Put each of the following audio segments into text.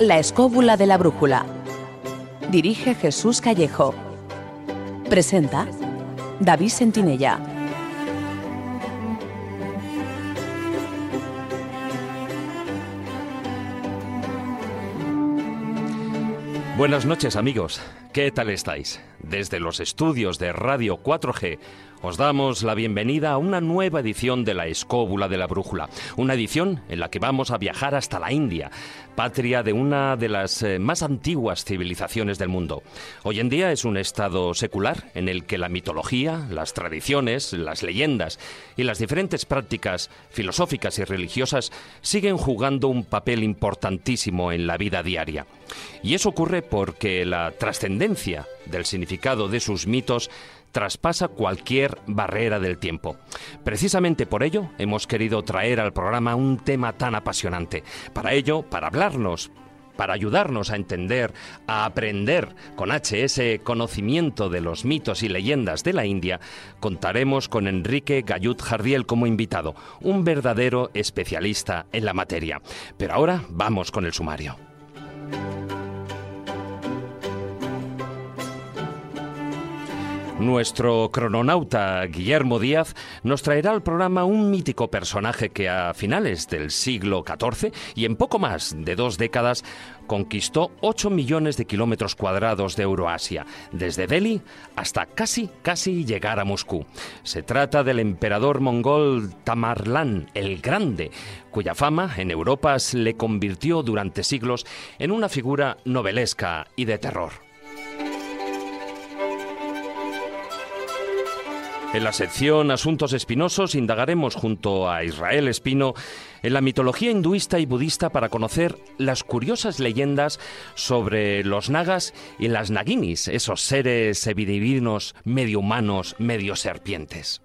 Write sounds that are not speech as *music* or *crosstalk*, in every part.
La escóbula de la brújula. Dirige Jesús Callejo. Presenta David Sentinella. Buenas noches amigos, ¿qué tal estáis? Desde los estudios de Radio 4G os damos la bienvenida a una nueva edición de la Escóbula de la Brújula, una edición en la que vamos a viajar hasta la India, patria de una de las eh, más antiguas civilizaciones del mundo. Hoy en día es un estado secular en el que la mitología, las tradiciones, las leyendas y las diferentes prácticas filosóficas y religiosas siguen jugando un papel importantísimo en la vida diaria. Y eso ocurre porque la trascendencia del significado de sus mitos traspasa cualquier barrera del tiempo. Precisamente por ello hemos querido traer al programa un tema tan apasionante. Para ello, para hablarnos, para ayudarnos a entender, a aprender con H ese conocimiento de los mitos y leyendas de la India, contaremos con Enrique Gayut Jardiel como invitado, un verdadero especialista en la materia. Pero ahora vamos con el sumario. Nuestro crononauta Guillermo Díaz nos traerá al programa un mítico personaje que a finales del siglo XIV y en poco más de dos décadas conquistó 8 millones de kilómetros cuadrados de Euroasia, desde Delhi hasta casi, casi llegar a Moscú. Se trata del emperador mongol Tamerlán el Grande, cuya fama en Europa se le convirtió durante siglos en una figura novelesca y de terror. En la sección Asuntos Espinosos indagaremos junto a Israel Espino en la mitología hinduista y budista para conocer las curiosas leyendas sobre los nagas y las naginis, esos seres semidivinos, medio humanos, medio serpientes.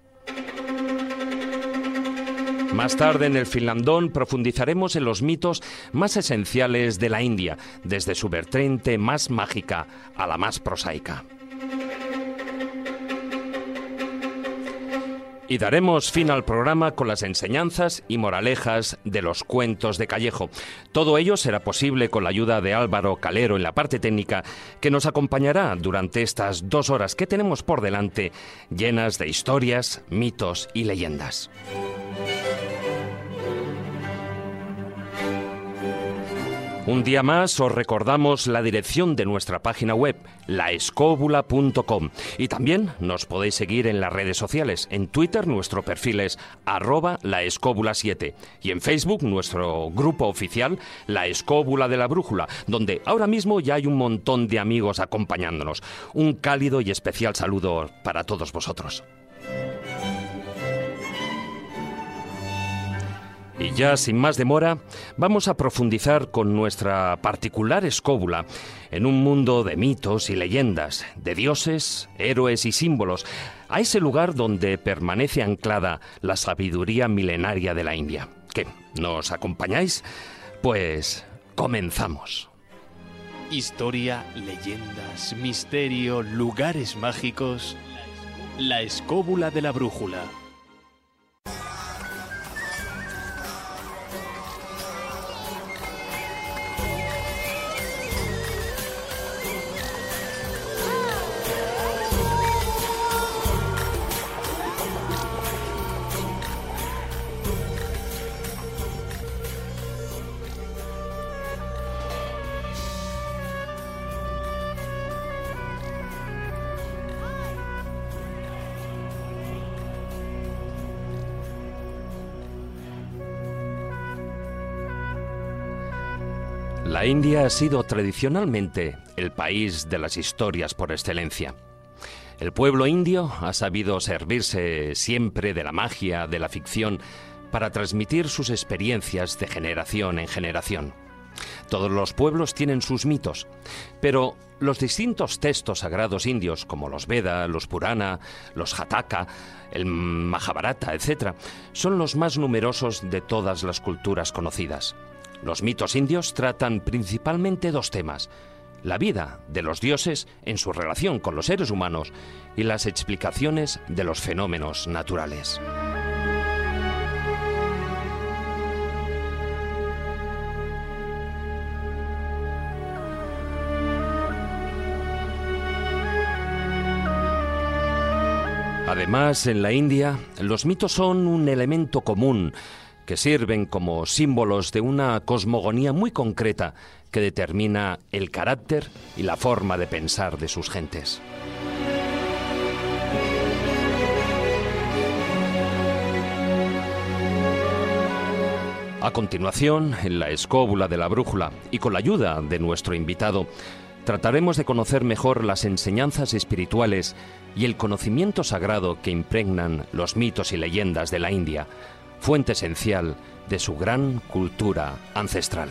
Más tarde en el Finlandón profundizaremos en los mitos más esenciales de la India, desde su vertiente más mágica a la más prosaica. Y daremos fin al programa con las enseñanzas y moralejas de los cuentos de Callejo. Todo ello será posible con la ayuda de Álvaro Calero en la parte técnica, que nos acompañará durante estas dos horas que tenemos por delante, llenas de historias, mitos y leyendas. Un día más os recordamos la dirección de nuestra página web, laescóbula.com. Y también nos podéis seguir en las redes sociales. En Twitter nuestro perfil es arroba laescóbula7 y en Facebook nuestro grupo oficial, La Escóbula de la Brújula, donde ahora mismo ya hay un montón de amigos acompañándonos. Un cálido y especial saludo para todos vosotros. Y ya sin más demora, vamos a profundizar con nuestra particular escóbula en un mundo de mitos y leyendas, de dioses, héroes y símbolos, a ese lugar donde permanece anclada la sabiduría milenaria de la India. ¿Qué? ¿Nos acompañáis? Pues comenzamos. Historia, leyendas, misterio, lugares mágicos. La escóbula de la brújula. La India ha sido tradicionalmente el país de las historias por excelencia. El pueblo indio ha sabido servirse siempre de la magia, de la ficción, para transmitir sus experiencias de generación en generación. Todos los pueblos tienen sus mitos, pero los distintos textos sagrados indios, como los Veda, los Purana, los Jataka, el Mahabharata, etc., son los más numerosos de todas las culturas conocidas. Los mitos indios tratan principalmente dos temas, la vida de los dioses en su relación con los seres humanos y las explicaciones de los fenómenos naturales. Además, en la India, los mitos son un elemento común que sirven como símbolos de una cosmogonía muy concreta que determina el carácter y la forma de pensar de sus gentes. A continuación, en la escóbula de la brújula y con la ayuda de nuestro invitado, trataremos de conocer mejor las enseñanzas espirituales y el conocimiento sagrado que impregnan los mitos y leyendas de la India, fuente esencial de su gran cultura ancestral.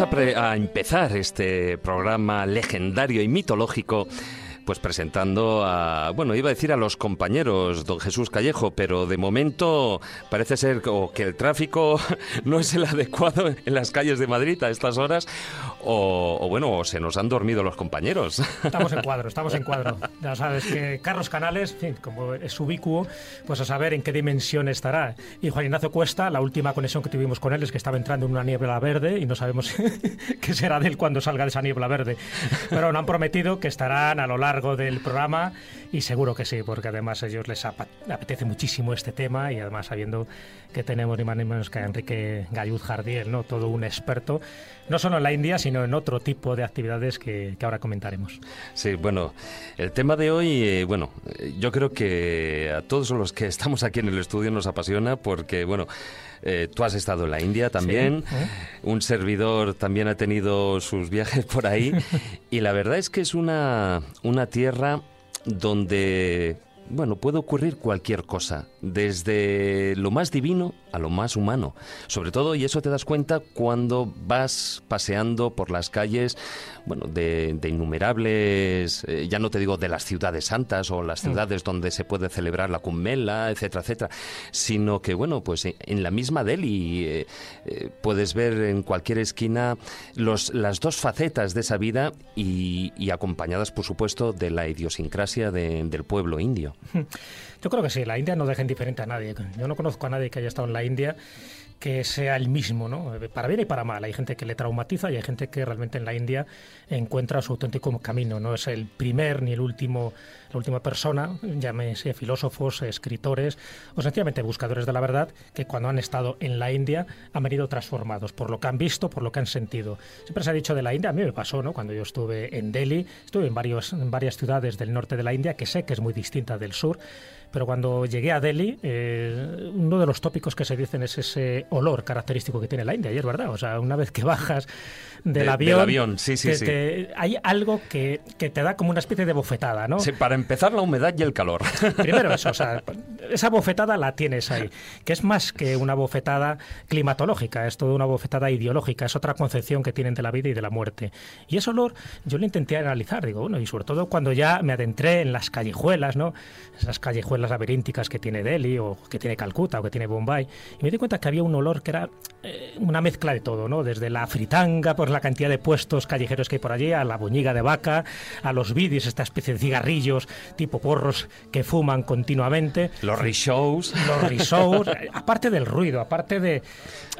A, empezar este programa legendario y mitológico. Pues presentando a, bueno, iba a decir a los compañeros, don Jesús Callejo, pero de momento parece ser que el tráfico *laughs* no es el adecuado en las calles de Madrid a estas horas, o, bueno, se nos han dormido los compañeros. *laughs* Estamos en cuadro, estamos en cuadro. Ya sabes que Carlos Canales, fin, como es ubicuo, pues a saber en qué dimensión estará. Y Juan Ignacio Cuesta, la última conexión que tuvimos con él es que estaba entrando en una niebla verde y no sabemos *laughs* qué será de él cuando salga de esa niebla verde. Pero nos han prometido que estarán a lo largo del programa y seguro que sí, porque además a ellos les apetece muchísimo este tema y además sabiendo que tenemos ni más ni menos que a Enrique Galluz Jardiel, ¿no? todo un experto, no solo en la India, sino en otro tipo de actividades que, que ahora comentaremos. Sí, bueno, el tema de hoy, eh, bueno, yo creo que a todos los que *laughs* estamos aquí en el estudio nos apasiona porque, bueno, eh, tú has estado en la India también, sí, ¿eh? un servidor también ha tenido sus *laughs* viajes por ahí *laughs* y la verdad es que es una, una tierra donde bueno, puede ocurrir cualquier cosa, desde lo más divino a lo más humano. Sobre todo, y eso te das cuenta cuando vas paseando por las calles, bueno, de, de innumerables, eh, ya no te digo de las ciudades santas o las ciudades mm. donde se puede celebrar la Kumbela, etcétera, etcétera, sino que, bueno, pues en la misma Delhi eh, eh, puedes ver en cualquier esquina los, las dos facetas de esa vida y, y acompañadas, por supuesto, de la idiosincrasia de, del pueblo indio. Yo creo que sí, la India no deja indiferente a nadie. Yo no conozco a nadie que haya estado en la India que sea el mismo, ¿no? Para bien y para mal. Hay gente que le traumatiza y hay gente que realmente en la India encuentra su auténtico camino. No es el primer ni el último, la última persona, llámese filósofos, escritores o sencillamente buscadores de la verdad, que cuando han estado en la India han venido transformados por lo que han visto, por lo que han sentido. Siempre se ha dicho de la India, a mí me pasó, ¿no? Cuando yo estuve en Delhi, estuve en, varias ciudades del norte de la India, que sé que es muy distinta del sur, pero cuando llegué a Delhi, eh, uno de los tópicos que se dicen es ese olor característico que tiene la India, y es verdad, o sea, una vez que bajas del de, avión, del avión. Sí, sí, te, sí. Te, hay algo que, que, te da como una especie de bofetada, ¿no? Sí, para empezar la humedad y el calor. *laughs* Primero eso, o sea, esa bofetada la tienes ahí, que es más que una bofetada climatológica, es toda una bofetada ideológica, es otra concepción que tienen de la vida y de la muerte. Y ese olor yo lo intenté analizar, digo, bueno, y sobre todo cuando ya me adentré en las callejuelas, ¿no? Esas callejuelas laberínticas que tiene Delhi o que tiene Calcuta o que tiene Bombay, y me di cuenta que había un olor que era eh, una mezcla de todo, ¿no? Desde la fritanga, por la cantidad de puestos callejeros que hay por allí, a la boñiga de vaca, a los vidis, esta especie de cigarrillos tipo porros que fuman continuamente. Los rishows. Los *laughs* rishows, aparte del ruido, aparte de,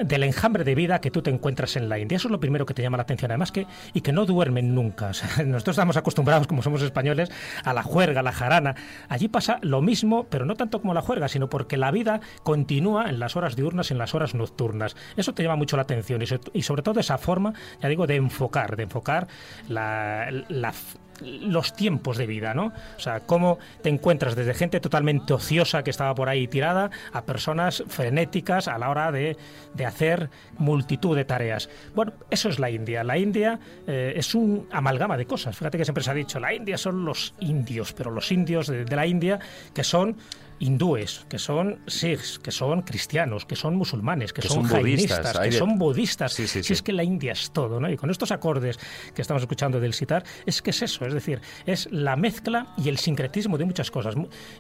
del enjambre de vida que tú te encuentras en la India. Eso es lo primero que te llama la atención, además que, y que no duermen nunca. O sea, *laughs* nosotros estamos acostumbrados, como somos españoles, a la juerga, a la jarana. Allí pasa lo mismo pero no tanto como la juerga, sino porque la vida continúa en las horas diurnas y en las horas nocturnas. Eso te llama mucho la atención y, sobre todo esa forma, ya digo, de enfocar, de enfocar la, la los tiempos de vida, ¿no? O sea, cómo te encuentras desde gente totalmente ociosa que estaba por ahí tirada a personas frenéticas a la hora de, hacer multitud de tareas. Bueno, eso es la India. La India eh, es un amalgama de cosas. Fíjate que siempre se ha dicho, la India son los indios, pero los indios de la India que son hindúes, que son sikhs, que son cristianos, que son musulmanes, que, son, jainistas, que son budistas. Si es que la India es todo, ¿no? Y con estos acordes que estamos escuchando del sitar, es que es eso, es decir, es la mezcla y el sincretismo de muchas cosas.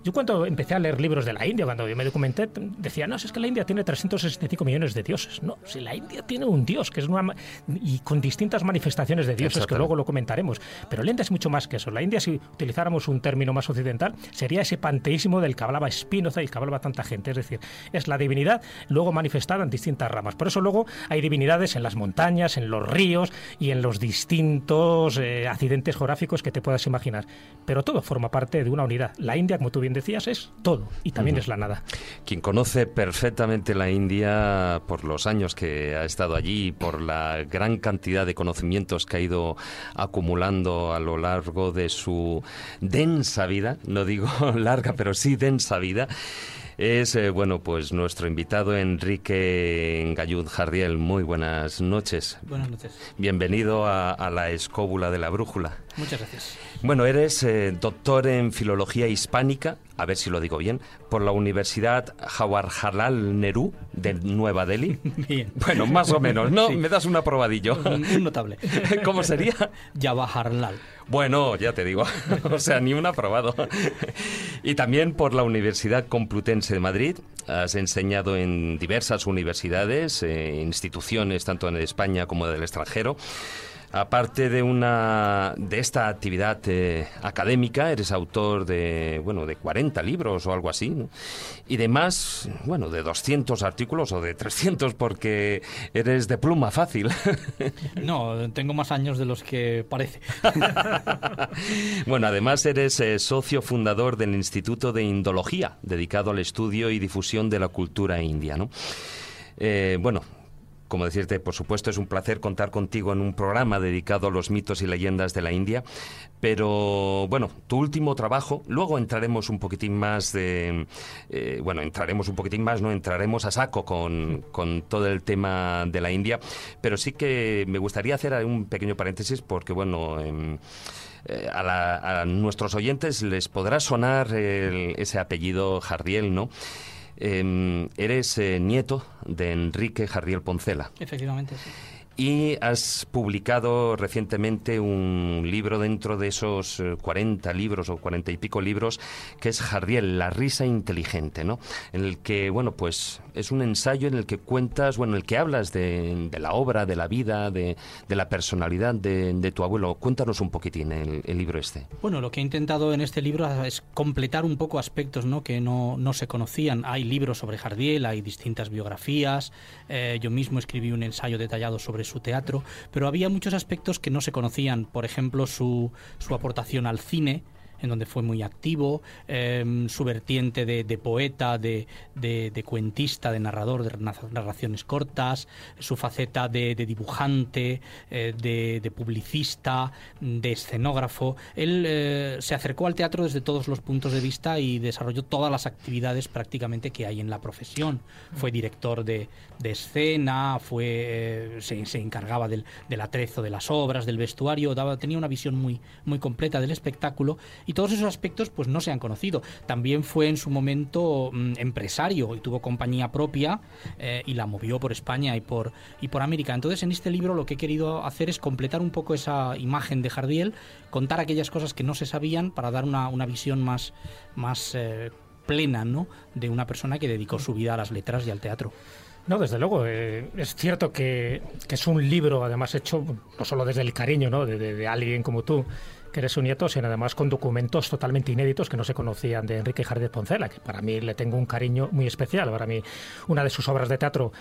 Yo cuando empecé a leer libros de la India, cuando me documenté, decía, no, es que la India tiene 365 millones de dioses. No, si la India tiene un dios, que es una... y con distintas manifestaciones de dioses, que luego lo comentaremos. Pero la India es mucho más que eso. La India, si utilizáramos un término más occidental, sería ese panteísmo del que hablaba Spinoza y que hablaba tanta gente. Es decir, es la divinidad luego manifestada en distintas ramas. Por eso luego hay divinidades en las montañas, en los ríos y en los distintos eh, accidentes geográficos que te puedas imaginar. Pero todo forma parte de una unidad. La India, como tú bien decías, es todo y también es la nada. Quien conoce perfectamente la India por los años que ha estado allí, por la gran cantidad de conocimientos que ha ido acumulando a lo largo de su densa vida, no digo *laughs* larga, pero sí densa vida es eh, bueno pues nuestro invitado Enrique Gallud Jardiel. Muy buenas noches. Buenas noches. Bienvenido a, la escóbula de la brújula. Muchas gracias. Bueno, eres eh, doctor en filología hispánica, a ver si lo digo bien, por la Universidad Jawaharlal Nehru de Nueva Delhi. *laughs* Bien. Bueno, más o menos, ¿no? Me das un aprobadillo. Un, notable. *laughs* ¿Cómo sería? Jawaharlal. Bueno, ya te digo, *laughs* o sea, ni un aprobado. y también por la Universidad Complutense de Madrid. Has enseñado en diversas universidades, eh, instituciones tanto en España como del extranjero. Aparte de una de esta actividad eh, académica, eres autor de bueno de 40 libros o algo así, y de más, bueno, de 200 artículos o de 300 porque eres de pluma fácil. *laughs* No, tengo más años de los que parece. *laughs* bueno, además eres eh, socio fundador del Instituto de Indología, dedicado al estudio y difusión de la cultura india, ¿no? Eh, bueno, como decirte, por supuesto, es un placer contar contigo en un programa dedicado a los mitos y leyendas de la India. Pero bueno, tu último trabajo, luego entraremos un poquitín más de. Eh, bueno, entraremos un poquitín más, no entraremos a saco con, todo el tema de la India. Pero sí que me gustaría hacer un pequeño paréntesis porque, bueno. Em, eh, a, nuestros oyentes les podrá sonar ese apellido Jardiel, ¿no? Em, eres eh, nieto de Enrique Jardiel Poncela. Efectivamente, sí y has publicado recientemente un libro dentro de esos 40 eh, libros o 40 y pico libros que es Jardiel, la risa inteligente, ¿no? En el que, bueno, pues es un ensayo en el que cuentas, bueno, en el que hablas de, la obra, de la vida, de, la personalidad de, tu abuelo. Cuéntanos un poquitín el, libro este. Bueno, lo que he intentado en este libro es completar un poco aspectos ¿no? que no, no se conocían. Hay libros sobre Jardiel, hay distintas biografías. Eh, yo mismo escribí un ensayo detallado sobre su teatro, pero había muchos aspectos que no se conocían. Por ejemplo, su, su aportación al cine, en donde fue muy activo, em, su vertiente de, poeta, de, cuentista, de narrador, de narraciones cortas, su faceta de, dibujante, eh, de, publicista, de escenógrafo. Él eh, se acercó al teatro desde todos los puntos de vista y desarrolló todas las actividades prácticamente que hay en la profesión. Fue director de, escena, fue, eh, se, encargaba del, atrezo de las obras, del vestuario, daba, tenía una visión muy, muy completa del espectáculo y todos esos aspectos pues no se han conocido. También fue en su momento mm, empresario y tuvo compañía propia eh, y la movió por España y por, y por América. Entonces en este libro lo que he querido hacer es completar un poco esa imagen de Jardiel, contar aquellas cosas que no se sabían para dar una, visión más, más eh, plena ¿no? de una persona que dedicó su vida a las letras y al teatro. No, desde luego. Eh, es cierto que, es un libro, además, hecho no solo desde el cariño ¿no? de alguien como tú, eres su nieto, sino además con documentos totalmente inéditos que no se conocían de Enrique Jardín Poncela, que para mí le tengo un cariño muy especial. Para mí, una de sus obras de teatro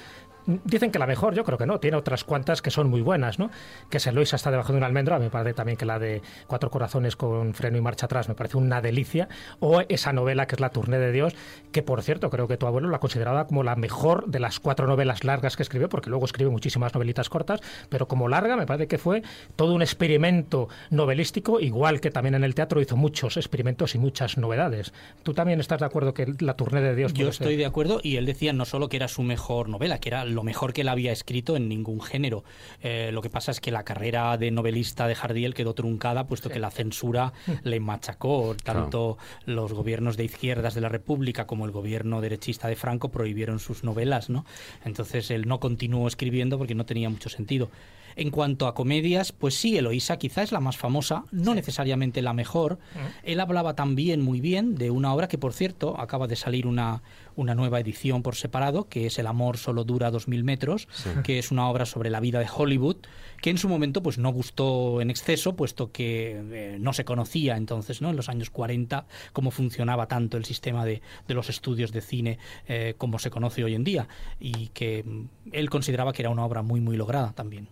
Dicen que la mejor, yo creo que no, tiene otras cuantas que son muy buenas, ¿no? Que es Eloisa está debajo de un almendro, a mí me parece también que la de Cuatro Corazones con freno y marcha atrás me parece una delicia, o esa novela que es La Tournée de Dios, que por cierto creo que tu abuelo la consideraba como la mejor de las cuatro novelas largas que escribió, porque luego escribe muchísimas novelitas cortas, pero como larga me parece que fue todo un experimento novelístico, igual que también en el teatro hizo muchos experimentos y muchas novedades. ¿Tú también estás de acuerdo que La Tournée de Dios... Yo estoy de acuerdo y él decía no solo que era su mejor novela, que era lo mejor que él había escrito en ningún género. Eh, lo que pasa es que la carrera de novelista de Jardiel quedó truncada, puesto que la censura *laughs* le machacó. Tanto los gobiernos de izquierdas de la República como el gobierno derechista de Franco prohibieron sus novelas, ¿no? Entonces él no continuó escribiendo porque no tenía mucho sentido. En cuanto a comedias, pues sí, Eloísa quizá es la más famosa, no necesariamente la mejor. Él hablaba también muy bien de una obra que, por cierto, acaba de salir una, una nueva edición por separado, que es El amor solo dura dos mil metros, que es una obra sobre la vida de Hollywood, que en su momento pues no gustó en exceso, puesto que eh, no se conocía entonces, ¿no? En los años 40, cómo funcionaba tanto el sistema de, de los estudios de cine eh, como se conoce hoy en día, y que mm, él consideraba que era una obra muy, muy lograda también.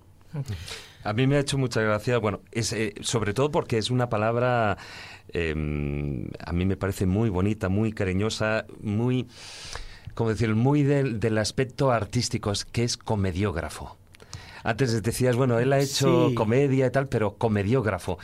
A mí me ha hecho mucha gracia, bueno, es, eh, sobre todo porque es una palabra, eh, a mí me parece muy bonita, muy cariñosa, muy, como decir, muy del, del aspecto artístico, es que es comediógrafo. Antes decías, bueno, él ha hecho Sí. comedia y tal, pero comediógrafo.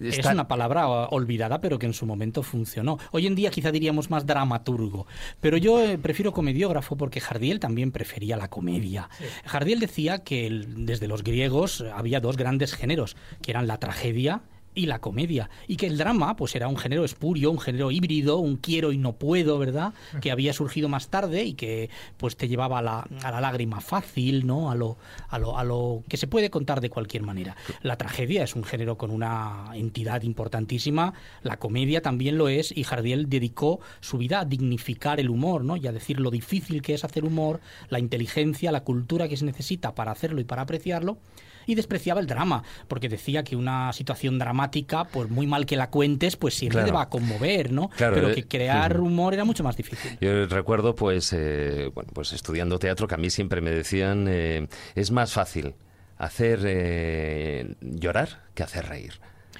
Es una palabra olvidada, pero que en su momento funcionó. Hoy en día quizá diríamos más dramaturgo, pero yo eh, prefiero comediógrafo porque Jardiel también prefería la comedia. Jardiel decía que el- desde los griegos había dos grandes géneros, que eran la tragedia y la comedia, y que el drama pues era un género espurio, un género híbrido, un quiero y no puedo, ¿verdad? Que había surgido más tarde y que pues te llevaba a la, a la lágrima fácil, ¿no? A lo, a, lo, a lo que se puede contar de cualquier manera. La tragedia es un género con una entidad importantísima, la comedia también lo es, y Jardiel dedicó su vida a dignificar el humor, ¿no? Y a decir lo difícil que es hacer humor, la inteligencia, la cultura que se necesita para hacerlo y para apreciarlo y despreciaba el drama, porque decía que una situación dramática, por muy mal que la cuentes, pues siempre Claro. te va a conmover, ¿no? Claro, Pero eh, que crear ujú. humor era mucho más difícil. Yo recuerdo, pues, eh, bueno, pues estudiando teatro, que a mí siempre me decían, eh, es más fácil hacer eh, llorar que hacer reír.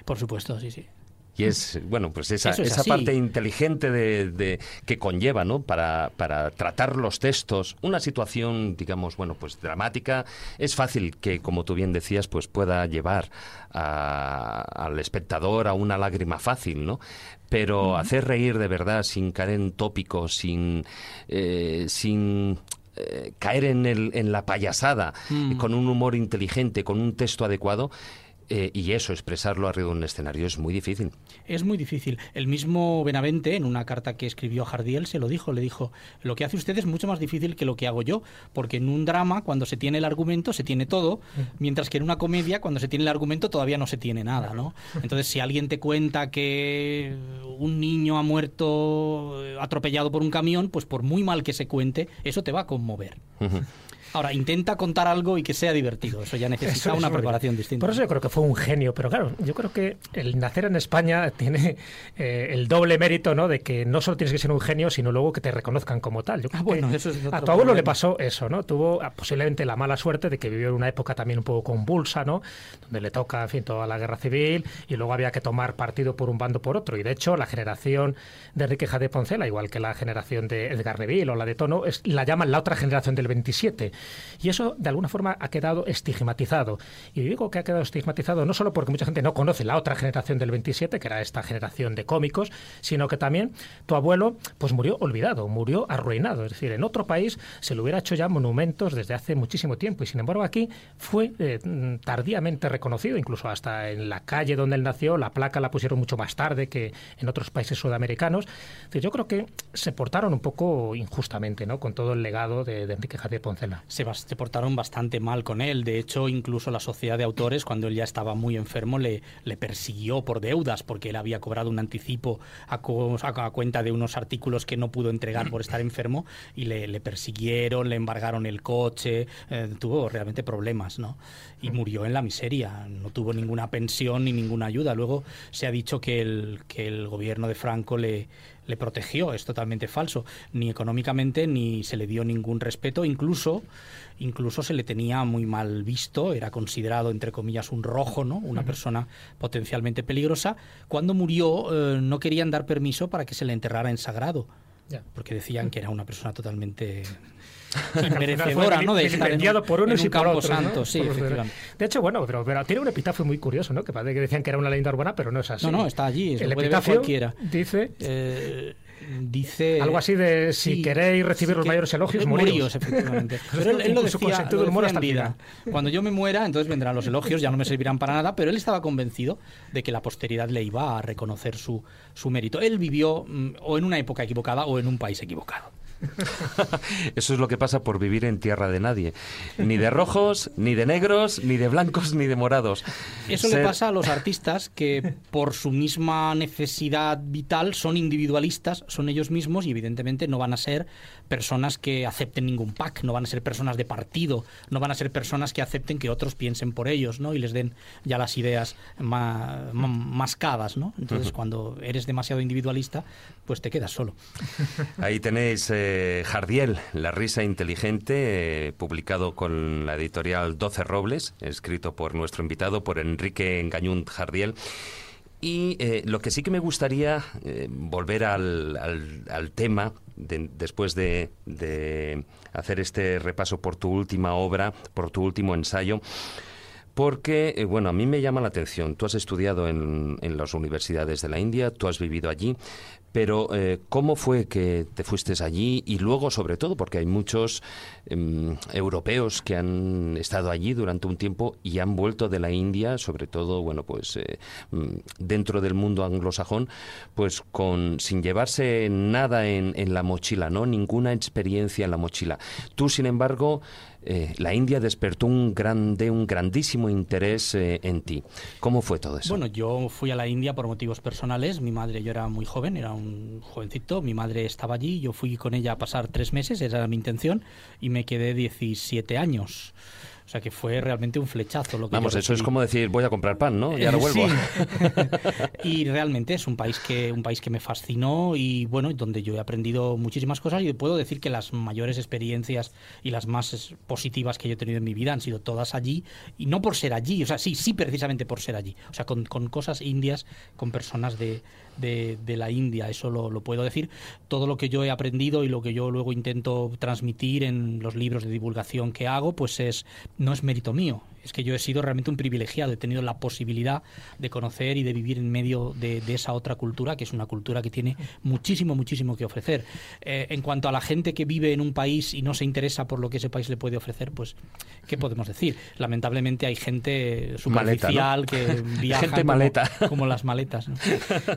Por supuesto, sí, sí. Y es, bueno, pues esa, es esa parte inteligente de, de- que conlleva, ¿no? Para, para tratar los textos, una situación, digamos, bueno, pues dramática, es fácil que, como tú bien decías, pues pueda llevar a- al espectador a una lágrima fácil, ¿no? Pero hacer reír de verdad, sin caer en tópicos, sin, eh, sin eh, caer en, el, en la payasada, Mm. con un humor inteligente, con un texto adecuado, eh, y eso, expresarlo arriba de un escenario, es muy difícil. Es muy difícil. El mismo Benavente, en una carta que escribió a Jardiel, se lo dijo. Le dijo, lo que hace usted es mucho más difícil que lo que hago yo, porque en un drama, cuando se tiene el argumento, se tiene todo, mientras que en una comedia, cuando se tiene el argumento, todavía no se tiene nada, ¿no? Entonces, si alguien te cuenta que un niño ha muerto atropellado por un camión, pues por muy mal que se cuente, eso te va a conmover. Ahora, intenta contar algo y que sea divertido. Eso ya necesita Eso una preparación distinta. Por eso yo creo que fue un genio, pero claro, yo creo que el nacer en España tiene eh, el doble mérito, ¿no? De que no solo tienes que ser un genio, sino luego que te reconozcan como tal. Yo creo Ah, bueno, que eso es a tu abuelo le pasó eso, ¿no? Tuvo ah, posiblemente la mala suerte de que vivió en una época también un poco convulsa, ¿no? Donde le toca, en fin, toda la guerra civil y luego había que tomar partido por un bando por otro. Y de hecho, la generación de Enrique Jade Poncela, igual que la generación de Edgar Neville o la de Tono, es, la llaman la otra generación del 27. Y eso, de alguna forma, ha quedado estigmatizado. Y digo que ha quedado estigmatizado no solo porque mucha gente no conoce la otra generación del 27, que era esta generación de cómicos, sino que también tu abuelo pues murió olvidado, murió arruinado. Es decir, en otro país se le hubiera hecho ya monumentos desde hace muchísimo tiempo. Y sin embargo, aquí fue eh, tardíamente reconocido, incluso hasta en la calle donde él nació, la placa la pusieron mucho más tarde que en otros países sudamericanos. Yo creo que se portaron un poco injustamente ¿no? con todo el legado de, Enrique Jade Poncela. Se, se portaron bastante mal con él. De hecho, incluso la sociedad de autores, cuando él ya estaba muy enfermo, le, le persiguió por deudas porque él había cobrado un anticipo a cuenta de unos artículos que no pudo entregar por estar enfermo y le, le persiguieron, le embargaron el coche, eh, tuvo realmente problemas, ¿no? Y murió en la miseria, no tuvo ninguna pensión ni ninguna ayuda. Luego se ha dicho que el, que el gobierno de Franco le, le protegió, es totalmente falso, ni económicamente ni se le dio ningún respeto, incluso incluso se le tenía muy mal visto, era considerado entre comillas un rojo, ¿no? Una persona potencialmente peligrosa. Cuando murió eh, no querían dar permiso para que se le enterrara en sagrado, porque decían que era una persona totalmente merecedora, ¿no? De estar en, por unos y por otros, santo, sí, De hecho, bueno, pero, tiene un epitafio muy curioso, ¿no? Que parece que decían que era una leyenda urbana, pero no es así. No, no, está allí, el epitafio cualquiera. Dice... Eh, dice algo así de si queréis recibir los mayores elogios moríos, efectivamente *laughs* pero él, lo decía, lo decía en vida. cuando yo me muera entonces vendrán los elogios ya no me servirán para nada pero él estaba convencido de que la posteridad le iba a reconocer su, su mérito él vivió mm, o en una época equivocada o en un país equivocado *laughs* Eso es lo que pasa por vivir en tierra de nadie. Ni de rojos, ni de negros, ni de blancos, ni de morados. Eso le pasa a los artistas que por su misma necesidad vital son individualistas, son ellos mismos y evidentemente no van a ser personas que acepten ningún pack, no van a ser personas de partido, no van a ser personas que acepten que otros piensen por ellos, ¿no? Y les den ya las ideas mascadas, ¿no? Entonces, cuando eres demasiado individualista, pues te quedas solo. *laughs* Ahí tenéis eh, Jardiel, La risa inteligente, eh, publicado con la editorial 12 Robles, escrito por nuestro invitado, por Enrique Engañún Jardiel. Y eh, lo que sí que me gustaría volver al, al tema después de, hacer este repaso por tu última obra, por tu último ensayo, porque, eh, bueno, a mí me llama la atención. Tú has estudiado en, las universidades de la India, tú has vivido allí, pero, eh, ¿cómo fue que te fuiste allí? Y luego, sobre todo, porque hay muchos em, europeos que han estado allí durante un tiempo y han vuelto de la India, sobre todo, bueno, pues eh, mm, dentro del mundo anglosajón, pues con sin llevarse nada en, en la mochila, ¿no? Ninguna experiencia en la mochila. Tú, sin embargo, eh, la India despertó un grande, un grandísimo interés eh, en ti. ¿Cómo fue todo eso? Bueno, yo fui a la India por motivos personales. Mi madre, yo era muy joven, era un jovencito. Mi madre estaba allí. Yo fui con ella a pasar tres meses, esa era mi intención, y me quedé 17 años. O sea que fue realmente un flechazo lo que Vamos, eso es como decir, voy a comprar pan, ¿no? Ya no vuelvo. *laughs* y realmente es un país que un país que me fascinó y bueno, donde yo he aprendido muchísimas cosas y puedo decir que las mayores experiencias y las más positivas que yo he tenido en mi vida han sido todas allí y no por ser allí, o sea, sí, sí precisamente por ser allí. O sea, con, con cosas indias, con personas de, de, la India, eso lo, lo, puedo decir. Todo lo que yo he aprendido y lo que yo luego intento transmitir en los libros de divulgación que hago, pues es no es mérito mío, es que yo he sido realmente un privilegiado, he tenido la posibilidad de conocer y de vivir en medio de, esa otra cultura, que es una cultura que tiene muchísimo, muchísimo que ofrecer. Eh, en cuanto a la gente que vive en un país y no se interesa por lo que ese país le puede ofrecer, pues, ¿qué podemos decir? Lamentablemente hay gente superficial que *laughs* viaja gente como, maleta. *laughs* como las maletas.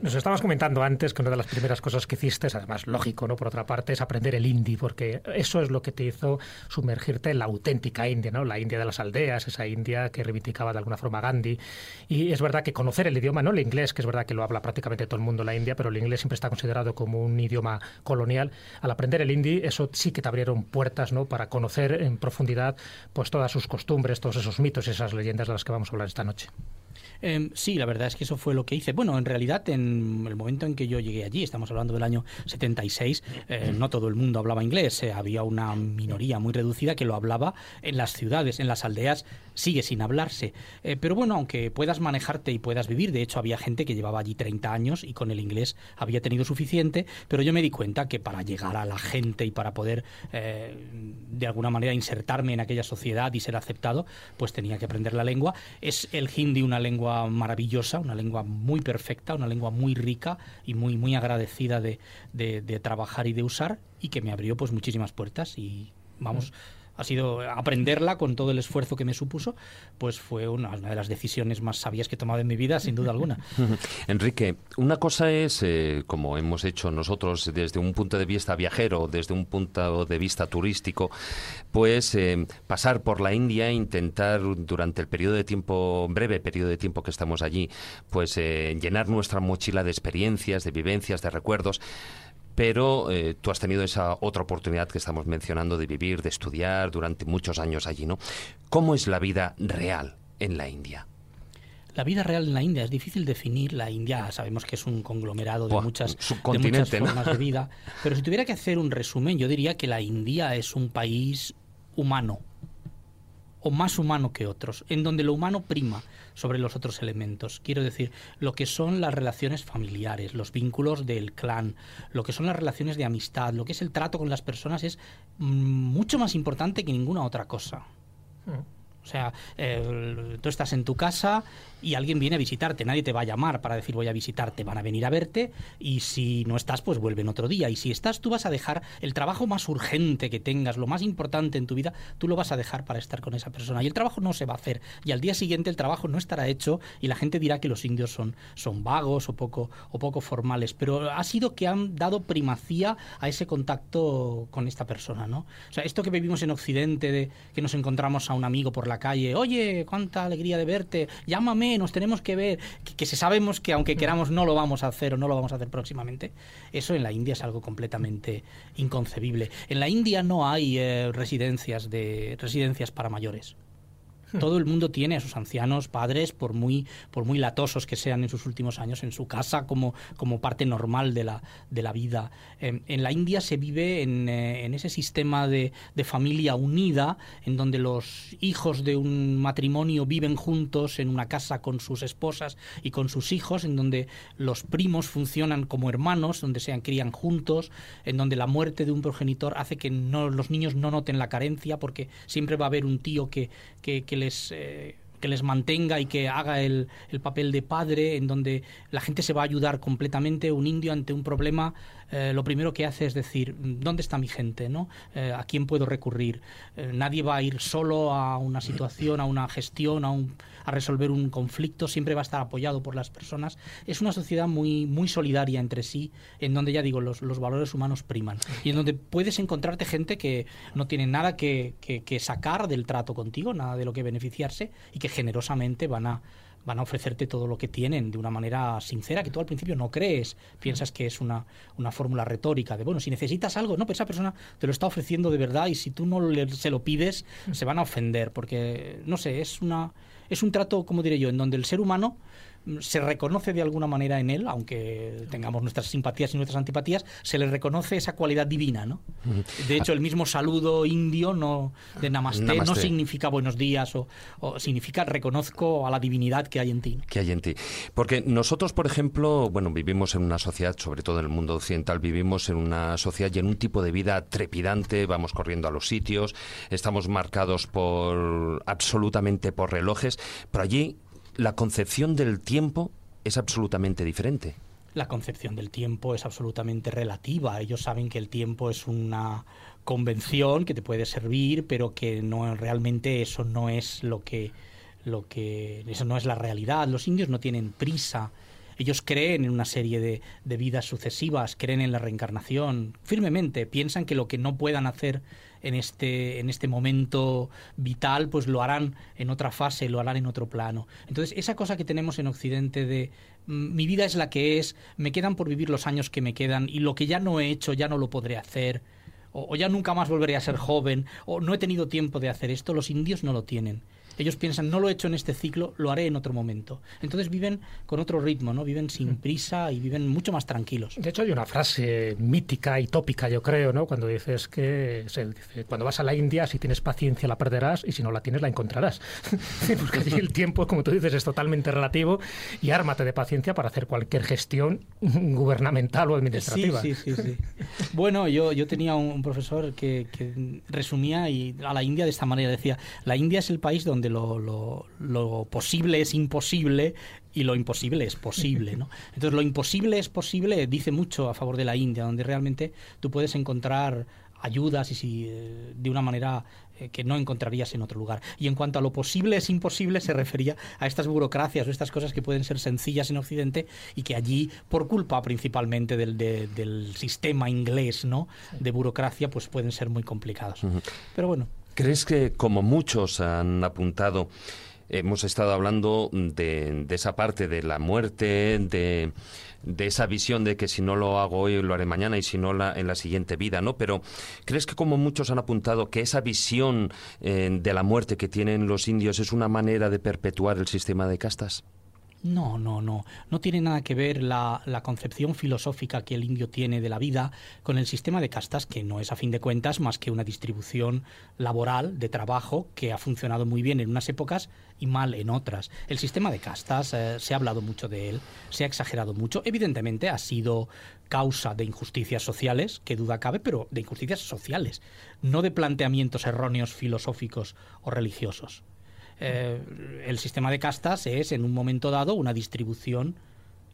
Nos estabas comentando antes que una de las primeras cosas que hiciste, además lógico, ¿no? Por otra parte, es aprender el hindi, porque eso es lo que te hizo sumergirte en la auténtica India, ¿no? La India de las aldeas, esa India que reivindicaba de alguna forma Gandhi. Y es verdad que conocer el idioma, no el inglés, que es verdad que lo habla prácticamente todo el mundo en la India, pero el inglés siempre está considerado como un idioma colonial. Al aprender el hindi, eso sí que te abrieron puertas ¿no? para conocer en profundidad pues todas sus costumbres, todos esos mitos y esas leyendas de las que vamos a hablar esta noche. Em, sí, la verdad es que eso fue lo que hice. Bueno, en realidad, en el momento en que yo llegué allí, estamos hablando del año 76, eh, no todo el mundo hablaba inglés. Eh, había una minoría muy reducida que lo hablaba en las ciudades, en las aldeas sigue sin hablarse. Eh, pero bueno, aunque puedas manejarte y puedas vivir, de hecho había gente que llevaba allí 30 años y con el inglés había tenido suficiente, pero yo me di cuenta que para llegar a la gente y para poder eh, de alguna manera insertarme en aquella sociedad y ser aceptado, pues tenía que aprender la lengua. Es el hindi una lengua maravillosa, una lengua muy perfecta, una lengua muy rica y muy, muy agradecida de, de, trabajar y de usar y que me abrió pues muchísimas puertas y vamos ha sido aprenderla con todo el esfuerzo que me supuso, pues fue una, de las decisiones más sabias que he tomado en mi vida, sin duda alguna. *laughs* Enrique, una cosa es, eh, como hemos hecho nosotros desde un punto de vista viajero, desde un punto de vista turístico, pues eh, pasar por la India e intentar durante el periodo de tiempo, breve periodo de tiempo que estamos allí, pues eh, llenar nuestra mochila de experiencias, de vivencias, de recuerdos pero eh, tú has tenido esa otra oportunidad que estamos mencionando de vivir, de estudiar durante muchos años allí, ¿no? ¿Cómo es la vida real en la India? la vida real en la India es difícil definir. La India sabemos que es un conglomerado de, Buah, muchas, de muchas formas de vida. *laughs* Pero si tuviera que hacer un resumen, yo diría que la India es un país humano o más humano que otros, en donde lo humano prima sobre los otros elementos. Quiero decir, lo que son las relaciones familiares, los vínculos del clan, lo que son las relaciones de amistad, lo que es el trato con las personas es mm, mucho más importante que ninguna otra cosa. O sea, tú estás en tu casa y alguien viene a visitarte, nadie te va a llamar para decir voy a visitarte, van a venir a verte y si no estás, pues vuelven otro día. Y si estás, tú vas a dejar el trabajo más urgente que tengas, lo más importante en tu vida, tú lo vas a dejar para estar con esa persona. Y el trabajo no se va a hacer. Y al día siguiente el trabajo no estará hecho y la gente dirá que los indios son, son vagos o poco, o poco formales. Pero ha sido que han dado primacía a ese contacto con esta persona, ¿no? O sea, esto que vivimos en Occidente, de que nos encontramos a un amigo por la calle, oye, cuánta alegría de verte, llámame, nos tenemos que ver, que, que se sabemos que aunque queramos no lo vamos a hacer o no lo vamos a hacer próximamente, eso en la India es algo completamente inconcebible. En la India no hay eh, residencias de residencias para mayores. *laughs* Todo el mundo tiene a sus ancianos padres, por muy, por muy latosos que sean en sus últimos años, en su casa como, como parte normal de la, de la vida. Eh, en la India se vive en, eh, en ese sistema de, de familia unida, en donde los hijos de un matrimonio viven juntos en una casa con sus esposas y con sus hijos, en donde los primos funcionan como hermanos, donde se crían juntos, en donde la muerte de un progenitor hace que no, los niños no noten la carencia, porque siempre va a haber un tío que, que, que eh, que les mantenga y que haga el, el, papel de padre, en donde la gente se va a ayudar completamente. Un indio ante un problema, eh, lo primero que hace es decir, ¿dónde está mi gente? ¿no? Eh, ¿A quién puedo recurrir? Nadie va a ir solo a una situación, a una gestión, a, un, a resolver un conflicto, siempre va a estar apoyado por las personas. Es una sociedad muy, muy solidaria entre sí, en donde ya digo, los, los valores humanos priman. Y en donde puedes encontrarte gente que no tiene nada que, que, sacar del trato contigo, nada de lo que beneficiarse, y que generosamente van a van a ofrecerte todo lo que tienen de una manera sincera que tú al principio no crees, piensas que es una, una fórmula retórica de, bueno, si necesitas algo, no, pero esa persona te lo está ofreciendo de verdad y si tú no le, se lo pides, se van a ofender, porque, no sé, es, una, es un trato, como diré yo, en donde el ser humano se reconoce de alguna manera en él, aunque tengamos nuestras simpatías y nuestras antipatías, se le reconoce esa cualidad divina, ¿no? De hecho, el mismo saludo indio no de namaste, namaste. no significa buenos días o, o, significa reconozco a la divinidad que hay en ti. ¿no? Que hay en ti. Porque nosotros, por ejemplo, bueno, vivimos en una sociedad, sobre todo en el mundo occidental, vivimos en una sociedad y en un tipo de vida trepidante, vamos corriendo a los sitios, estamos marcados por absolutamente por relojes, pero allí la concepción del tiempo es absolutamente diferente. La concepción del tiempo es absolutamente relativa. Ellos saben que el tiempo es una convención que te puede servir, pero que no realmente eso no es lo que lo que eso no es la realidad. Los indios no tienen prisa. Ellos creen en una serie de, de vidas sucesivas, creen en la reencarnación firmemente, piensan que lo que no puedan hacer en este, en este momento vital, pues lo harán en otra fase, lo harán en otro plano. Entonces, esa cosa que tenemos en Occidente de mm, mi vida es la que es, me quedan por vivir los años que me quedan y lo que ya no he hecho ya no lo podré hacer, o, o ya nunca más volveré a ser joven, o no he tenido tiempo de hacer esto, los indios no lo tienen. Ellos piensan, no lo he hecho en este ciclo, lo haré en otro momento. Entonces viven con otro ritmo, ¿no? Viven sin prisa y viven mucho más tranquilos. De hecho, hay una frase mítica y tópica, yo creo, ¿no? Cuando dices que se dice, cuando vas a la India, si tienes paciencia la perderás y si no la tienes la encontrarás. *laughs* Porque allí el tiempo, como tú dices, es totalmente relativo y ármate de paciencia para hacer cualquier gestión *laughs* gubernamental o administrativa. Sí, sí, sí. sí. bueno, yo, yo tenía un profesor que, que resumía y a la India de esta manera. Decía, la India es el país donde donde lo, lo, lo, posible es imposible y lo imposible es posible. ¿no? *laughs* Entonces, lo imposible es posible dice mucho a favor de la India, donde realmente tú puedes encontrar ayudas y si, eh, de una manera eh, que no encontrarías en otro lugar. Y en cuanto a lo posible es imposible, se refería a estas burocracias o estas cosas que pueden ser sencillas en Occidente y que allí, por culpa principalmente del, de, del sistema inglés ¿no? de burocracia, pues pueden ser muy complicados. Uh -huh. Pero bueno. ¿Crees que, como muchos han apuntado, hemos estado hablando de, de esa parte de la muerte, de, de, esa visión de que si no lo hago hoy lo haré mañana y si no la, en la siguiente vida, ¿no? Pero ¿crees que como muchos han apuntado que esa visión eh, de la muerte que tienen los indios es una manera de perpetuar el sistema de castas? No, no, no. No tiene nada que ver la, concepción filosófica que el indio tiene de la vida con el sistema de castas, que no es a fin de cuentas más que una distribución laboral de trabajo que ha funcionado muy bien en unas épocas y mal en otras. El sistema de castas, eh, se ha hablado mucho de él, se ha exagerado mucho. Evidentemente ha sido causa de injusticias sociales, que duda cabe, pero de injusticias sociales, no de planteamientos erróneos filosóficos o religiosos. Eh, el sistema de castas es en un momento dado una distribución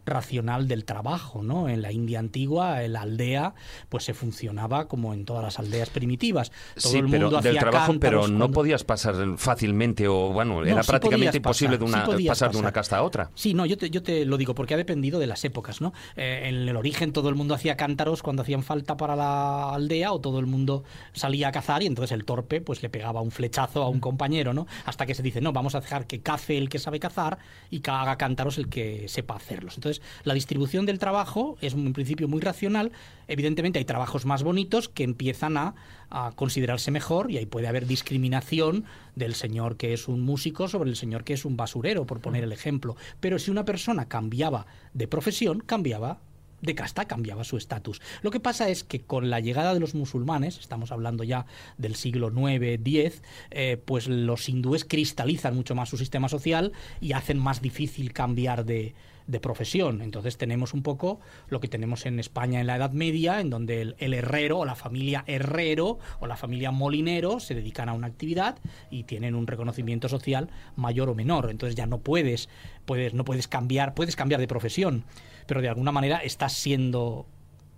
racional del trabajo, ¿no? En la India antigua, en la aldea, pues se funcionaba como en todas las aldeas primitivas. Todo sí, pero del trabajo, pero no podías pasar fácilmente o bueno, era prácticamente imposible de una, pasar de una casta a otra. Sí, no, yo te, yo te lo digo porque ha dependido de las épocas, ¿no? Eh, en el origen todo el mundo hacía cántaros cuando hacían falta para la aldea o todo el mundo salía a cazar y entonces el torpe pues le pegaba un flechazo a un compañero, ¿no? Hasta que se dice, no, vamos a dejar que cace el que sabe cazar y que haga cántaros el que sepa hacerlos. Entonces la distribución del trabajo es en principio muy racional. Evidentemente hay trabajos más bonitos que empiezan a, considerarse mejor y ahí puede haber discriminación del señor que es un músico sobre el señor que es un basurero, por poner el ejemplo. Pero si una persona cambiaba de profesión, cambiaba de casta cambiaba su estatus. Lo que pasa es que con la llegada de los musulmanes, estamos hablando ya del siglo IX, X, eh, pues los hindúes cristalizan mucho más su sistema social y hacen más difícil cambiar de, de profesión. Entonces tenemos un poco lo que tenemos en España en la Edad Media, en donde el, herrero o la familia herrero o la familia molinero se dedican a una actividad y tienen un reconocimiento social mayor o menor. Entonces ya no puedes, puedes, no puedes cambiar, puedes cambiar de profesión, pero de alguna manera estás siendo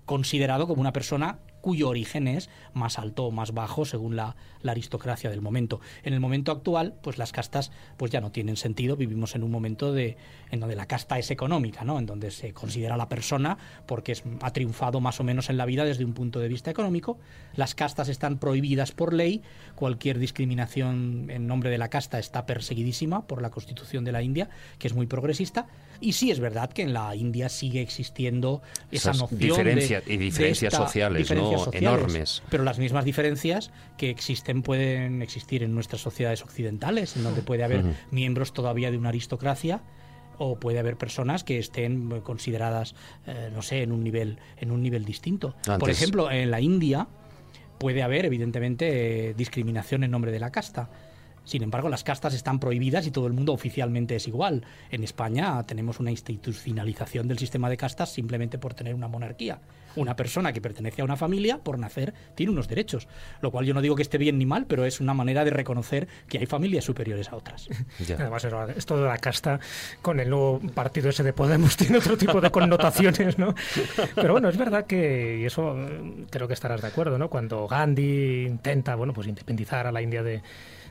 considerado como una persona cuyo origen es más alto o más bajo según la, aristocracia del momento. En el momento actual, pues las castas pues ya no tienen sentido. Vivimos en un momento de, en donde la casta es económica, ¿no? en donde se considera la persona porque es, ha triunfado más o menos en la vida desde un punto de vista económico. Las castas están prohibidas por ley. Cualquier discriminación en nombre de la casta está perseguidísima por la Constitución de la India, que es muy progresista. Y sí es verdad que en la India sigue existiendo esa noción de, y diferencias sociales, enormes. Pero las mismas diferencias que existen pueden existir en nuestras sociedades occidentales, en donde puede haber miembros todavía de una aristocracia o puede haber personas que estén consideradas, eh, no sé, en un nivel, en un nivel distinto. Por ejemplo, en la India puede haber, evidentemente, eh, discriminación en nombre de la casta. Sin embargo, las castas están prohibidas y todo el mundo oficialmente es igual. En España tenemos una institucionalización del sistema de castas simplemente por tener una monarquía. Una persona que pertenece a una familia, por nacer, tiene unos derechos. Lo cual yo no digo que esté bien ni mal, pero es una manera de reconocer que hay familias superiores a otras. *laughs* Además, esto de la casta con el nuevo partido ese de Podemos *laughs* tiene otro tipo de connotaciones, ¿no? Pero bueno, es verdad que, y eso eh, creo que estarás de acuerdo, ¿no? Cuando Gandhi intenta, bueno, pues independizar a la India de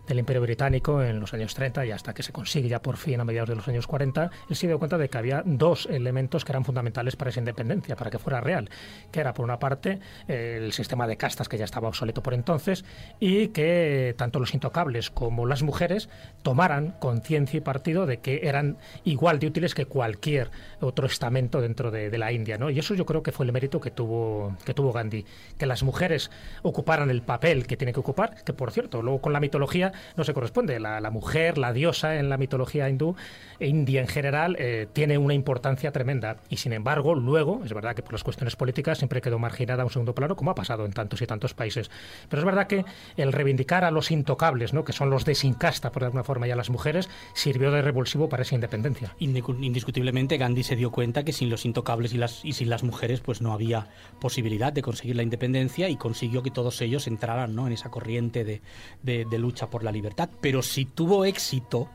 del Imperio Británico en los años 30 y hasta que se consigue ya por fin a mediados de los años 40, él se dio cuenta de que había dos elementos que eran fundamentales para esa independencia, para que fuera real, que era por una parte el sistema de castas que ya estaba obsoleto por entonces y que tanto los intocables como las mujeres tomaran conciencia y partido de que eran igual de útiles que cualquier otro estamento dentro de, la India, ¿no? Y eso yo creo que fue el mérito que tuvo que tuvo Gandhi, que las mujeres ocuparan el papel que tienen que ocupar, que por cierto, luego con la mitología no se corresponde. La, mujer, la diosa en la mitología hindú, e india en general, eh, tiene una importancia tremenda. Y sin embargo, luego, es verdad que por las cuestiones políticas siempre quedó marginada a un segundo plano, como ha pasado en tantos y tantos países. Pero es verdad que el reivindicar a los intocables, ¿no? que son los de sin casta, por alguna forma, y a las mujeres, sirvió de revulsivo para esa independencia. Indiscutiblemente, Gandhi se dio cuenta que sin los intocables y, las, y sin las mujeres, pues no había posibilidad de conseguir la independencia y consiguió que todos ellos entraran ¿no? en esa corriente de, de lucha por la libertad, pero si tuvo éxito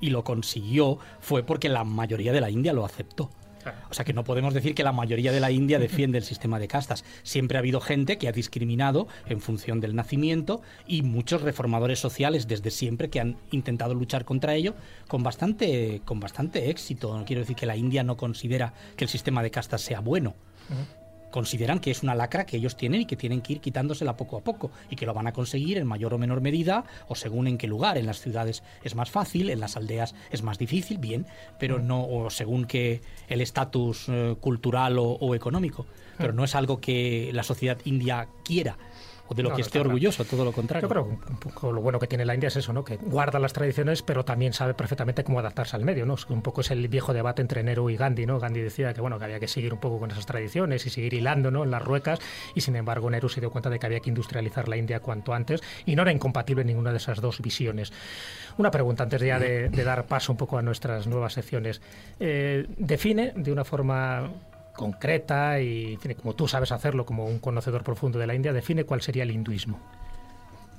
y lo consiguió fue porque la mayoría de la India lo aceptó. O sea que no podemos decir que la mayoría de la India defiende el sistema de castas. Siempre ha habido gente que ha discriminado en función del nacimiento y muchos reformadores sociales desde siempre que han intentado luchar contra ello con bastante, con bastante éxito. No quiero decir que la India no considera que el sistema de castas sea bueno consideran que es una lacra que ellos tienen y que tienen que ir quitándosela poco a poco y que lo van a conseguir en mayor o menor medida o según en qué lugar. En las ciudades es más fácil, en las aldeas es más difícil, bien, pero mm. no o según que el estatus eh, cultural o, económico. Pero mm. no es algo que la sociedad india quiera o de lo que esté orgulloso, todo lo contrario. Yo creo que un poco lo bueno que tiene la India es eso, ¿no? Que guarda las tradiciones, pero también sabe perfectamente cómo adaptarse al medio, ¿no? Un poco es el viejo debate entre Nehru y Gandhi, ¿no? Gandhi decía que bueno, que había que seguir un poco con esas tradiciones y seguir hilando, ¿no? En las ruecas, y sin embargo Nehru se dio cuenta de que había que industrializar la India cuanto antes y no era incompatible ninguna de esas dos visiones. Una pregunta antes ya de, dar paso un poco a nuestras nuevas secciones. Eh, define de una forma concreta y como tú sabes hacerlo como un conocedor profundo de la India, define cuál sería el hinduismo.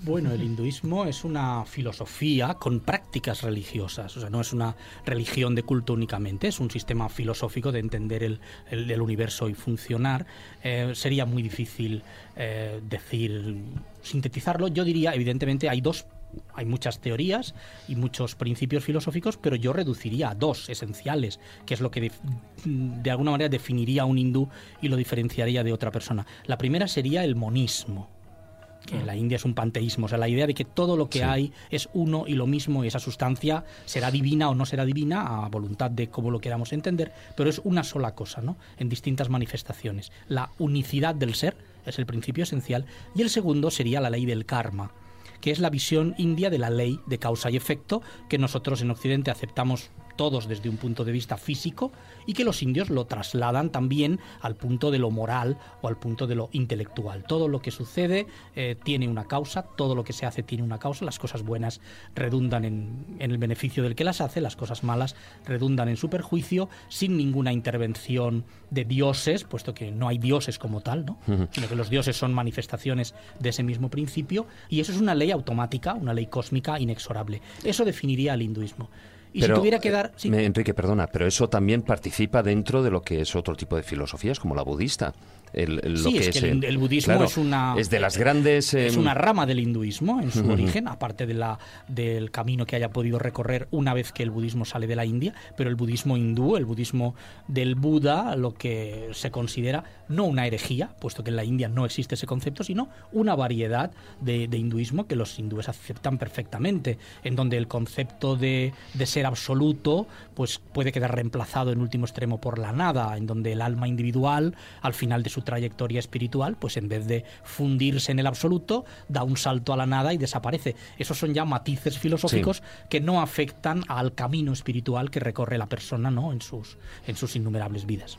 Bueno, el hinduismo es una filosofía con prácticas religiosas, o sea, no es una religión de culto únicamente, es un sistema filosófico de entender el, universo y funcionar. Eh, sería muy difícil eh, decir, sintetizarlo. Yo diría, evidentemente, hay dos hay muchas teorías y muchos principios filosóficos, pero yo reduciría a dos esenciales, que es lo que de, alguna manera definiría a un hindú y lo diferenciaría de otra persona. La primera sería el monismo que en la India es un panteísmo, o sea, la idea de que todo lo que hay es uno y lo mismo y esa sustancia será divina o no será divina a voluntad de cómo lo queramos entender, pero es una sola cosa, ¿no? En distintas manifestaciones. La unicidad del ser es el principio esencial y el segundo sería la ley del karma, que es la visión india de la ley de causa y efecto que nosotros en Occidente aceptamos todos desde un punto de vista físico y que los indios lo trasladan también al punto de lo moral o al punto de lo intelectual. Todo lo que sucede eh, tiene una causa, todo lo que se hace tiene una causa, las cosas buenas redundan en, el beneficio del que las hace, las cosas malas redundan en su perjuicio, sin ninguna intervención de dioses, puesto que no hay dioses como tal, ¿no? sino que los dioses son manifestaciones de ese mismo principio, y eso es una ley automática, una ley cósmica inexorable. Eso definiría el hinduismo. Y si tuviera que dar... Enrique, perdona, pero eso también participa dentro de lo que es otro tipo de filosofías, como la budista. El, sí, es, que el, budismo es una es de las grandes es una em, rama del hinduismo en su origen aparte de la del camino que haya podido recorrer una vez que el budismo sale de la India pero el budismo hindú el budismo del Buda lo que se considera no una herejía puesto que en la India no existe ese concepto sino una variedad de, hinduismo que los hindúes aceptan perfectamente en donde el concepto de, de ser absoluto pues puede quedar reemplazado en último extremo por la nada en donde el alma individual al final de su trayectoria espiritual, pues en vez de fundirse en el absoluto, da un salto a la nada y desaparece. Esos son ya matices filosóficos que no afectan al camino espiritual que recorre la persona ¿no? en, sus, en sus innumerables vidas.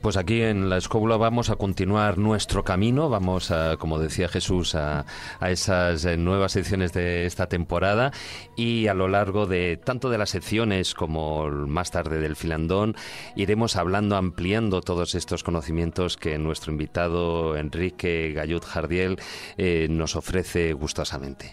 Pues aquí en la escóbula vamos a continuar nuestro camino, vamos, a, como decía Jesús, a, a esas eh, nuevas secciones de esta temporada y a lo largo de tanto de las secciones como más tarde del filandón iremos hablando, ampliando todos estos conocimientos que nuestro invitado Enrique Gallut Jardiel eh, nos ofrece gustosamente.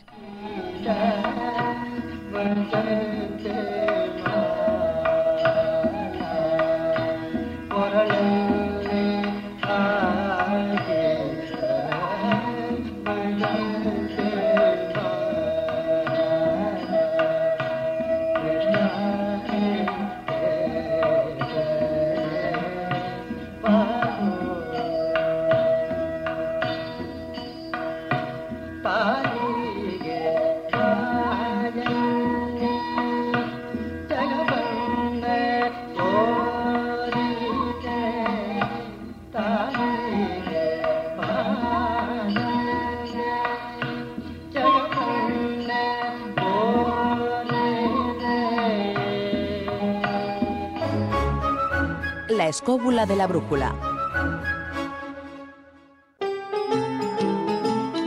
Escóbula de la brújula.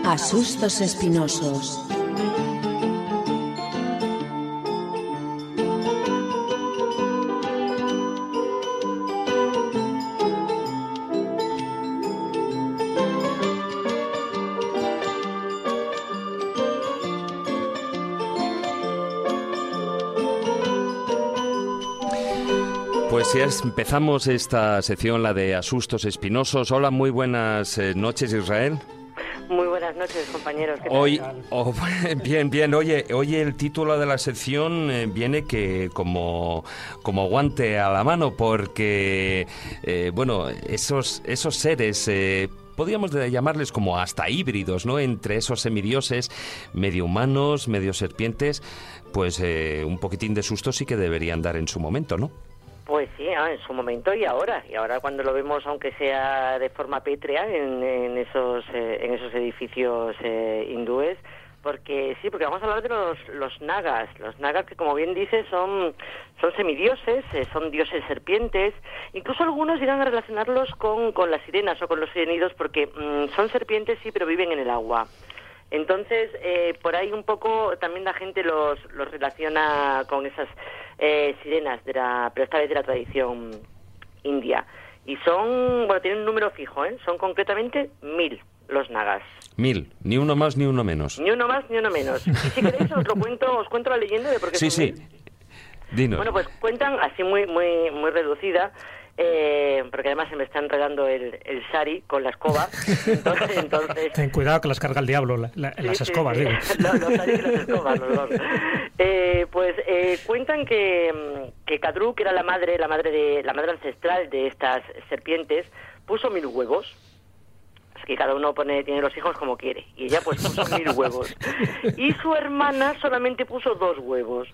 Asustos espinosos. Si empezamos esta sección, la de asustos espinosos. Hola, muy buenas eh, noches, Israel. Muy buenas noches, compañeros. Hoy, oh, *laughs* bien, bien. Oye, oye, el título de la sección eh, viene que como, como guante a la mano, porque, eh, bueno, esos, esos seres podríamos llamarles como hasta híbridos, ¿no? Entre esos semidioses, medio humanos, medio serpientes, pues un poquitín de susto sí que deberían dar en su momento, ¿no? Pues sí, ah, en su momento y ahora. Y ahora cuando lo vemos, aunque sea de forma pétrea, en, en esos, eh, en esos edificios eh, hindúes, porque sí, porque vamos a hablar de los, los nagas. Los nagas que, como bien dice, son, son semidioses, eh, son dioses serpientes. Incluso algunos llegan a relacionarlos con, con las sirenas o con los sirenidos, porque mm, son serpientes, sí, pero viven en el agua. Entonces, eh, por ahí un poco también la gente los, los relaciona con esas eh, sirenas, de la, pero esta vez de la tradición india. Y son, bueno, tienen un número fijo, ¿eh? son concretamente mil los nagas. Mil, ni uno más ni uno menos. Ni uno más ni uno menos. Y si queréis os lo cuento, os cuento la leyenda de por qué Sí, son sí. mil. Dinos. Bueno, pues cuentan así muy muy muy reducida, eh, porque además se me está enredando el, el sari con la escoba. Entonces, *laughs* entonces Ten cuidado que las carga el diablo, la- la- Sí, las escobas, sí. digo. *laughs* No, los sari y las escobas, los dos. Eh, pues eh, cuentan que, mm, que Kadru, que era la madre, la madre de la madre ancestral de estas serpientes, puso mil huevos. Es que cada uno pone, tiene los hijos como quiere. Y ella pues puso mil huevos. *laughs* Y su hermana solamente puso dos huevos.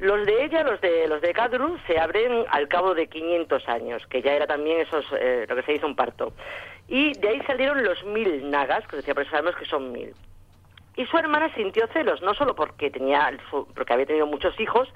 Los de ella, los de los de Kadru, se abren al cabo de 500 años, que ya era también esos, eh, lo que se dice un parto. Y de ahí salieron los mil nagas, que decía, por eso sabemos que son mil. Y su hermana sintió celos, no solo porque tenía porque había tenido muchos hijos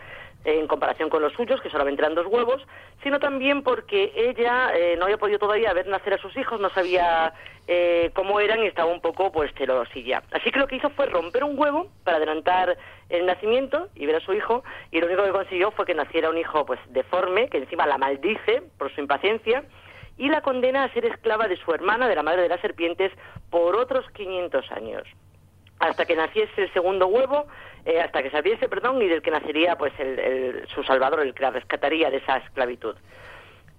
en comparación con los suyos, que solamente eran dos huevos, sino también porque ella eh, no había podido todavía ver nacer a sus hijos, no sabía eh, cómo eran y estaba un poco pues celosilla. Así que lo que hizo fue romper un huevo para adelantar el nacimiento y ver a su hijo, y lo único que consiguió fue que naciera un hijo pues deforme, que encima la maldice por su impaciencia, y la condena a ser esclava de su hermana, de la madre de las serpientes, por otros 500 años hasta que naciese el segundo huevo, eh, hasta que saliese, perdón, y del que nacería pues el, el- su salvador, el que la rescataría de esa esclavitud.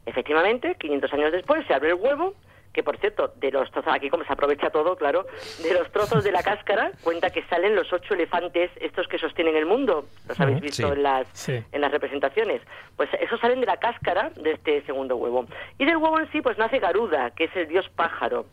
Efectivamente, 500 años después se abre el huevo, que por cierto, de los trozos, aquí como se aprovecha todo, claro, de los trozos de la cáscara, cuenta que salen los ocho elefantes, estos que sostienen el mundo, los habéis visto sí. en las Sí. en las representaciones. Pues esos salen de la cáscara de este segundo huevo. Y del huevo en sí, pues nace Garuda, que es el dios pájaro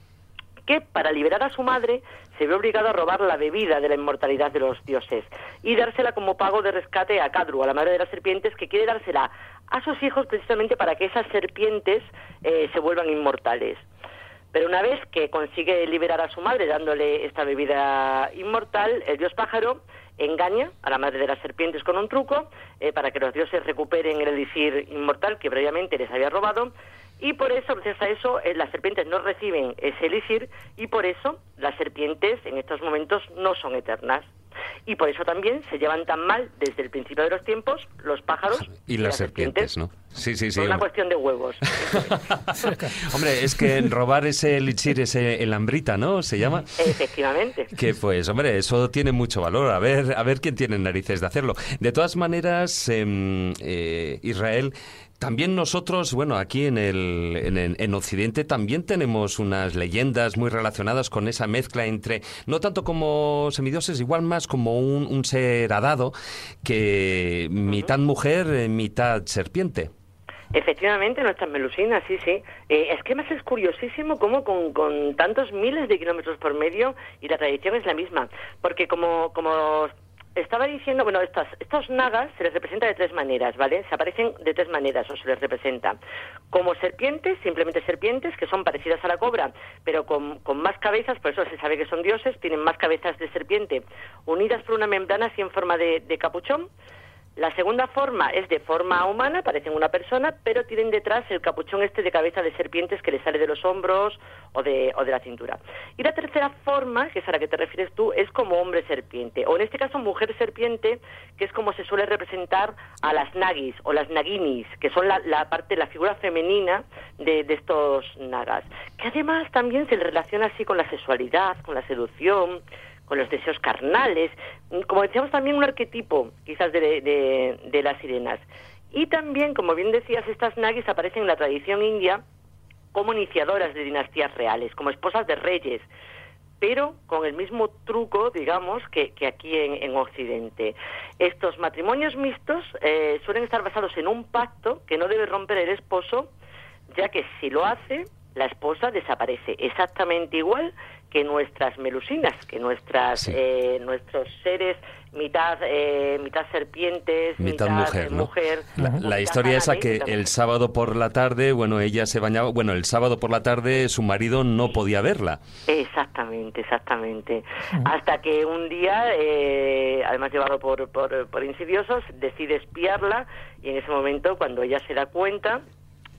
que para liberar a su madre se ve obligado a robar la bebida de la inmortalidad de los dioses y dársela como pago de rescate a Kadru, a la madre de las serpientes, que quiere dársela a sus hijos precisamente para que esas serpientes eh, se vuelvan inmortales. Pero una vez que consigue liberar a su madre dándole esta bebida inmortal, el dios pájaro engaña a la madre de las serpientes con un truco eh, para que los dioses recuperen el elixir inmortal que previamente les había robado y por eso, gracias a eso, eh, las serpientes no reciben ese elixir y por eso las serpientes en estos momentos no son eternas. Y por eso también se llevan tan mal desde el principio de los tiempos los pájaros y las serpientes, ¿no? Sí, sí, sí. Por una cuestión de huevos. *laughs* Hombre, es que robar ese elixir, ese el hambrita, ¿no? Se llama. Efectivamente. Que pues, hombre, eso tiene mucho valor. A ver, a ver quién tiene narices de hacerlo. De todas maneras, em, eh, Israel, también nosotros, bueno, aquí en el, en, en Occidente también tenemos unas leyendas muy relacionadas con esa mezcla entre, no tanto como semidioses, igual más como un, un ser hadado que mitad mujer, eh, mitad serpiente. Efectivamente, nuestras melusinas, sí, sí. Eh, es que más es curiosísimo cómo con, con tantos miles de kilómetros por medio y la tradición es la misma. Porque como, como estaba diciendo, bueno, estas, estos nagas se les representa de tres maneras, ¿vale? Se aparecen de tres maneras o se les representa. Como serpientes, simplemente serpientes, que son parecidas a la cobra, pero con, con más cabezas, por eso se sabe que son dioses, tienen más cabezas de serpiente, unidas por una membrana así en forma de, de capuchón. La segunda forma es de forma humana, parecen una persona, pero tienen detrás el capuchón este de cabeza de serpientes que le sale de los hombros o de, o de la cintura. Y la tercera forma, que es a la que te refieres tú, es como hombre serpiente, o en este caso mujer serpiente, que es como se suele representar a las nagis o las naginis, que son la, la parte, la figura femenina de, de estos nagas, que además también se relaciona así con la sexualidad, con la seducción, con los deseos carnales, como decíamos también un arquetipo quizás de, las sirenas. Y también, como bien decías, estas nagis aparecen en la tradición india como iniciadoras de dinastías reales, como esposas de reyes, pero con el mismo truco, digamos, que, que aquí en, en Occidente. Estos matrimonios mixtos eh, suelen estar basados en un pacto que no debe romper el esposo, ya que si lo hace, la esposa desaparece, exactamente igual que nuestras melusinas, que nuestras eh, nuestros seres mitad eh, mitad serpientes, mitad, mujer. La, historia esa que el sábado por la tarde, bueno, ella se bañaba, bueno, el sábado por la tarde su marido no podía verla. Exactamente, exactamente. Hasta que un día, eh, además llevado por, por, por insidiosos, decide espiarla y en ese momento, cuando ella se da cuenta,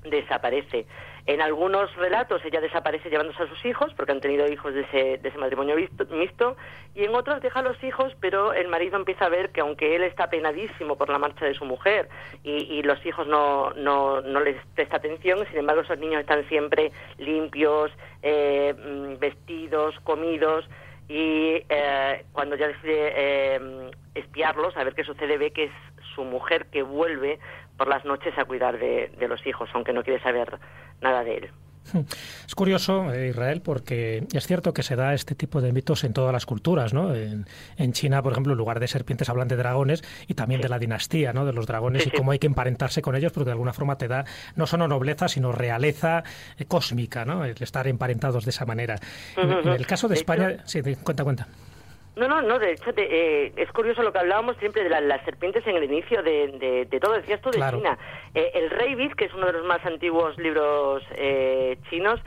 desaparece. En algunos relatos ella desaparece llevándose a sus hijos, porque han tenido hijos de ese, de ese matrimonio mixto, y en otros deja a los hijos, pero el marido empieza a ver que aunque él está penadísimo por la marcha de su mujer y, los hijos no, no, no, les presta atención, sin embargo esos niños están siempre limpios, eh, mm, vestidos, comidos, y eh, cuando ya decide eh, espiarlos, a ver qué sucede, ve que es su mujer que vuelve por las noches a cuidar de, los hijos, aunque no quiere saber nada de él. *laughs* Es curioso, eh, Israel, porque es cierto que se da este tipo de mitos en todas las culturas, ¿no? En, China, por ejemplo, en lugar de serpientes hablan de dragones y también de la dinastía, ¿no? De los dragones y cómo hay que emparentarse con ellos, porque de alguna forma te da no solo nobleza, sino realeza eh, cósmica, ¿no? El estar emparentados de esa manera. en, el caso de España, sí, cuenta, cuenta. No, no, no, de hecho eh, es curioso lo que hablábamos siempre de las serpientes en el inicio de, de, todo, decías tú de China. Eh, el Rey Bit, que es uno de los más antiguos libros eh, chinos,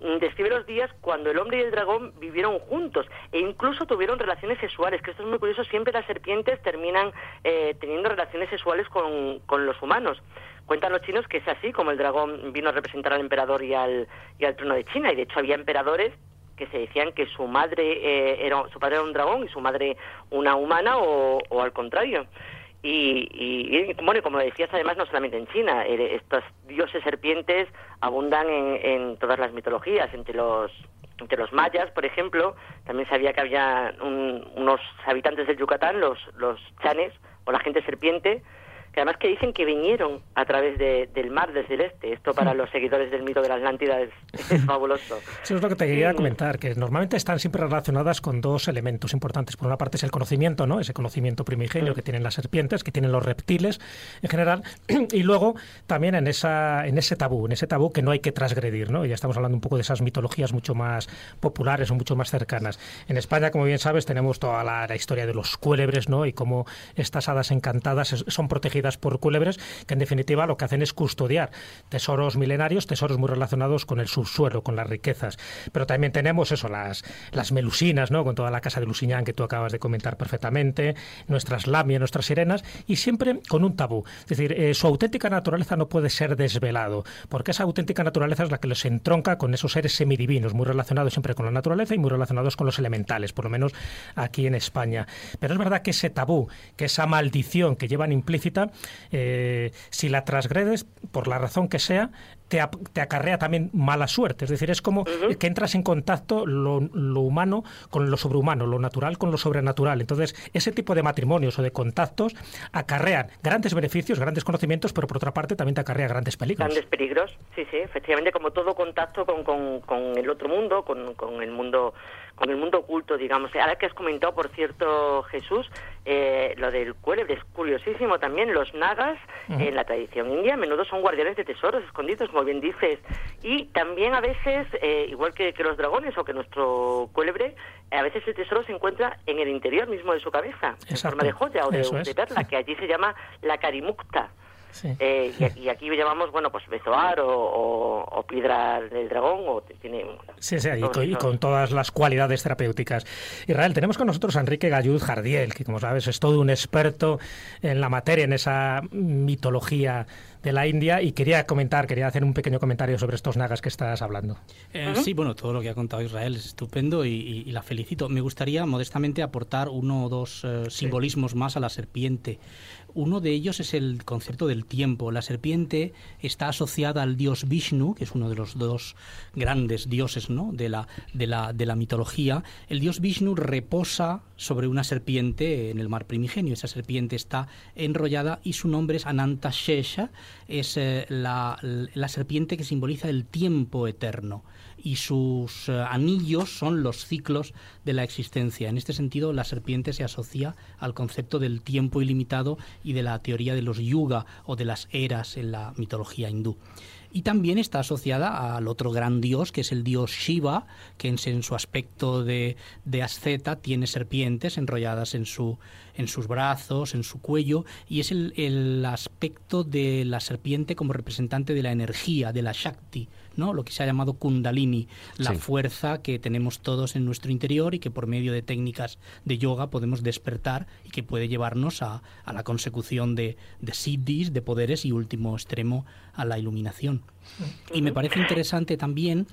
mm, describe los días cuando el hombre y el dragón vivieron juntos e incluso tuvieron relaciones sexuales, que esto es muy curioso, siempre las serpientes terminan teniendo relaciones sexuales con, con los humanos. Cuentan los chinos que es así como el dragón vino a representar al emperador y al, y al trono de China, y de hecho había emperadores que se decían que su madre eh, era su padre era un dragón y su madre una humana o, al contrario. Y, y, bueno como decías además no solamente en China eh, estos dioses serpientes abundan en, en, todas las mitologías entre los entre los mayas por ejemplo también sabía que había unos habitantes del Yucatán los los chanes o la gente serpiente además que dicen que vinieron a través del mar desde el este. Esto para los seguidores del mito de la Atlántida es, *laughs* fabuloso. Eso es lo que te quería comentar, que normalmente están siempre relacionadas con dos elementos importantes. Por una parte es el conocimiento, ¿no? Ese conocimiento primigenio que tienen las serpientes, que tienen los reptiles en general, *clears throat* y luego también en esa en ese tabú, en ese tabú que no hay que transgredir, ¿no? Ya estamos hablando un poco de esas mitologías mucho más populares o mucho más cercanas. En España, como bien sabes, tenemos toda la, la historia de los cuélebres, ¿no? Y cómo estas hadas encantadas son protegidas por culebres, que en definitiva lo que hacen es custodiar tesoros milenarios, tesoros muy relacionados con el subsuelo, con las riquezas. Pero también tenemos eso, las, las melusinas, ¿no? con toda la casa de Lusiñán que tú acabas de comentar perfectamente, nuestras lamias, nuestras sirenas, y siempre con un tabú. Es decir, eh, su auténtica naturaleza no puede ser desvelado, porque esa auténtica naturaleza es la que les entronca con esos seres semidivinos, muy relacionados siempre con la naturaleza y muy relacionados con los elementales, por lo menos aquí en España. Pero es verdad que ese tabú, que esa maldición que llevan implícita, eh, si la transgredes, por la razón que sea, te, te, acarrea también mala suerte. Es decir, es como que entras en contacto lo, humano con lo sobrehumano, lo natural con lo sobrenatural. Entonces, ese tipo de matrimonios o de contactos acarrean grandes beneficios, grandes conocimientos, pero por otra parte también te acarrea grandes peligros. Grandes peligros, sí, sí, efectivamente, como todo contacto con, con, con el otro mundo, con, con el mundo con el mundo oculto, digamos. Ahora que has comentado, por cierto, Jesús, eh, lo del cuélebre es curiosísimo también. Los nagas, en la tradición india, a menudo son guardianes de tesoros escondidos, como bien dices. Y también a veces, eh, igual que, los dragones o que nuestro cuélebre, a veces el tesoro se encuentra en el interior mismo de su cabeza, en forma de joya o de, de perla, que allí se llama la carimukta. Eh, y, aquí llamamos, bueno, pues bezoar o, piedra del dragón. O tiene, sí, sí, y con, todas las cualidades terapéuticas. Israel, tenemos con nosotros a Enrique Gallud Jardiel, que como sabes es todo un experto en la materia, en esa mitología de la India y quería comentar, quería hacer un pequeño comentario sobre estos nagas que estás hablando. Eh, sí, bueno, todo lo que ha contado Israel es estupendo y, la felicito. Me gustaría modestamente aportar uno o dos eh, simbolismos más a la serpiente. Uno de ellos es el concepto del tiempo. La serpiente está asociada al dios Vishnu, que es uno de los dos grandes dioses de, la, mitología. El dios Vishnu reposa sobre una serpiente en el mar primigenio. Esa serpiente está enrollada y su nombre es Ananta Shesha, es eh, la serpiente que simboliza el tiempo eterno y sus eh, anillos son los ciclos de la existencia. En este sentido, la serpiente se asocia al concepto del tiempo ilimitado y de la teoría de los yuga o de las eras en la mitología hindú. y también está asociada al otro gran dios, que es el dios Shiva, que en, su aspecto de, de asceta tiene serpientes enrolladas en, su, en sus brazos, en su cuello, y es el, el aspecto de la serpiente como representante de la energía, de la Shakti, ¿no? lo que se ha llamado Kundalini, la fuerza que tenemos todos en nuestro interior y que por medio de técnicas de yoga podemos despertar y que puede llevarnos a, a la consecución de, de siddhis, de poderes y último extremo a la iluminación. Y me parece interesante también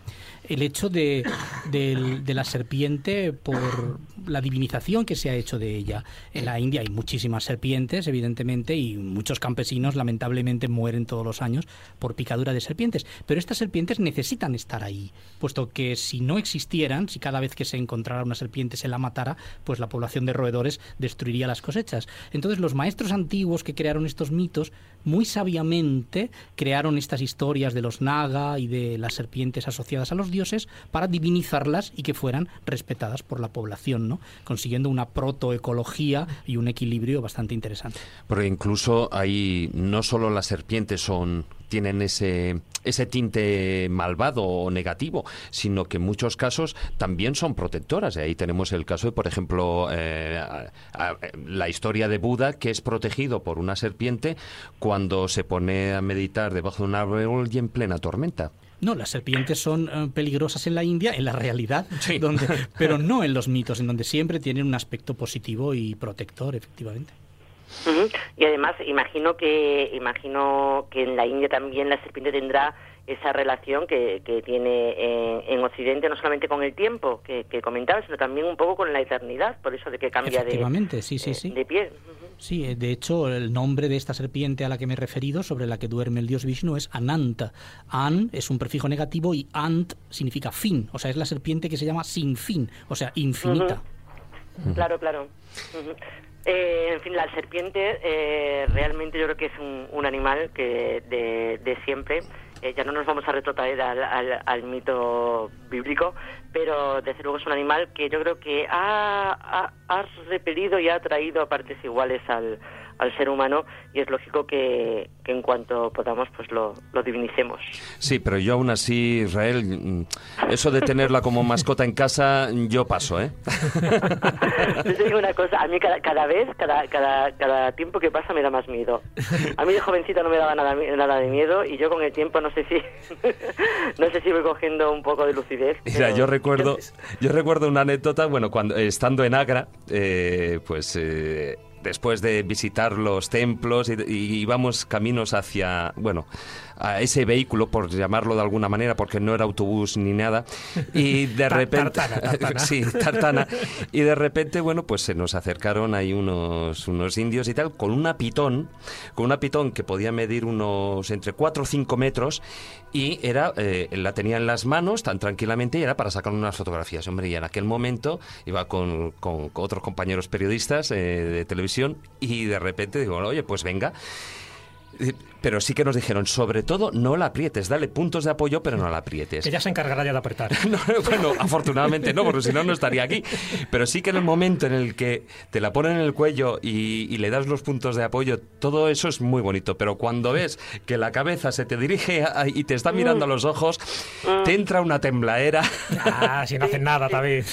el hecho de, de, la serpiente por la divinización que se ha hecho de ella. En la India hay muchísimas serpientes, evidentemente, y muchos campesinos lamentablemente mueren todos los años por picadura de serpientes. Pero estas serpientes necesitan estar ahí, puesto que si no existieran, si cada vez que se encontrara una serpiente se la matara, pues la población de roedores destruiría las cosechas. Entonces los maestros antiguos que crearon estos mitos, muy sabiamente crearon estas historias de los naga y de las serpientes asociadas a los dioses para divinizarlas y que fueran respetadas por la población, ¿no? consiguiendo una protoecología y un equilibrio bastante interesante. Porque incluso ahí no solo las serpientes son tienen ese, ese tinte malvado o negativo, sino que en muchos casos también son protectoras. Y ahí tenemos el caso de, por ejemplo, eh, la historia de Buda, que es protegido por una serpiente cuando se pone a meditar debajo de un árbol y en plena tormenta. No, las serpientes son eh, peligrosas en la India, en la realidad, donde, *laughs* pero no en los mitos, en donde siempre tienen un aspecto positivo y protector, efectivamente. Y además imagino que imagino que en la India también la serpiente tendrá esa relación que, que tiene en, Occidente no solamente con el tiempo que, que comentaba, sino también un poco con la eternidad, por eso de que cambia de, sí, sí, eh, sí. de pie. Sí, eh, de hecho, el nombre de esta serpiente a la que me he referido, sobre la que duerme el dios Vishnu, es Ananta. An es un prefijo negativo y Ant significa fin, o sea, es la serpiente que se llama sin fin, o sea, infinita. Claro, claro. Eh, en fin, la serpiente eh, realmente yo creo que es un, animal que de, siempre, eh, ya no nos vamos a retrotraer al, mito bíblico, pero desde luego es un animal que yo creo que ha, ha repelido y ha atraído a partes iguales al, al ser humano y es lógico que, en cuanto podamos pues lo, lo, divinicemos. Sí, pero yo aún así, Israel, mm, eso de tenerla como mascota en casa, yo paso, ¿eh? *laughs* te digo una cosa, a mí cada, cada vez, cada, cada, cada tiempo que pasa me da más miedo. A mí de jovencita no me daba nada, nada de miedo y yo con el tiempo no sé si *laughs* no sé si voy cogiendo un poco de lucidez. Mira, yo recuerdo, *laughs* yo recuerdo una anécdota, bueno, cuando estando en Agra, eh, pues eh, después de visitar los templos y, íbamos caminos hacia, bueno, a ese vehículo, por llamarlo de alguna manera, porque no era autobús ni nada, y *laughs* de repente... tartana, *laughs* sí, tartana. Y de repente, bueno, pues se nos acercaron ahí unos, unos indios y tal, con una pitón, con una pitón que podía medir unos entre 4 o 5 metros, y era, eh, la tenía en las manos tan tranquilamente y era para sacar unas fotografías. Hombre, y en aquel momento iba con, con, otros compañeros periodistas eh, de televisión y de repente digo, oye, pues venga. Pero sí que nos dijeron, sobre todo, no la aprietes, dale puntos de apoyo, pero no la aprietes. Ella se encargará ya de apretar. *laughs* bueno, afortunadamente no, porque si no, no estaría aquí. Pero sí que en el momento en el que te la ponen en el cuello y, le das los puntos de apoyo, todo eso es muy bonito. Pero cuando ves que la cabeza se te dirige y te está mirando a los ojos, te entra una temblaera. Ah, si no hacen nada, David.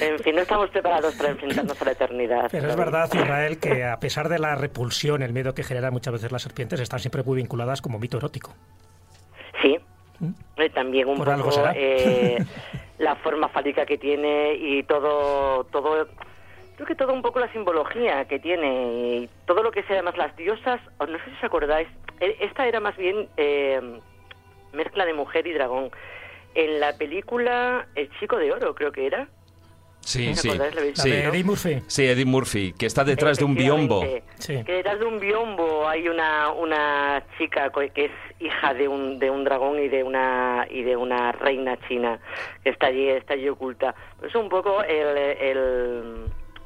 en fin, no estamos preparados para enfrentarnos a la eternidad. Pero es verdad, Israel, que a pesar de la repulsión, el miedo que genera muchas veces las serpientes están siempre muy vinculadas como mito erótico. Sí, ¿Mm? eh, también un poco eh, *laughs* la forma fálica que tiene y todo, todo, creo que todo un poco la simbología que tiene y todo lo que sea además las diosas, no sé si os acordáis, e, esta era más bien eh, mezcla de mujer y dragón. En la película El Chico de Oro, creo que era, Sí, sí. Sí. Eddie Murphy. Sí, Eddie Murphy, que está detrás de un biombo. Que detrás de un biombo hay una, una chica que es hija de un, de un dragón y de una y de una reina china que está allí, está allí oculta. Es un poco el, el,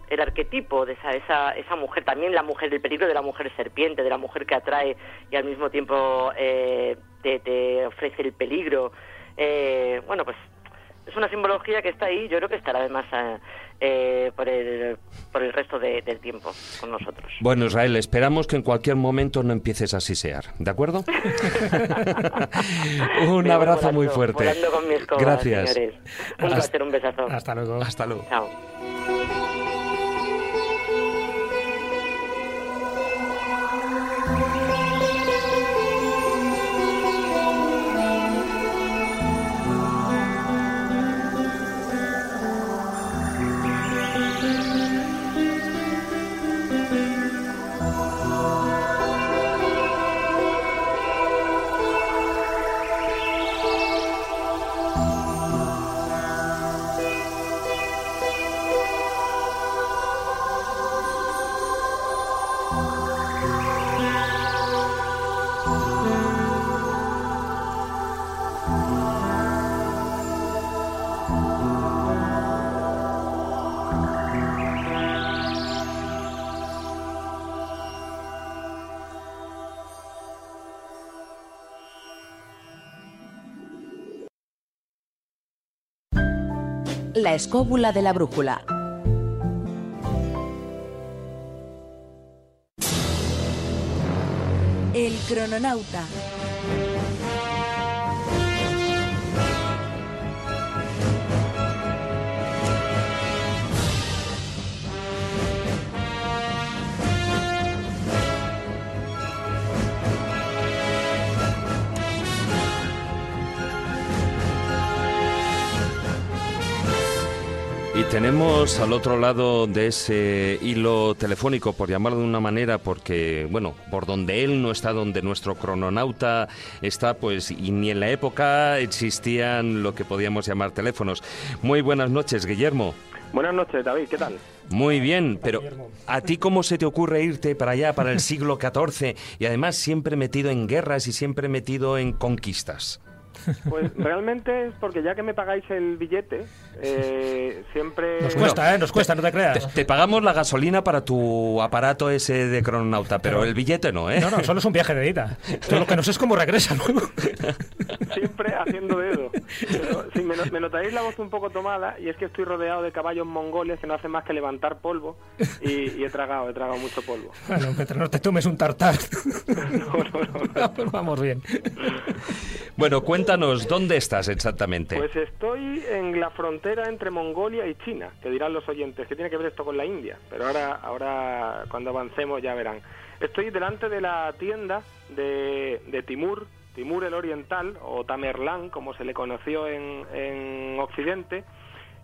el arquetipo de esa, esa, esa mujer, también la mujer, el peligro de la mujer serpiente, de la mujer que atrae y al mismo tiempo eh, te, te ofrece el peligro. Eh, bueno, pues es una simbología que está ahí, yo creo que estará además eh, eh, por, el, por el resto de- del tiempo con nosotros. Bueno, Israel, esperamos que en cualquier momento no empieces a sisear, ¿de acuerdo? *laughs* Un abrazo muy fuerte. volando con mi escoba, Gracias. señores. Un placer, un besazo. Hasta luego. Hasta luego. Chao. La escóbula de la brújula. El crononauta. Tenemos al otro lado de ese hilo telefónico, por llamarlo de una manera, porque, bueno, por donde él no está, donde nuestro crononauta está, pues, y ni en la época existían lo que podíamos llamar teléfonos. Muy buenas noches, Guillermo. Buenas noches, David, ¿qué tal? Muy bien, pero. ¿a ti cómo se te ocurre irte para allá, para el siglo XIV, y además siempre metido en guerras y siempre metido en conquistas? Pues realmente es porque ya que me pagáis el billete, eh, siempre... Nos cuesta, ¿eh? Nos cuesta, no te Te, creas. te pagamos la gasolina para tu aparato ese de crononauta, pero el billete no, ¿eh? No, no, solo es un viaje de ida. Todo lo que no sé es cómo regresa luego. Siempre haciendo dedo. Pero, sí, me, no- me notaréis la voz un poco tomada y es que estoy rodeado de caballos mongoles que no hacen más que levantar polvo y, y he tragado, he tragado mucho polvo. Bueno, mientras no te tomes un tartar. *laughs* No, no, no. Pues *laughs* vamos bien. Bueno, cuéntanos, ¿dónde estás exactamente? Pues estoy en la frontera entre Mongolia y China, que dirán los oyentes, que tiene que ver esto con la India, pero ahora, ahora cuando avancemos ya verán. Estoy delante de la tienda de, de Timur, Timur el Oriental, o Tamerlán, como se le conoció en, en Occidente,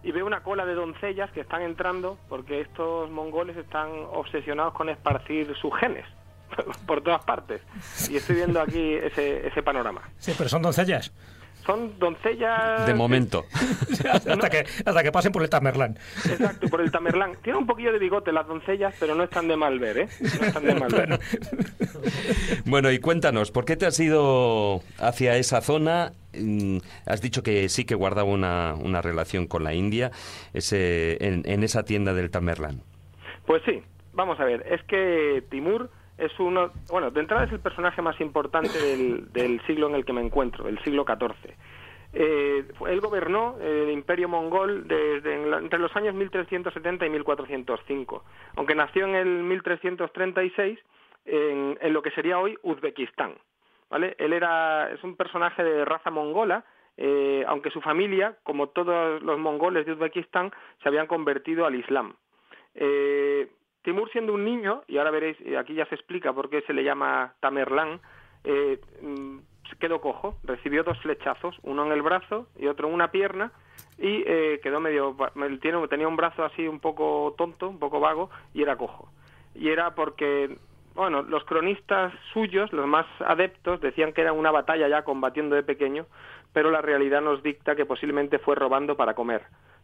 y veo una cola de doncellas que están entrando porque estos mongoles están obsesionados con esparcir sus genes *laughs* por todas partes. Y estoy viendo aquí ese, ese panorama. Sí, pero son doncellas. Son doncellas... De momento. *laughs* hasta, que, hasta que pasen por el Tamerlán. Exacto, por el Tamerlán. Tiene un poquillo de bigote las doncellas, pero no están de mal ver, ¿eh? No están de mal ver. Bueno, y cuéntanos, ¿por qué te has ido hacia esa zona? Mm, Has dicho que sí que guardaba una, una relación con la India ese, en, en esa tienda del Tamerlán. Pues sí, vamos a ver. Es que Timur es uno... Bueno, de entrada es el personaje más importante del, del siglo en el que me encuentro, el siglo XIV. Eh, él gobernó el imperio mongol desde entre los años 1370 y 1405, aunque nació en el 1336 en, en lo que sería hoy Uzbekistán. ¿vale? Él era, es un personaje de raza mongola, eh, aunque su familia, como todos los mongoles de Uzbekistán, se habían convertido al Islam. Eh, Timur siendo un niño, y ahora veréis, y aquí ya se explica por qué se le llama Tamerlán, eh, mm, quedó cojo, recibió dos flechazos, uno en el brazo y otro en una pierna, y eh, quedó medio, tenía un brazo así un poco tonto, un poco vago, y era cojo. Y era porque, bueno, los cronistas suyos, los más adeptos, decían que era una batalla ya combatiendo de pequeño, pero la realidad nos dicta que posiblemente fue robando para comer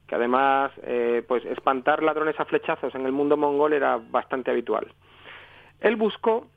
que además eh, pues espantar ladrones a flechazos en el mundo mongol era bastante habitual. Él buscó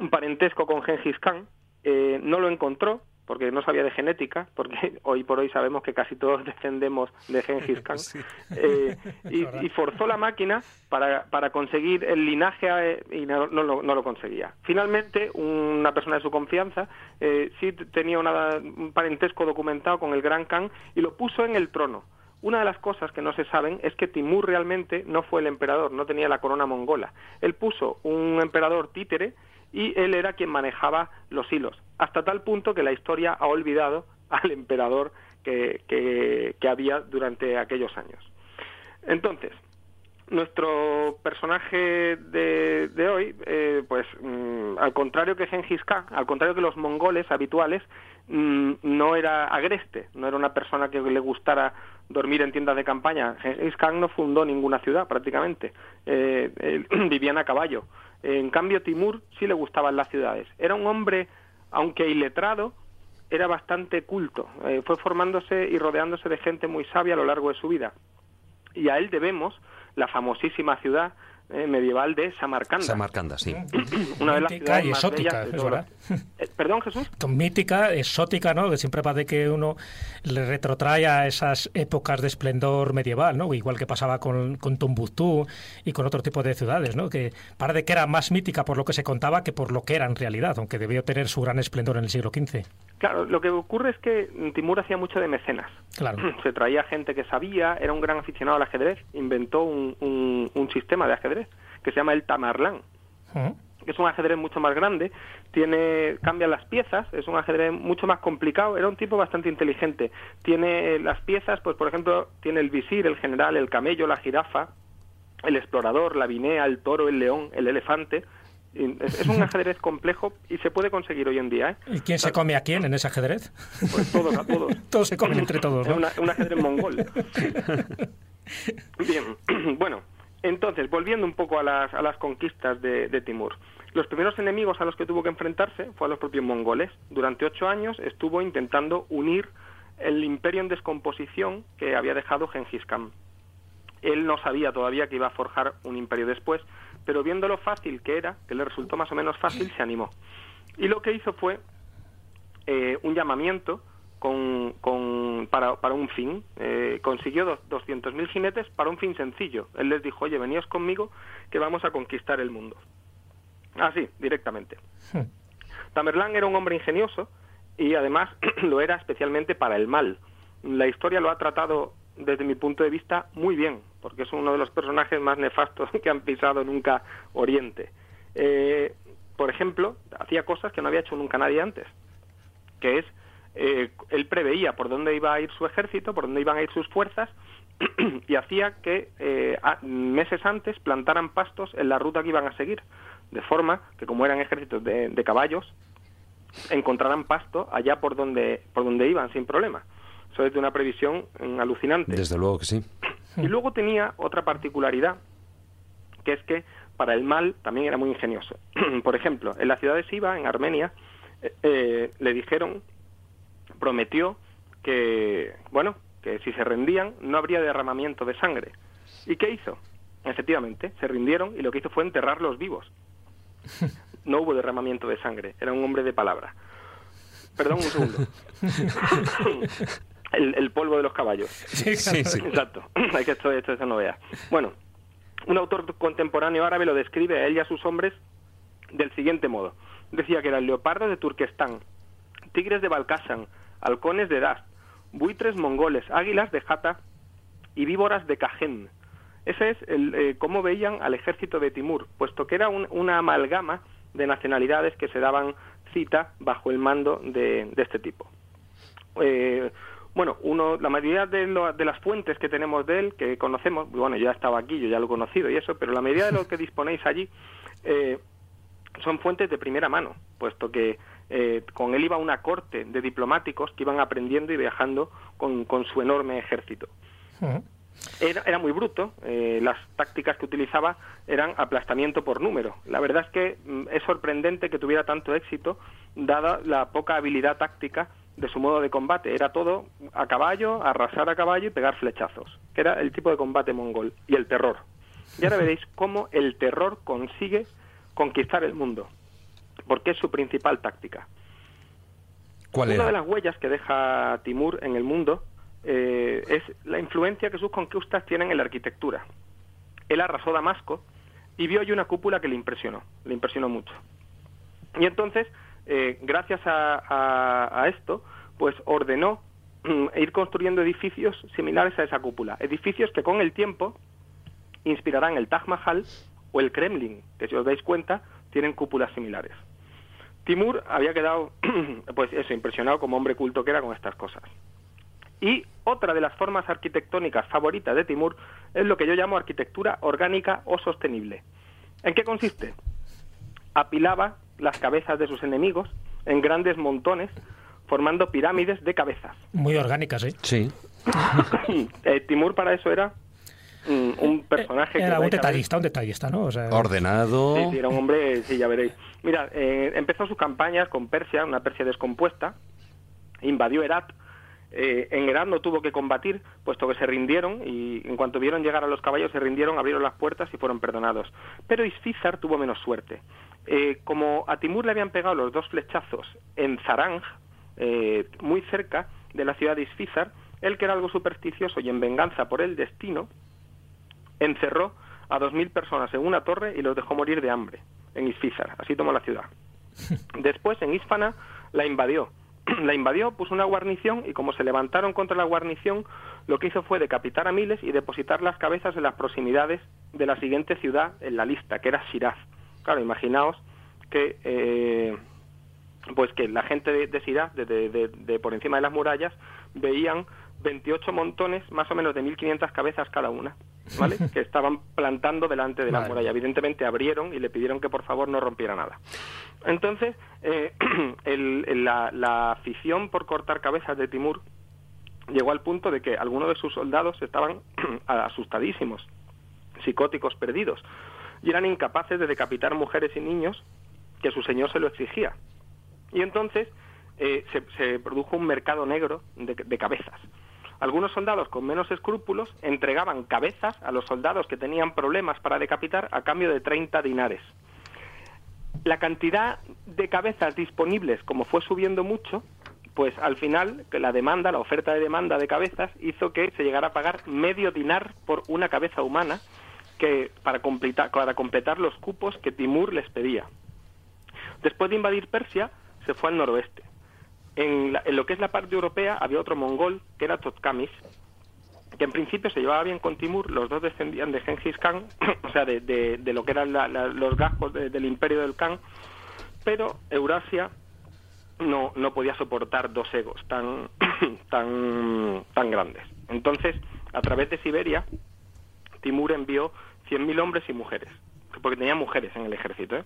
un parentesco con Gengis Khan, eh, no lo encontró porque no sabía de genética, porque *laughs* hoy por hoy sabemos que casi todos *laughs* descendemos de Gengis Khan, *laughs* eh, y, forzó la máquina para, para conseguir el linaje eh, y no, no, lo conseguía. Finalmente, una persona de su confianza eh, sí tenía un parentesco documentado con el Gran Khan y lo puso en el trono. Una de las cosas que no se saben es que Timur realmente no fue el emperador, no tenía la corona mongola. Él puso un emperador títere y él era quien manejaba los hilos, hasta tal punto que la historia ha olvidado *laughs* al emperador que, que, había durante aquellos años. Entonces, nuestro personaje de, de hoy, eh, pues mm, al contrario que Genghis Khan, al contrario que los mongoles habituales, mm, no era agreste, no era una persona que le gustara dormir en tiendas de campaña. Genghis Khan no fundó ninguna ciudad prácticamente, eh, *clears throat* vivían a caballo. En cambio, Timur sí le gustaban las ciudades. Era un hombre, aunque iletrado, era bastante culto. Eh, fue formándose y rodeándose de gente muy sabia a lo largo de su vida. Y a él debemos la famosísima ciudad eh, medieval de Samarcanda. Samarcanda, sí. *clears throat* Una de las ciudades y exótica, más *laughs* eh, Perdón, Jesús. Mítica, exótica, ¿no? Que siempre parece que uno le retrotrae a esas épocas de esplendor medieval, ¿no? Igual que pasaba con, con Tombuctú y con otro tipo de ciudades, ¿no? Que parece que era más mítica por lo que se contaba que por lo que era en realidad, aunque debió tener su gran esplendor en el siglo XV. Claro, lo que ocurre es que Timur hacía mucho de mecenas. Claro. *laughs* Se traía gente que sabía, era un gran aficionado al ajedrez, inventó un, un sistema de ajedrez que se llama el Tamarlán. que es un ajedrez mucho más grande, tiene cambian las piezas, es un ajedrez mucho más complicado, era un tipo bastante inteligente. Tiene las piezas, pues por ejemplo, tiene el visir, el general, el camello, la jirafa, el explorador, la vinea, el toro, el león, el elefante. Es un *laughs* ajedrez complejo y se puede conseguir hoy en día. ¿eh? ¿Y quién se come a quién en ese ajedrez? Pues todos a todos. *laughs* todos se comen entre todos. ¿no? Es un ajedrez mongol. *laughs* Bien, *clears throat* bueno, entonces, volviendo un poco a las, a las conquistas de, Timur. Los primeros enemigos a los que tuvo que enfrentarse fue a los propios mongoles. Durante ocho años estuvo intentando unir el imperio en descomposición que había dejado Genghis Khan. Él no sabía todavía que iba a forjar un imperio después, pero viendo lo fácil que era, que le resultó más o menos fácil, se animó. Y lo que hizo fue eh, un llamamiento con, para, para, un fin. Eh, consiguió 200.000 jinetes para un fin sencillo. Él les dijo, oye, veníos conmigo que vamos a conquistar el mundo. Así, directamente. Hmm. Tamerlán era un hombre ingenioso y además *clears throat* lo era especialmente para el mal. La historia lo ha tratado desde mi punto de vista muy bien, porque es uno de los personajes más nefastos *laughs* que han pisado nunca Oriente. Eh, por ejemplo, hacía cosas que no había hecho nunca nadie antes, que es eh, él preveía por dónde iba a ir su ejército, por dónde iban a ir sus fuerzas, *clears throat* y hacía que eh, meses antes plantaran pastos en la ruta que iban a seguir, de forma que como eran ejércitos de, caballos, encontraran pasto allá por donde, por donde iban sin problema. Eso es de una previsión mm, alucinante. Desde luego que sí. Y luego tenía otra particularidad, que es que para el mal también era muy ingenioso. *clears throat* por ejemplo, en la ciudad de Siva, en Armenia, eh, le dijeron prometió que, bueno, que si se rendían no habría derramamiento de sangre. ¿Y qué hizo? Efectivamente, se rindieron y lo que hizo fue enterrarlos vivos. *laughs* No hubo derramamiento de sangre, era un hombre de palabra. Perdón un segundo. *laughs* el, polvo de los caballos. Sí, sí, Exacto. *clears throat* Hay que esto, esto, eso no vea. Bueno, un autor contemporáneo árabe lo describe a él y a sus hombres del siguiente modo. Decía que era el leopardo de Turquestán, tigres de Balkasan, halcones de Das, buitres mongoles, águilas de Jata y víboras de Cajén. Ese es el, eh, cómo veían al ejército de Timur, puesto que era una amalgama de nacionalidades que se daban cita bajo el mando de, este tipo. Eh, bueno, uno, la mayoría de, de, las fuentes que tenemos de él, que conocemos, bueno, yo ya estaba aquí, yo ya lo he conocido y eso, pero la mayoría de lo que disponéis allí eh, son fuentes de primera mano, puesto que eh, con él iba una corte de diplomáticos que iban aprendiendo y viajando con, su enorme ejército. Era, muy bruto, eh, las tácticas que utilizaba eran aplastamiento por número. La verdad es que mm, es sorprendente que tuviera tanto éxito, dada la poca habilidad táctica de su modo de combate. Era todo a caballo, arrasar a caballo y pegar flechazos, que era el tipo de combate mongol, y el terror. Y ahora *laughs* veréis cómo el terror consigue conquistar el mundo porque es su principal táctica. ¿Cuál Una de las huellas que deja Timur en el mundo eh, es la influencia que sus conquistas tienen en la arquitectura. Él arrasó Damasco y vio allí una cúpula que le impresionó, le impresionó mucho. Y entonces, eh, gracias a, a- a esto, pues ordenó mm, ir construyendo edificios similares a esa cúpula. Edificios que con el tiempo inspirarán el Taj Mahal o el Kremlin, que si os dais cuenta, tienen cúpulas similares. Timur había quedado, *clears throat* pues eso, impresionado como hombre culto que era con estas cosas. Y otra de las formas arquitectónicas favoritas de Timur es lo que yo llamo arquitectura orgánica o sostenible. ¿En qué consiste? Apilaba las cabezas de sus enemigos en grandes montones, formando pirámides de cabezas. Muy orgánicas, ¿eh? Sí. *laughs* Eh, Timur para eso era mm, un personaje que Era un a ver- detallista, un detallista, ¿no? O sea, Ordenado. Sí, sí, era un hombre, sí, ya veréis. Mira, eh, empezó sus campañas con Persia, una Persia descompuesta, invadió Herat. Eh, en Herat no tuvo que combatir, puesto que se rindieron y en cuanto vieron llegar a los caballos se rindieron, abrieron las puertas y fueron perdonados. Pero Isfizar tuvo menos suerte. Eh, como a Timur le habían pegado los dos flechazos en Zaranj, eh, muy cerca de la ciudad de Isfizar, él que era algo supersticioso y en venganza por el destino, encerró a 2.000 personas en una torre y los dejó morir de hambre en Isfizar. Así tomó la ciudad. *laughs* Después, en Isfana, la invadió. *clears throat* La invadió, puso una guarnición y como se levantaron contra la guarnición, lo que hizo fue decapitar a miles y depositar las cabezas en las proximidades de la siguiente ciudad en la lista, que era Shiraz. Claro, imaginaos que eh, pues que la gente de, de Shiraz, de, de- de- por encima de las murallas, veían 28 montones, más o menos de 1.500 cabezas cada una, ¿vale? *laughs* que estaban plantando delante de la Vale. muralla. Evidentemente abrieron y le pidieron que por favor no rompiera nada. Entonces, eh, *clears throat* el- la, la afición por cortar cabezas de Timur llegó al punto de que algunos de sus soldados estaban *clears throat* asustadísimos, psicóticos perdidos, y eran incapaces de decapitar mujeres y niños que su señor se lo exigía. Y entonces eh, se, se produjo un mercado negro de, de cabezas. Algunos soldados con menos escrúpulos entregaban cabezas a los soldados que tenían problemas para decapitar a cambio de 30 dinares. La cantidad de cabezas disponibles, como fue subiendo mucho, pues al final la demanda, la oferta de demanda de cabezas hizo que se llegara a pagar medio dinar por una cabeza humana que para completar, para completar los cupos que Timur les pedía. Después de invadir Persia, se fue al noroeste. En, la- en lo que es la parte europea había otro mongol, que era Totkamis, que en principio se llevaba bien con Timur, los dos descendían de Genghis Khan, *clears throat* o sea, de, de- lo que eran la- los de- del imperio del Khan, pero Eurasia no, no podía soportar dos egos tan, *clears throat* tan, tan grandes. Entonces, a través de Siberia, Timur envió 100.000 hombres y mujeres, porque tenía mujeres en el ejército, ¿eh?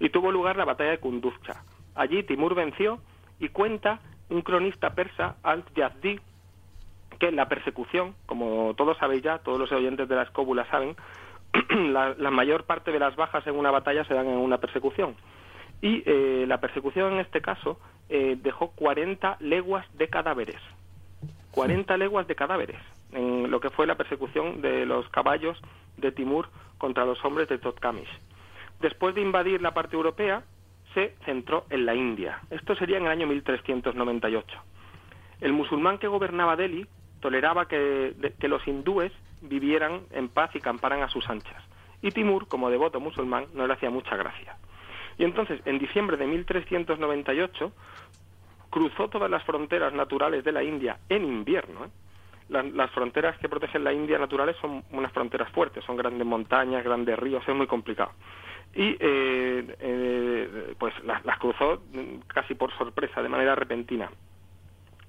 y tuvo lugar la batalla de Kunduzcha. Allí Timur venció y cuenta un cronista persa, Al-Yazdi, que la persecución, como todos sabéis ya, todos los oyentes de la escóbula saben, *clears throat* la, mayor parte de las bajas en una batalla se dan en una persecución. Y eh, la persecución en este caso eh, dejó 40 leguas de cadáveres. 40 leguas de cadáveres en lo que fue la persecución de los caballos de Timur contra los hombres de Totkamish. Después de invadir la parte europea, se centró en la India. Esto sería en el año 1398. El musulmán que gobernaba Delhi toleraba que, los hindúes vivieran en paz y camparan a sus anchas. Y Timur, como devoto musulmán, no le hacía mucha gracia. Y entonces, en diciembre de 1398, cruzó todas las fronteras naturales de la India en invierno. ¿eh? La- las fronteras que protegen la India naturales son unas fronteras fuertes, son grandes montañas, grandes ríos, es muy complicado. Y eh, eh, pues las, las cruzó mm, casi por sorpresa, de manera repentina.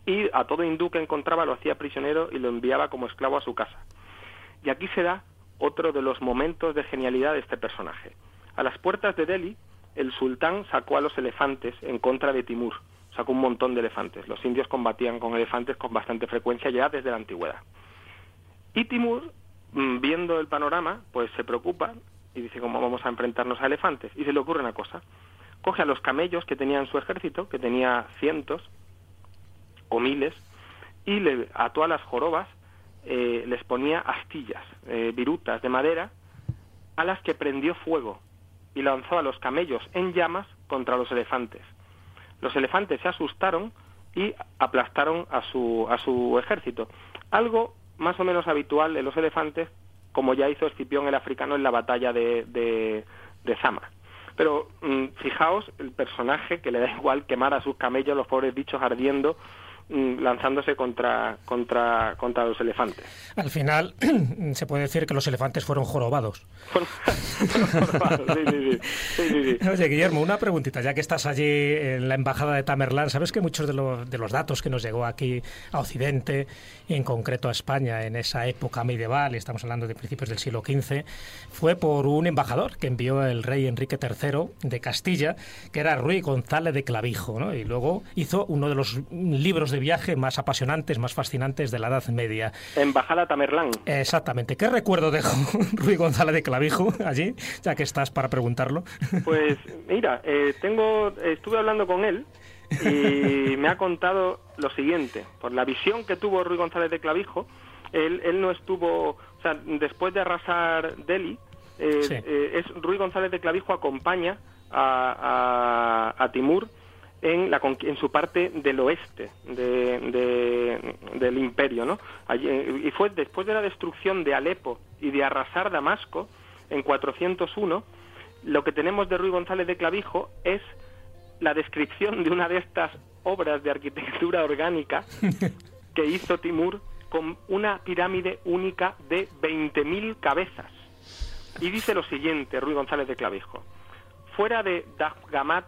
Y a todo hindú que encontraba lo hacía prisionero y lo enviaba como esclavo a su casa. Y aquí se da otro de los momentos de genialidad de este personaje. A las puertas de Delhi, el sultán sacó a los elefantes en contra de Timur. Sacó un montón de elefantes. Los indios combatían con elefantes con bastante frecuencia ya desde la antigüedad. Y Timur, mm, viendo el panorama, pues se preocupa y dice cómo vamos a enfrentarnos a elefantes. Y se le ocurre una cosa. Coge a los camellos que tenía en su ejército, que tenía cientos o miles, y le a las jorobas, eh, les ponía astillas, eh, virutas de madera, a las que prendió fuego y lanzó a los camellos en llamas contra los elefantes. Los elefantes se asustaron, y aplastaron a su, a su ejército. Algo más o menos habitual en los elefantes, como ya hizo Escipión el africano en la batalla de, de, de Zama. Pero mm, fijaos el personaje que le da igual quemar a sus camellos, los pobres bichos ardiendo, lanzándose contra, contra, contra los elefantes. Al final, *clears throat* se puede decir que los elefantes fueron jorobados. *laughs* sí, sí, sí, sí, Oye, Guillermo, una preguntita, ya que estás allí en la embajada de Tamerlán, ¿sabes que muchos de los, de los datos que nos llegó aquí a Occidente, y en concreto a España, en esa época medieval, estamos hablando de principios del siglo XV, fue por un embajador que envió el rey Enrique III de Castilla, que era Ruy González de Clavijo, ¿no? y luego hizo uno de los libros de viaje más apasionantes, más fascinantes de la Edad Media. Embajada Tamerlán. Exactamente. ¿Qué recuerdo dejó *laughs* Ruy González de Clavijo allí, ya que estás para preguntarlo? Pues mira, eh, tengo, estuve hablando con él y me ha contado lo siguiente. Por la visión que tuvo Ruy González de Clavijo, él, él no estuvo, o sea, después de arrasar Delhi, eh, Sí. eh, es Ruy González de Clavijo acompaña a, a- a Timur en, la, en su parte del oeste de- de- del imperio, ¿no? Allí, eh, y fue después de la destrucción de Alepo y de arrasar Damasco en 401, lo que tenemos de Ruy González de Clavijo es la descripción de una de estas obras de arquitectura orgánica *laughs* que hizo Timur con una pirámide única de 20.000 cabezas. Y dice lo siguiente, Ruy González de Clavijo. Fuera de Damgamat,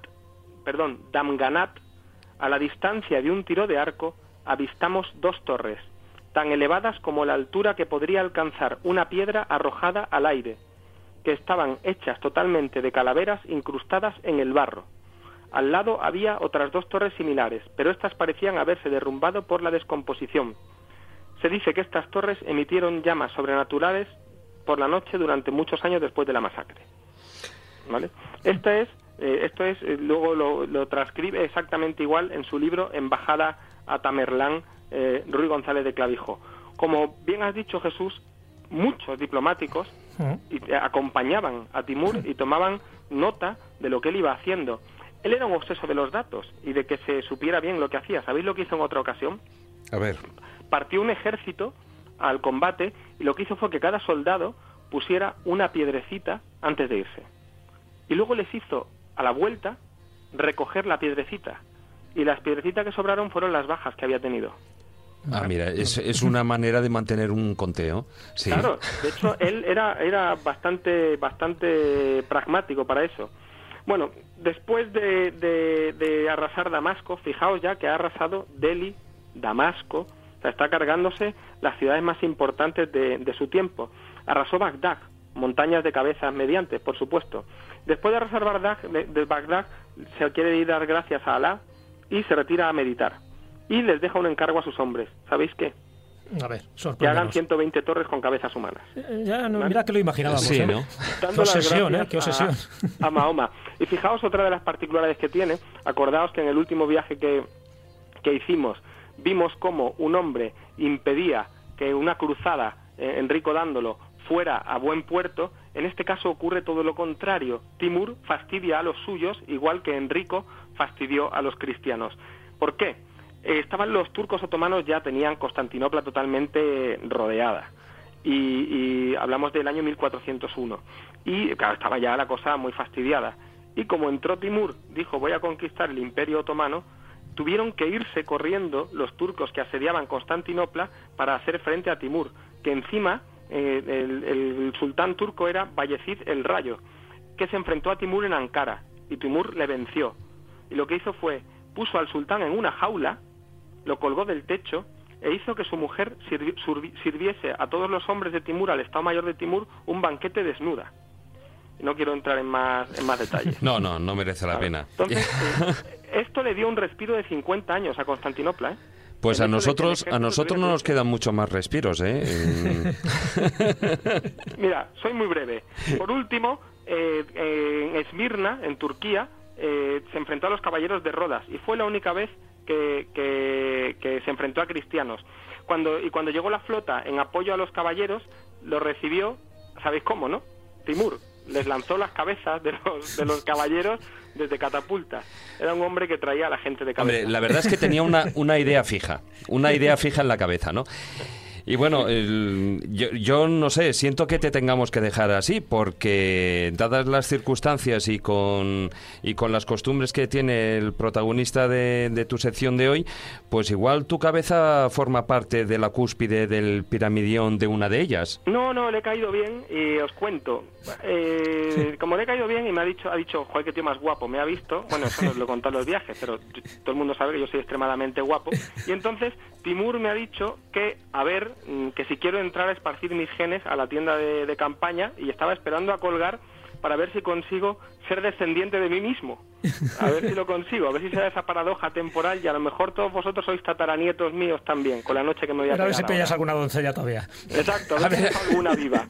perdón, Damganat, a la distancia de un tiro de arco, avistamos dos torres, tan elevadas como la altura que podría alcanzar una piedra arrojada al aire, que estaban hechas totalmente de calaveras incrustadas en el barro. Al lado había otras dos torres similares, pero estas parecían haberse derrumbado por la descomposición. Se dice que estas torres emitieron llamas sobrenaturales por la noche durante muchos años después de la masacre. ¿Vale? Esta es, eh, esto es, eh, luego lo, lo transcribe exactamente igual en su libro Embajada a Tamerlán, eh, Ruy González de Clavijo. Como bien has dicho Jesús, muchos diplomáticos y, acompañaban a Timur y tomaban nota de lo que él iba haciendo. Él era un obseso de los datos y de que se supiera bien lo que hacía. ¿Sabéis lo que hizo en otra ocasión? A ver. partió un ejército al combate y lo que hizo fue que cada soldado pusiera una piedrecita antes de irse. Y luego les hizo a la vuelta recoger la piedrecita. Y las piedrecitas que sobraron fueron las bajas que había tenido. Ah, mira, es, es una manera de mantener un conteo. Sí. Claro, de hecho él era, era bastante, bastante pragmático para eso. Bueno, después de, de- de arrasar Damasco, fijaos ya que ha arrasado Delhi, Damasco, o sea, está cargándose las ciudades más importantes de, de su tiempo. Arrasó Bagdad, montañas de cabezas mediantes, por supuesto. Después de arrasar Bagdad, de, de Bagdad, se quiere ir a dar gracias a Alá y se retira a meditar. Y les deja un encargo a sus hombres. ¿Sabéis qué? A ver, Que hagan sorpréndenos. 120 torres con cabezas humanas. Eh, Ya, no, mira que lo imaginábamos. Sí, ¿eh? ¿no? Qué las obsesión, ¿eh? Qué obsesión. A, *laughs* a Mahoma. Y fijaos otra de las particularidades que tiene. Acordaos que en el último viaje que, que hicimos vimos cómo un hombre impedía que una cruzada, eh, Enrico dándolo, fuera a buen puerto. En este caso ocurre todo lo contrario. Timur fastidia a los suyos, igual que Enrico fastidió a los cristianos. ¿Por qué? Eh, estaban los turcos otomanos ya tenían Constantinopla totalmente rodeada y, y hablamos del año 1401 y claro estaba ya la cosa muy fastidiada y como entró Timur dijo voy a conquistar el Imperio otomano tuvieron que irse corriendo los turcos que asediaban Constantinopla para hacer frente a Timur que encima eh, el, el sultán turco era Bayezid el Rayo que se enfrentó a Timur en Ankara y Timur le venció y lo que hizo fue puso al sultán en una jaula lo colgó del techo e hizo que su mujer sirvi- survi- sirviese a todos los hombres de Timur, al Estado Mayor de Timur, un banquete desnuda. No quiero entrar en más, en más detalles. No, no, no merece la pena. Entonces, *laughs* eh, esto le dio un respiro de 50 años a Constantinopla. ¿eh? Pues a nosotros, a nosotros no nos que- quedan mucho más respiros, ¿eh? Eh, *laughs* Mira, soy muy breve. Por último, eh, eh, en Esmirna, en Turquía, eh, se enfrentó a los caballeros de Rodas y fue la única vez que, que- que se enfrentó a cristianos. Cuando, y cuando llegó la flota en apoyo a los caballeros, lo recibió, ¿sabéis cómo, no? Timur les lanzó las cabezas de los, de los caballeros desde catapultas. Era un hombre que traía a la gente de cabeza. Hombre, la verdad es que tenía una, una idea fija, una idea fija en la cabeza, ¿no? Y bueno, yo, no sé, siento que te tengamos que dejar así, porque dadas las circunstancias y con, y con las costumbres que tiene el protagonista de, tu sección de hoy, pues igual tu cabeza forma parte de la cúspide del piramidión de una de ellas. No, no, le he caído bien y os cuento. Eh, como le he caído bien y me ha dicho, ha dicho, joder, qué tío más guapo, me ha visto, bueno, eso no lo en los viajes, pero todo el mundo sabe que yo soy extremadamente guapo, y entonces Timur me ha dicho que, a ver, mm, que si quiero entrar a esparcir mis genes a la tienda de, campaña y estaba esperando a colgar para ver si consigo ser descendiente de mí mismo. A ver si lo consigo, a ver si se da esa paradoja temporal y a lo mejor todos vosotros sois tataranietos míos también, con la noche que me voy a Pero a ver si pillas alguna doncella todavía. Exacto, a ver, si alguna viva.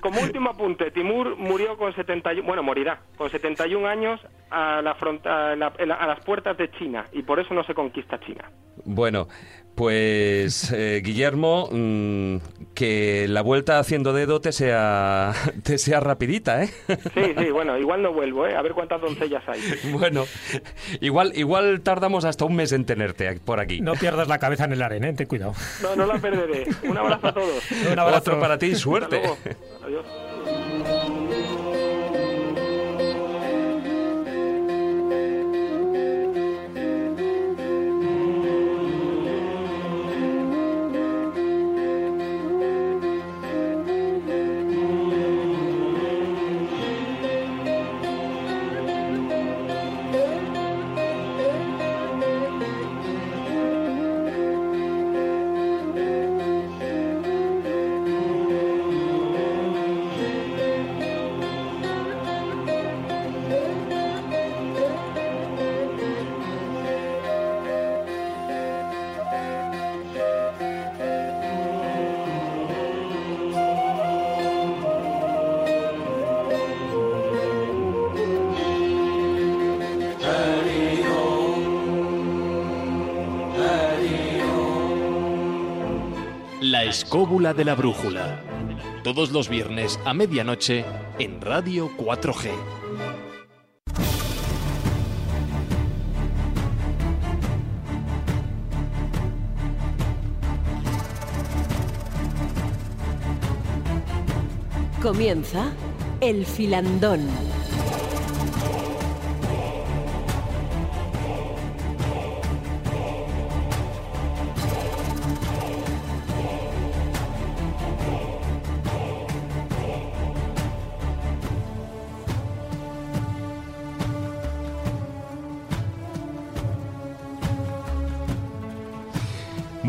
como último apunte, Timur murió con 71, bueno, morirá con 71 años a, la a las puertas de China y por eso no se conquista China. Bueno, pues eh, Guillermo, mm, que la vuelta haciendo dedo te sea, *laughs* te sea rapidita, ¿eh? Sí, sí, bueno, igual no vuelvo, ¿eh? A ver cuántas doncellas hay. *laughs* Bueno, igual, igual tardamos hasta un mes en tenerte por aquí. No pierdas la cabeza en el arena, ¿eh? ten cuidado. No, no la perderé. Un abrazo a todos. Un abrazo para ti, suerte. Adiós. De la Brújula. Todos los viernes a medianoche en Radio 4G. Comienza El Filandón.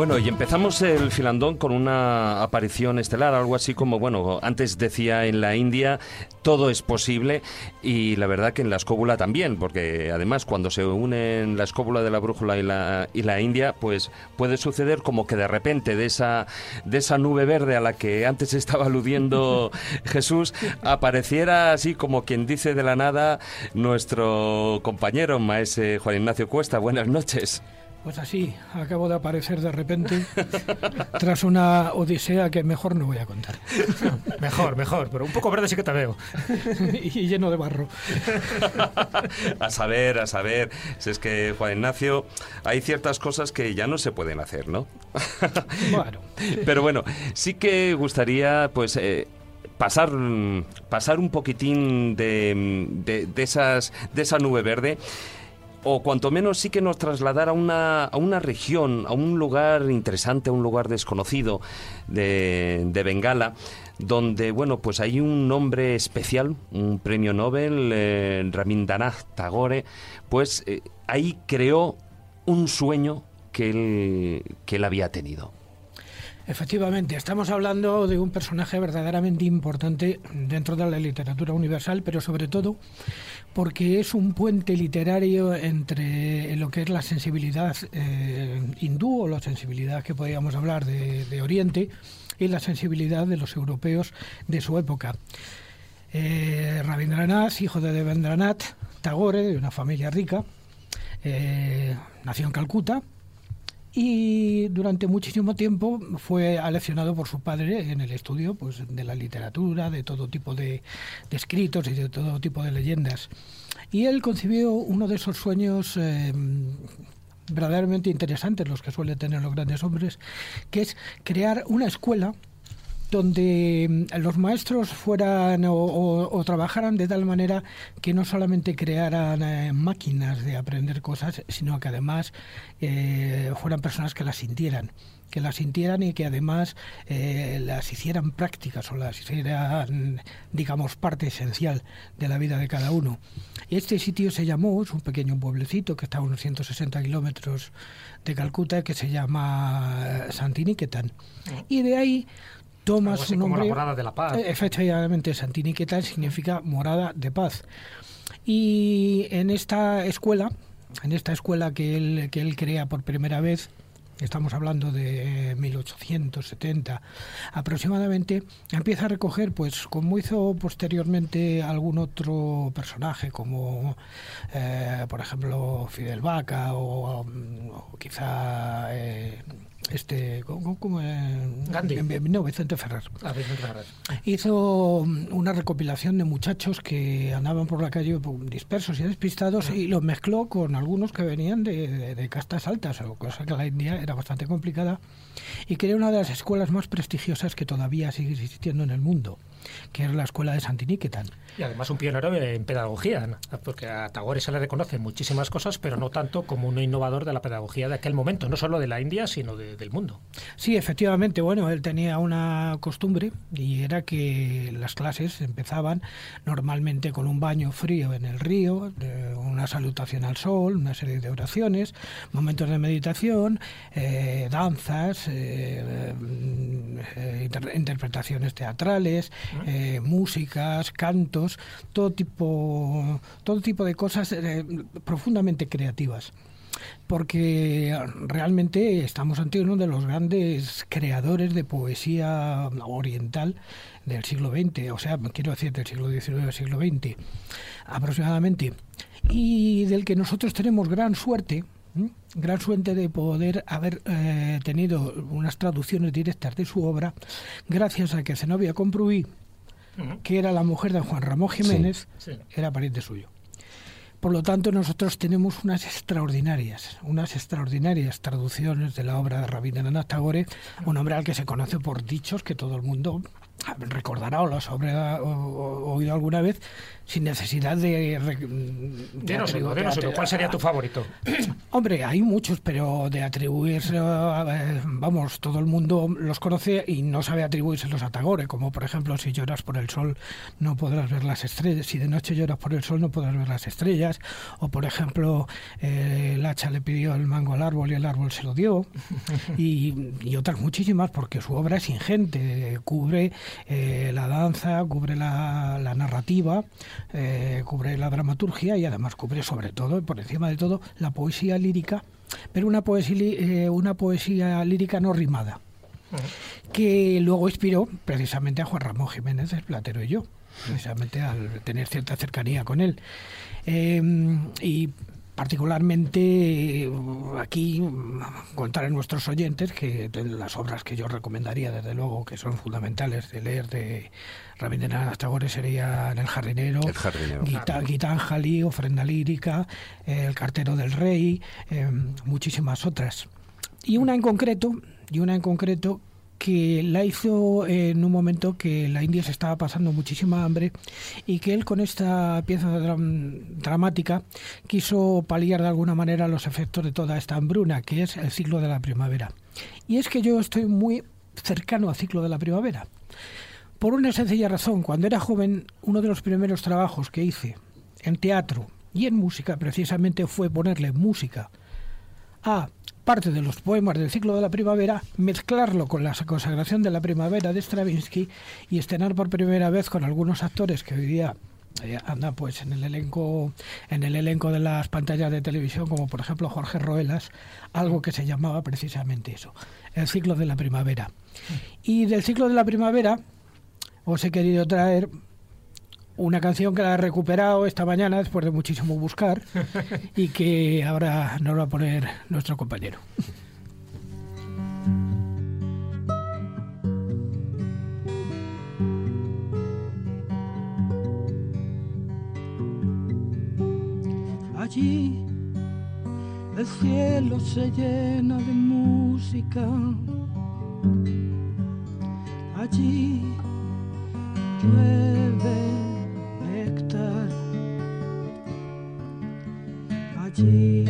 Bueno, y empezamos el filandón con una aparición estelar, algo así como, bueno, antes decía en la India, todo es posible y la verdad que en la escóbula también, porque además cuando se unen la escóbula de la brújula y la, y la India, pues puede suceder como que de repente de esa, de esa nube verde a la que antes *laughs* estaba aludiendo *laughs* Jesús, apareciera así como quien dice de la nada nuestro compañero, maese Juan Ignacio Cuesta. Buenas noches. Pues así, acabo de aparecer de repente tras una odisea que mejor no voy a contar. *laughs* mejor, mejor, pero un poco verde sí que te veo. *laughs* y lleno de barro. a saber, a saber. Si es que, Juan Ignacio, hay ciertas cosas que ya no se pueden hacer, ¿no? *laughs* bueno. Pero bueno, sí que gustaría, pues... Eh, pasar, pasar un poquitín de, de, de, esas, de esa nube verde o cuanto menos sí que nos trasladara a una, a una región, a un lugar interesante, a un lugar desconocido de, de Bengala, donde, bueno, pues hay un nombre especial, un premio Nobel, eh, Rabindranath Tagore, pues eh, ahí creó un sueño que él, que él había tenido. Efectivamente, estamos hablando de un personaje verdaderamente importante dentro de la literatura universal, pero sobre todo porque es un puente literario entre lo que es la sensibilidad eh, hindú o la sensibilidad que podríamos hablar de, Oriente y la sensibilidad de los europeos de su época. Eh, Rabindranath, hijo de Devendranath Tagore, de una familia rica, eh, nació en Calcuta y durante muchísimo tiempo fue aleccionado por su padre en el estudio pues, de la literatura, de todo tipo de, escritos y de todo tipo de leyendas. Y él concibió uno de esos sueños eh, verdaderamente interesantes, los que suelen tener los grandes hombres, que es crear una escuela donde mm, los maestros fueran o, trabajaran de tal manera que no solamente crearan eh, máquinas de aprender cosas, sino que además eh, fueran personas que las sintieran que las sintieran y que además eh, las hicieran prácticas o las hicieran, digamos, parte esencial de la vida de cada uno. Este sitio se llamó, es un pequeño pueblecito que está a unos 160 kilómetros de Calcuta, que se llama Santiniketan. Y de ahí toma su nombre. morada de la paz. Eh, efectivamente, significa morada de paz. Y en esta escuela, en esta escuela que él, que él crea por primera vez, estamos hablando de 1870 aproximadamente, empieza a recoger, pues como hizo posteriormente algún otro personaje, como eh, por ejemplo Fidel Vaca o, quizá... Eh, este ¿cómo, Gandhi. no Vicente Ferrer. Ah, hizo una recopilación de muchachos que andaban por la calle dispersos y despistados y los mezcló con algunos que venían de, de, castas altas cosa que la India era bastante complicada y creó una de las escuelas más prestigiosas que todavía sigue existiendo en el mundo que es la escuela de Santiniquetan. Y además un pionero en pedagogía, porque a Tagore se le reconocen muchísimas cosas, pero no tanto como un innovador de la pedagogía de aquel momento, no solo de la India, sino del mundo. Sí, efectivamente, bueno, él tenía una costumbre y era que las clases empezaban normalmente con un baño frío en el río, una salutación al sol, una serie de oraciones, momentos de meditación, eh, danzas, eh, eh, interpretaciones teatrales, eh, músicas, cantos, todo tipo, todo tipo de cosas eh, profundamente creativas. Porque realmente estamos ante uno de los grandes creadores de poesía oriental del siglo XX, o sea, quiero decir del siglo XIX al siglo XX aproximadamente, y del que nosotros tenemos gran suerte, gran suerte de poder haber eh, tenido unas traducciones directas de su obra, gracias a que Zenobia Compruí que era la mujer de Juan Ramón Jiménez, era pariente suyo. Por lo tanto, nosotros tenemos unas extraordinarias, unas extraordinarias traducciones de la obra de Rabindranath Tagore, un hombre al que se conoce por dichos que todo el mundo recordará o los habrá oído alguna vez, sin necesidad de... ¿Cuál sería tu favorito? *clears throat* Hombre, hay muchos, pero de atribuirse, vamos, todo el mundo los conoce y no sabe atribuírselos a Tagore, como por ejemplo, si lloras por el sol no podrás ver las estrellas, si de noche lloras por el sol no podrás ver las estrellas, o por ejemplo, eh, el hacha le pidió el mango al árbol y el árbol se lo dio, *laughs* y, y otras muchísimas, porque su obra es ingente, cubre eh, la danza, cubre la, la narrativa, eh, cubre la dramaturgia y además cubre sobre todo, por encima de todo, la poesía lírica, pero una poesía, eh, una poesía lírica no rimada, que luego inspiró precisamente a Juan Ramón Jiménez, el platero y yo, precisamente al tener cierta cercanía con él. Em, y particularmente aquí contar a nuestros oyentes que las obras que yo recomendaría desde luego que son fundamentales de leer de Rabindranath Tagore serían El jardinero, el jardinero Gitanjali, Ofrenda lírica, El cartero del rey, eh, muchísimas otras. Y una en concreto, y una en concreto que la hizo en un momento que la India se estaba pasando muchísima hambre y que él con esta pieza dramática quiso paliar de alguna manera los efectos de toda esta hambruna, que es el ciclo de la primavera. Y es que yo estoy muy cercano al ciclo de la primavera. Por una sencilla razón, cuando era joven, uno de los primeros trabajos que hice en teatro y en música precisamente fue ponerle música a parte de los poemas del ciclo de la primavera, mezclarlo con la consagración de la primavera de Stravinsky y estrenar por primera vez con algunos actores que hoy día eh, andan pues en el elenco en el elenco de las pantallas de televisión como por ejemplo Jorge Roelas algo que se llamaba precisamente eso el ciclo de la primavera. Y del ciclo de la primavera os he querido traer una canción que la he recuperado esta mañana después de muchísimo buscar *laughs* y que ahora nos va a poner nuestro compañero. Allí el cielo se llena de música. Allí llueve Allí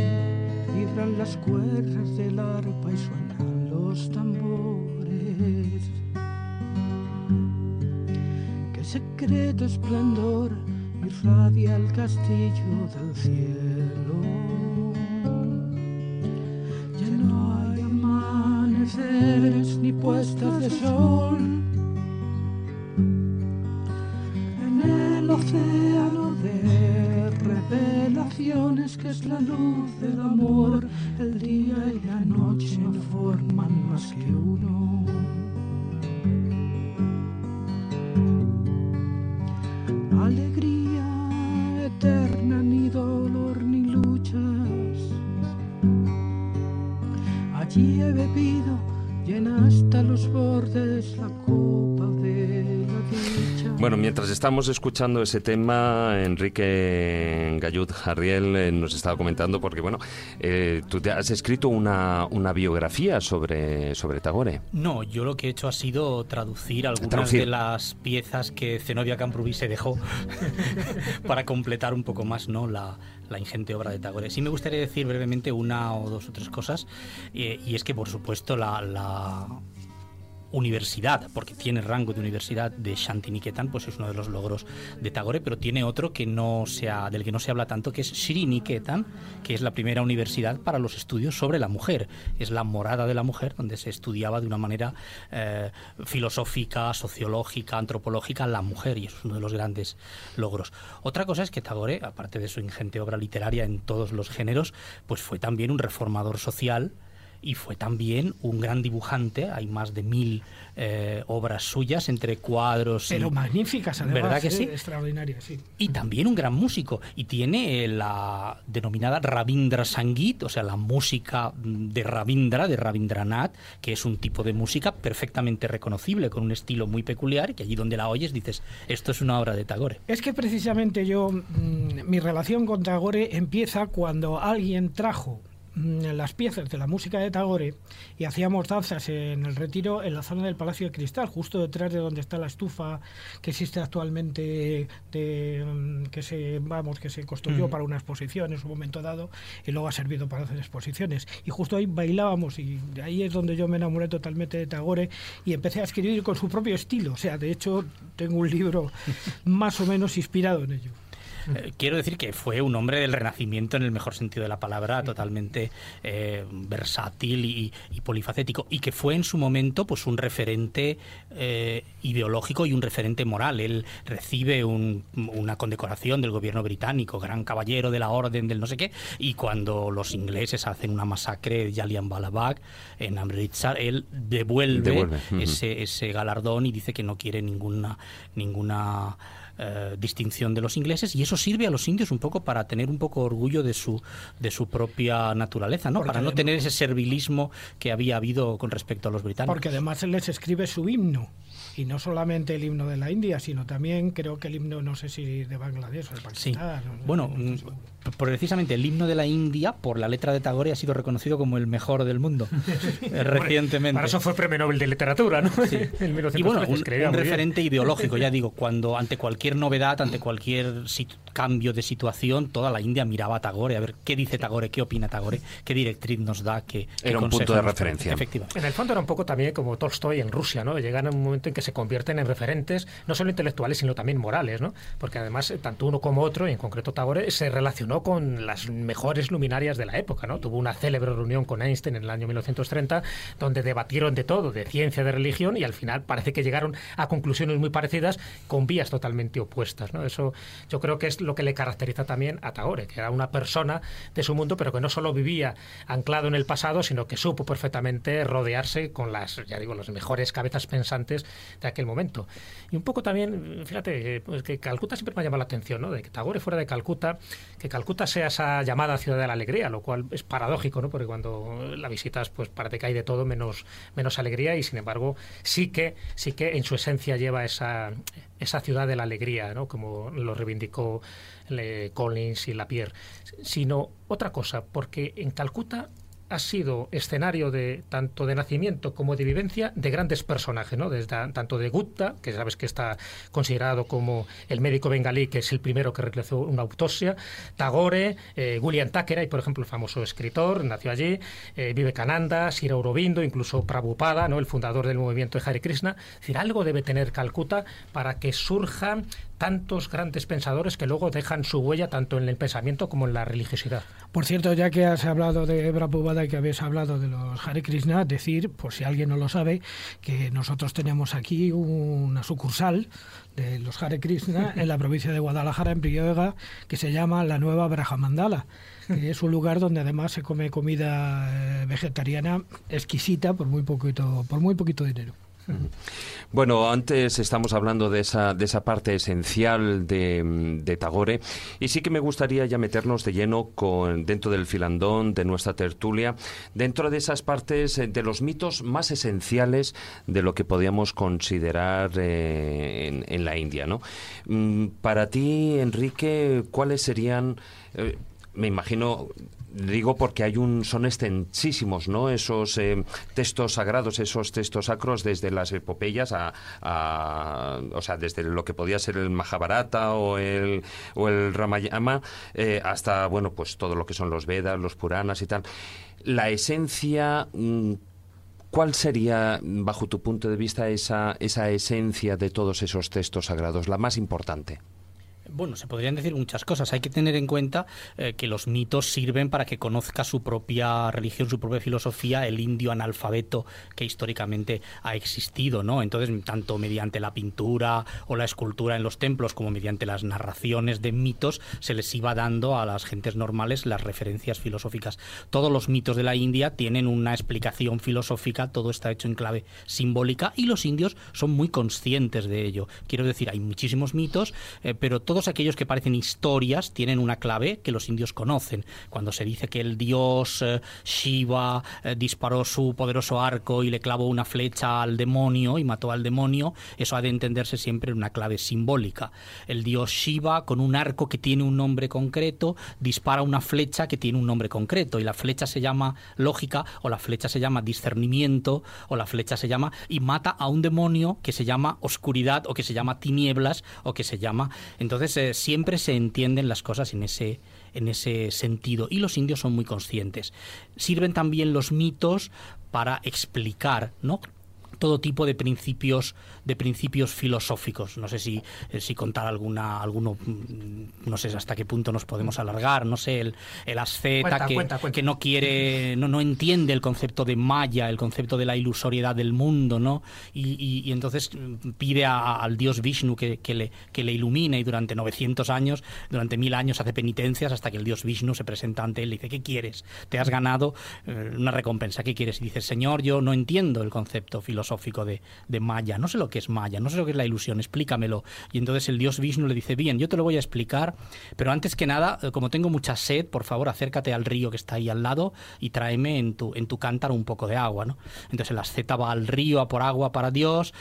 vibran las cuerdas del arpa y suenan los tambores. Qué secreto esplendor irradia el castillo del cielo. Ya no hay amaneceres ni puestas de sol. En el océano de revelaciones que es la luz del amor, el día y la noche no forman más que uno. Alegría eterna, ni dolor ni luchas. Allí he bebido, llena hasta los bordes la copa. Bueno, mientras estamos escuchando ese tema, Enrique Gallud Jarriel eh, nos estaba comentando, porque bueno, eh, tú te has escrito una, una biografía sobre, sobre Tagore. No, yo lo que he hecho ha sido traducir algunas Traducir. de las piezas que Zenobia Camprubí se dejó *laughs* para completar un poco más ¿no? la, la ingente obra de Tagore. Sí me gustaría decir brevemente una o dos o tres cosas, eh, y es que por supuesto la, la universidad, porque tiene rango de universidad de Shantiniketan, pues es uno de los logros de Tagore, pero tiene otro que no se ha- del que no se habla tanto, que es Sriniketan, que es la primera universidad para los estudios sobre la mujer. Es la morada de la mujer, donde se estudiaba de una manera eh, filosófica, sociológica, antropológica la mujer, y es uno de los grandes logros. Otra cosa es que Tagore, aparte de su ingente obra literaria en todos los géneros, pues fue también un reformador social y fue también un gran dibujante. Hay más de mil eh, obras suyas entre cuadros y, Pero magníficas, además. ¿Verdad que eh, sí? Extraordinarias, sí. y también un gran músico. Y tiene eh, la denominada Rabindra Sangit, o sea, la música mm, de Rabindra, de Rabindranath, que es un tipo de música perfectamente reconocible, con un estilo muy peculiar, y que allí donde la oyes dices, esto es una obra de Tagore. Es que precisamente yo, mm, mi relación con Tagore empieza cuando alguien trajo las piezas de la música de Tagore y hacíamos danzas en el retiro en la zona del Palacio de Cristal, justo detrás de donde está la estufa que existe actualmente, de, mm, que se vamos que se construyó Ujú. para una exposición en su momento dado y luego ha servido para hacer exposiciones. Y justo ahí bailábamos y de ahí es donde yo me enamoré totalmente de Tagore y empecé a escribir con su propio estilo. O sea, de hecho tengo un libro *laughs* más o menos inspirado en ello. Eh, quiero decir que fue un hombre del renacimiento en el mejor sentido de la palabra, totalmente eh, versátil y, y polifacético, y que fue en su momento pues un referente eh, ideológico y un referente moral. Él recibe un- una condecoración del gobierno británico, gran caballero de la orden del no sé qué, y cuando los ingleses hacen una masacre de Jallianwala Bagh en Amritsar, él devuelve, ese, ese galardón y dice que no quiere ninguna ninguna eh, distinción de los ingleses y eso sirve a los indios un poco para tener un poco orgullo de su de su propia naturaleza, ¿no? Porque para no además- tener ese servilismo que había habido con respecto a los británicos. Porque además él les escribe su himno. Y no solamente el himno de la India, sino también creo que el himno, no sé si de Bangladesh o de Sí. Pakistán. no- Bueno, no mm, precisamente el himno de la India, por la letra de Tagore, ha sido reconocido como el mejor del mundo *laughs* eh, recientemente. Para eso fue premio Nobel de Literatura, ¿no? *laughs* En 1913 Y bueno, un, un referente ideológico, ya *laughs* digo, cuando ante cualquier novedad, ante cualquier cambio de situación, toda la India miraba a Tagore a ver qué dice Tagore, qué opina Tagore, qué directriz nos da, qué, qué Era un punto de referencia. Efectivamente. En el fondo era un poco también como Tolstoy en Rusia, ¿no? Llegan a un momento en que se convierten en referentes, no solo intelectuales, sino también morales, ¿no? Porque además, eh, tanto uno como otro, y en concreto Tagore, se relacionó con las mejores luminarias de la época, ¿no? Tuvo una célebre reunión con Einstein en el año 1930, donde debatieron de todo, de ciencia, de religión, y al final parece que llegaron a conclusiones muy parecidas con vías totalmente opuestas, ¿no? Eso yo creo que es lo que le caracteriza también a Tagore, que era una persona de su mundo, pero que no solo vivía anclado en el pasado, sino que supo perfectamente rodearse con las, ya digo, las mejores cabezas pensantes de aquel momento. Y un poco también, fíjate, pues que Calcuta siempre me ha llamado la atención, ¿no? De que Tagore fuera de Calcuta, que Calcuta sea esa llamada ciudad de la alegría, lo cual es paradójico, ¿no? Porque cuando la visitas, pues parece que hay de todo menos, menos alegría y sin embargo sí que, sí que en su esencia lleva esa, esa ciudad de la alegría ¿no? como lo reivindicó Collins y Lapierre, sino otra cosa, porque en Calcuta ha sido escenario de tanto de nacimiento como de vivencia de grandes personajes, ¿no? Desde, tanto de Gupta, que sabes que está considerado como el médico bengalí, que es el primero que realizó una autopsia, Tagore, eh, William Thackeray, por ejemplo, el famoso escritor, nació allí, eh, Vivekananda, Sira Aurobindo, incluso Prabhupada, ¿no? el fundador del movimiento de Hare Krishna. Es decir, algo debe tener Calcuta para que surjan tantos grandes pensadores que luego dejan su huella tanto en el pensamiento como en la religiosidad. Por cierto, ya que has hablado de Prabhupada y que habéis hablado de los Hare Krishna, decir, por si alguien no lo sabe, que nosotros tenemos aquí una sucursal de los Hare Krishna *laughs* en la provincia de Guadalajara, en Priega, que se llama la Nueva Brahmandala, que es un lugar donde además se come comida eh, vegetariana exquisita por muy poquito, por muy poquito dinero. Bueno, antes estamos hablando de esa, de esa parte esencial de, de, Tagore y sí que me gustaría ya meternos de lleno con, dentro del filandón de nuestra tertulia, dentro de esas partes eh, de los mitos más esenciales de lo que podríamos considerar eh, en, la India. ¿no? Mm, para ti, Enrique, ¿cuáles serían... Eh, me imagino digo porque hay un son extensísimos no esos eh, textos sagrados esos textos sacros desde las epopeyas a, o sea desde lo que podía ser el Mahabharata o el o el Ramayana eh, hasta bueno pues todo lo que son los Vedas los Puranas y tal. La esencia mm, ¿Cuál sería, bajo tu punto de vista, esa, esa esencia de todos esos textos sagrados, la más importante? Bueno, se podrían decir muchas cosas. Hay que tener en cuenta eh, que los mitos sirven para que conozca su propia religión, su propia filosofía, el indio analfabeto que históricamente ha existido, ¿no? Entonces, tanto mediante la pintura o la escultura en los templos como mediante las narraciones de mitos, se les iba dando a las gentes normales las referencias filosóficas. Todos los mitos de la India tienen una explicación filosófica, todo está hecho en clave simbólica y los indios son muy conscientes de ello. Quiero decir, hay muchísimos mitos, eh, pero todos aquellos que parecen historias tienen una clave que los indios conocen. Cuando se dice que el dios eh, Shiva eh, disparó su poderoso arco y le clavó una flecha al demonio y mató al demonio, eso ha de entenderse siempre en una clave simbólica. El dios Shiva, con un arco que tiene un nombre concreto, dispara una flecha que tiene un nombre concreto y la flecha se llama lógica o la flecha se llama discernimiento o la flecha se llama y mata a un demonio que se llama oscuridad o que se llama tinieblas o que se llama entonces siempre se entienden las cosas en ese, en ese sentido y los indios son muy conscientes. Sirven también los mitos para explicar, ¿no? Todo tipo de principios de principios filosóficos. No sé si, eh, si contar alguna, alguno, mm, no sé hasta qué punto nos podemos alargar, no sé, el, el asceta que, que, no quiere, no, no entiende el concepto de Maya, el concepto de la ilusoriedad del mundo, ¿no? Y, y, entonces mm, pide al dios Vishnu que, que, le, que le ilumine y durante 900 años, durante mil años hace penitencias hasta que el dios Vishnu se presenta ante él y dice, ¿qué quieres? Te has ganado eh, una recompensa, ¿qué quieres? Y dice, Señor, yo no entiendo el concepto filosófico de, de Maya, no sé lo que es Maya, no sé lo que es la ilusión, explícamelo. Y entonces el dios Vishnu le dice, bien, yo te lo voy a explicar, pero antes que nada, eh, como tengo mucha sed, por favor acércate al río que está ahí al lado y tráeme en tu, en tu cántaro un poco de agua. ¿no? Entonces el asceta va al río a por agua para Dios,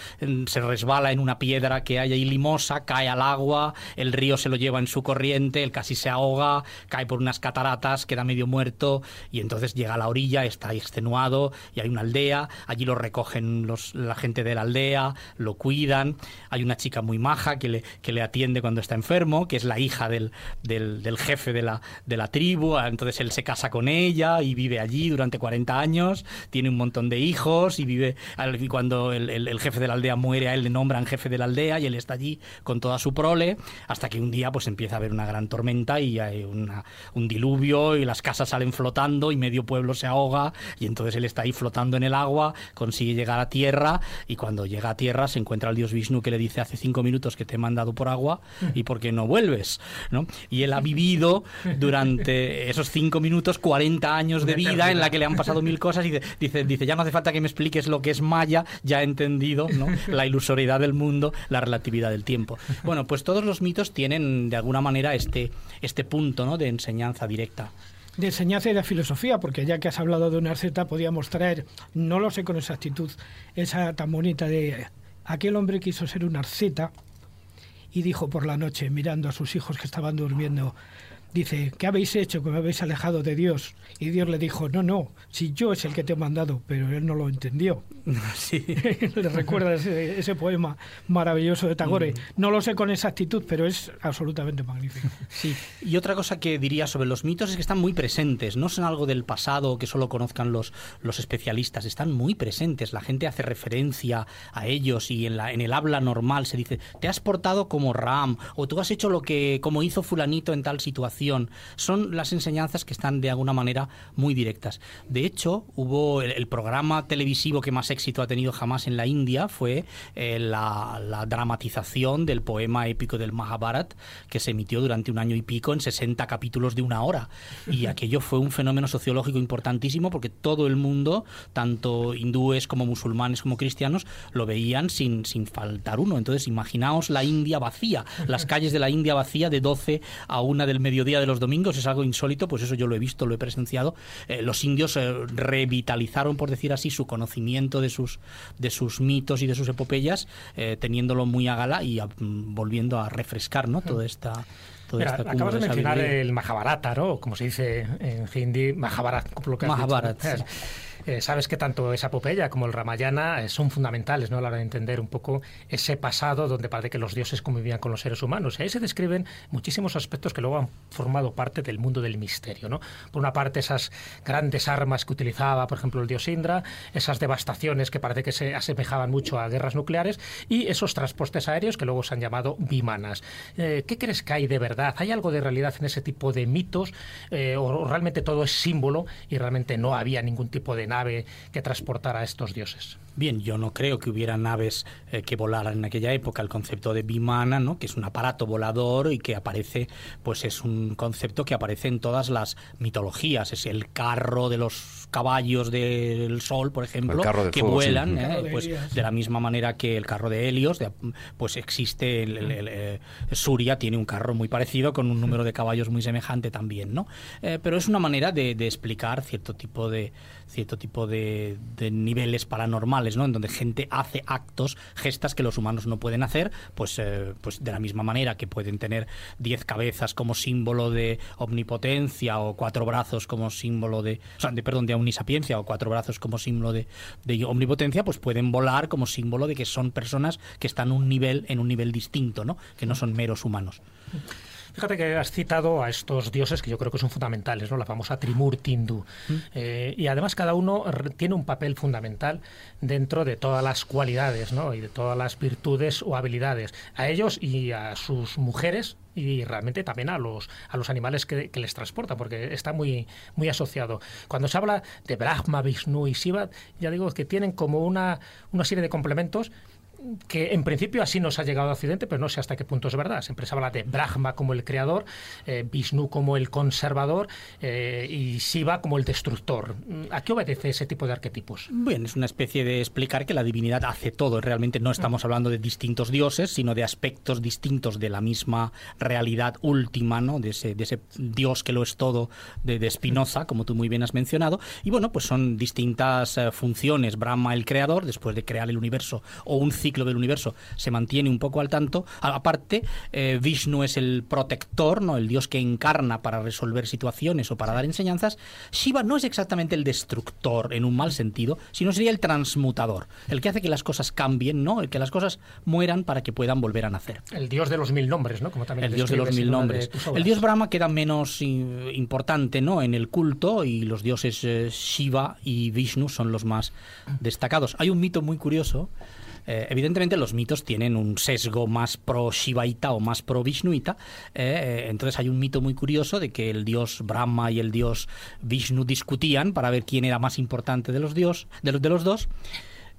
se resbala en una piedra que hay ahí limosa, cae al agua, el río se lo lleva en su corriente, él casi se ahoga, cae por unas cataratas, queda medio muerto y entonces llega a la orilla, está extenuado y hay una aldea, allí lo recogen los la gente de la aldea, lo cuidan. Hay una chica muy maja que le, que le atiende cuando está enfermo, que es la hija del, del, jefe de la, de la tribu. Entonces él se casa con ella y vive allí durante 40 años, tiene un montón de hijos y vive. Y cuando el, el, jefe de la aldea muere, a él le nombran jefe de la aldea y él está allí con toda su prole, hasta que un día pues empieza a haber una gran tormenta y hay una, un diluvio y las casas salen flotando y medio pueblo se ahoga y entonces él está ahí flotando en el agua, consigue llegar a tierra y cuando llega a tierra se encuentra el dios Vishnu que le dice hace cinco minutos que te he mandado por agua y por qué no vuelves. ¿no? Y él ha vivido durante esos cinco minutos 40 años de vida en la que le han pasado mil cosas y dice, dice, ya no hace falta que me expliques lo que es Maya, ya he entendido ¿no? la ilusoriedad del mundo, la relatividad del tiempo. Bueno, pues todos los mitos tienen de alguna manera este, este punto ¿no? de enseñanza directa de enseñanza y de filosofía, porque ya que has hablado de una arceta, podíamos traer, no lo sé con exactitud, esa tan bonita de aquel hombre quiso ser una arceta y dijo por la noche, mirando a sus hijos que estaban durmiendo, dice, ¿qué habéis hecho que me habéis alejado de Dios? Y Dios le dijo, no, no, si yo es el que te he mandado, pero él no lo entendió. *laughs* Sí. *laughs* le recuerda ese, ese poema maravilloso de Tagore. No lo sé con exactitud, pero es absolutamente magnífico. Sí, y otra cosa que diría sobre los mitos es que están muy presentes, no son algo del pasado que solo conozcan los, los especialistas, están muy presentes, la gente hace referencia a ellos y en, la, en el habla normal se dice, te has portado como Ram, o tú has hecho lo que como hizo fulanito en tal situación. Son las enseñanzas que están de alguna manera muy directas. De hecho, hubo el, el programa televisivo que más éxito ha tenido jamás en la India, fue eh, la, la dramatización del poema épico del Mahabharat, que se emitió durante un año y pico en 60 capítulos de una hora. Y *laughs* aquello fue un fenómeno sociológico importantísimo porque todo el mundo, tanto hindúes como musulmanes como cristianos, lo veían sin, sin faltar uno. Entonces, imaginaos la India vacía, las calles de la India vacía de 12 a 1 del mediodía de los domingos, es algo insólito, pues eso yo lo he visto, lo he presenciado. Eh, los indios eh, revitalizaron, por decir así, su conocimiento de sus, de sus mitos y de sus epopeyas, eh, teniéndolo muy a gala y a- mm, volviendo a refrescar ¿no? toda esta... Toda Mira, esta acabas cúmulo de mencionar sabiduría. el Mahabharata, ¿no? Como se dice en hindi, Mahabharat. como *laughs* Eh, sabes que tanto esa epopeya como el Ramayana eh, son fundamentales ¿no? a la hora de entender un poco ese pasado donde parece que los dioses convivían con los seres humanos. Y ahí se describen muchísimos aspectos que luego han formado parte del mundo del misterio. ¿no? Por una parte, esas grandes armas que utilizaba, por ejemplo, el dios Indra, esas devastaciones que parece que se asemejaban mucho a guerras nucleares y esos transportes aéreos que luego se han llamado vimanas. Eh, ¿Qué crees que hay de verdad? ¿Hay algo de realidad en ese tipo de mitos? O realmente todo es símbolo y realmente no había ningún tipo de que transportara a estos dioses? Bien, yo no creo que hubiera naves eh, que volaran en aquella época. El concepto de Vimana, ¿no? que es un aparato volador y que aparece, pues es un concepto que aparece en todas las mitologías. Es el carro de los caballos del sol, por ejemplo, que fuego, vuelan. El ¿eh? de Pues Helios. de la misma manera que el carro de Helios, de- pues existe el, el- el, eh, Suria tiene un carro muy parecido con un número de caballos muy semejante también, ¿no? Eh, pero es una manera de, de explicar cierto tipo de cierto tipo de, de niveles paranormales, ¿no? En donde gente hace actos, gestas que los humanos no pueden hacer, pues, eh, pues de la misma manera que pueden tener diez cabezas como símbolo de omnipotencia o cuatro brazos como símbolo de, o sea, de perdón, de omnisapiencia o cuatro brazos como símbolo de, de omnipotencia, pues pueden volar como símbolo de que son personas que están un nivel en un nivel distinto, ¿no? Que no son meros humanos. Fíjate que has citado a estos dioses que yo creo que son fundamentales, ¿no? La famosa Trimurti hindú. Eh, y además cada uno tiene un papel fundamental dentro de todas las cualidades, ¿no? Y de todas las virtudes o habilidades. A ellos y a sus mujeres y realmente también a los a los animales que, que les transportan porque está muy muy asociado cuando se habla de Brahma, Vishnu y Shiva ya digo que tienen como una una serie de complementos que en principio así nos ha llegado a Occidente, pero no sé hasta qué punto es verdad. Siempre se habla de Brahma como el creador, eh, Vishnu como el conservador eh, y Shiva como el destructor. ¿A qué obedece ese tipo de arquetipos? Bien, es una especie de explicar que la divinidad hace todo. Realmente no estamos hablando de distintos dioses, sino de aspectos distintos de la misma realidad última, ¿no? De ese, de ese Dios que lo es todo de, de Spinoza, como tú muy bien has mencionado. Y bueno, pues son distintas eh, funciones. Brahma, el creador, después de crear el universo o un ciclo del universo, se mantiene un poco al tanto. A- Aparte, eh, Vishnu es el protector, ¿no? El Dios que encarna para resolver situaciones o para dar enseñanzas. Shiva no es exactamente el destructor en un mal sentido, sino sería el transmutador, el que hace que las cosas cambien, ¿no? El que las cosas mueran para que puedan volver a nacer. El dios de los mil nombres, ¿no? Como también El dios de los mil nombres. El dios Brahma queda menos importante ¿no? en el culto y los dioses eh, Shiva y Vishnu son los más destacados. Hay un mito muy curioso. Eh, evidentemente los mitos tienen un sesgo más pro Shivaita o más pro Vishnuita. eh, eh, entonces hay un mito muy curioso de que el dios Brahma y el dios Vishnu discutían para ver quién era más importante de los, dios, de los, de los dos.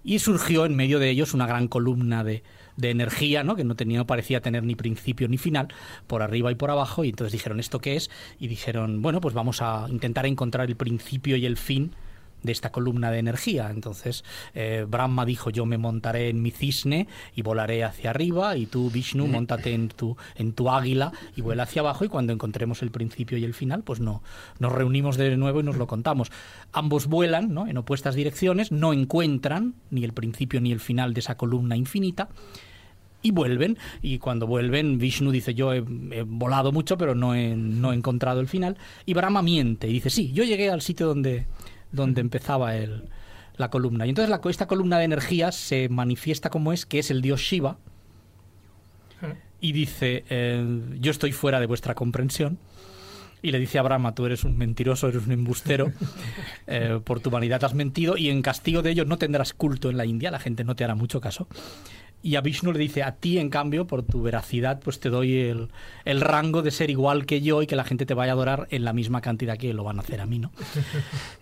Y surgió en medio de ellos una gran columna de, de energía, ¿no? que no, tenía, no parecía tener ni principio ni final, por arriba y por abajo. Y entonces dijeron, ¿esto qué es? Y dijeron, bueno, pues vamos a intentar encontrar el principio y el fin de esta columna de energía. Entonces, eh, Brahma dijo, yo me montaré en mi cisne y volaré hacia arriba, y tú, Vishnu, montate en tu, en tu águila y vuela hacia abajo, y cuando encontremos el principio y el final, pues no, nos reunimos de nuevo y nos lo contamos. Ambos vuelan ¿no? en opuestas direcciones, no encuentran ni el principio ni el final de esa columna infinita, y vuelven. Y cuando vuelven, Vishnu dice, yo he, volado mucho, pero no he, no he encontrado el final. Y Brahma miente y dice, sí, yo llegué al sitio donde, donde empezaba el, la columna. Y entonces la, esta columna de energía se manifiesta como es, que es el dios Shiva. Y dice, eh, yo estoy fuera de vuestra comprensión y le dice a Brahma, tú eres un mentiroso, eres un embustero, *laughs* eh, por tu vanidad has mentido y en castigo de ello no tendrás culto en la India, la gente no te hará mucho caso. Y a Vishnu le dice, a ti en cambio, por tu veracidad, pues te doy el, el, rango de ser igual que yo y que la gente te vaya a adorar en la misma cantidad que lo van a hacer a mí, ¿no? *laughs*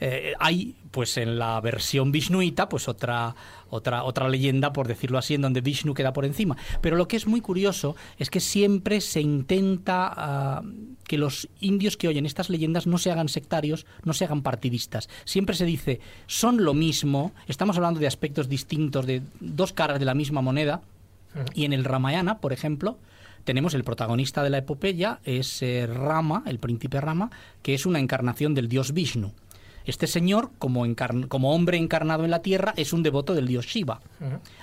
Eh, hay, pues en la versión vishnuita, pues otra, otra, otra leyenda, por decirlo así, en donde Vishnu queda por encima. Pero lo que es muy curioso es que siempre se intenta ah, que los indios que oyen estas leyendas no se hagan sectarios, no se hagan partidistas. Siempre se dice, son lo mismo, estamos hablando de aspectos distintos, de dos caras de la misma moneda, y en el Ramayana, por ejemplo, tenemos el protagonista de la epopeya, es eh, Rama, el príncipe Rama, que es una encarnación del dios Vishnu. Este señor, como, como, hombre encarnado en la tierra, es un devoto del dios Shiva.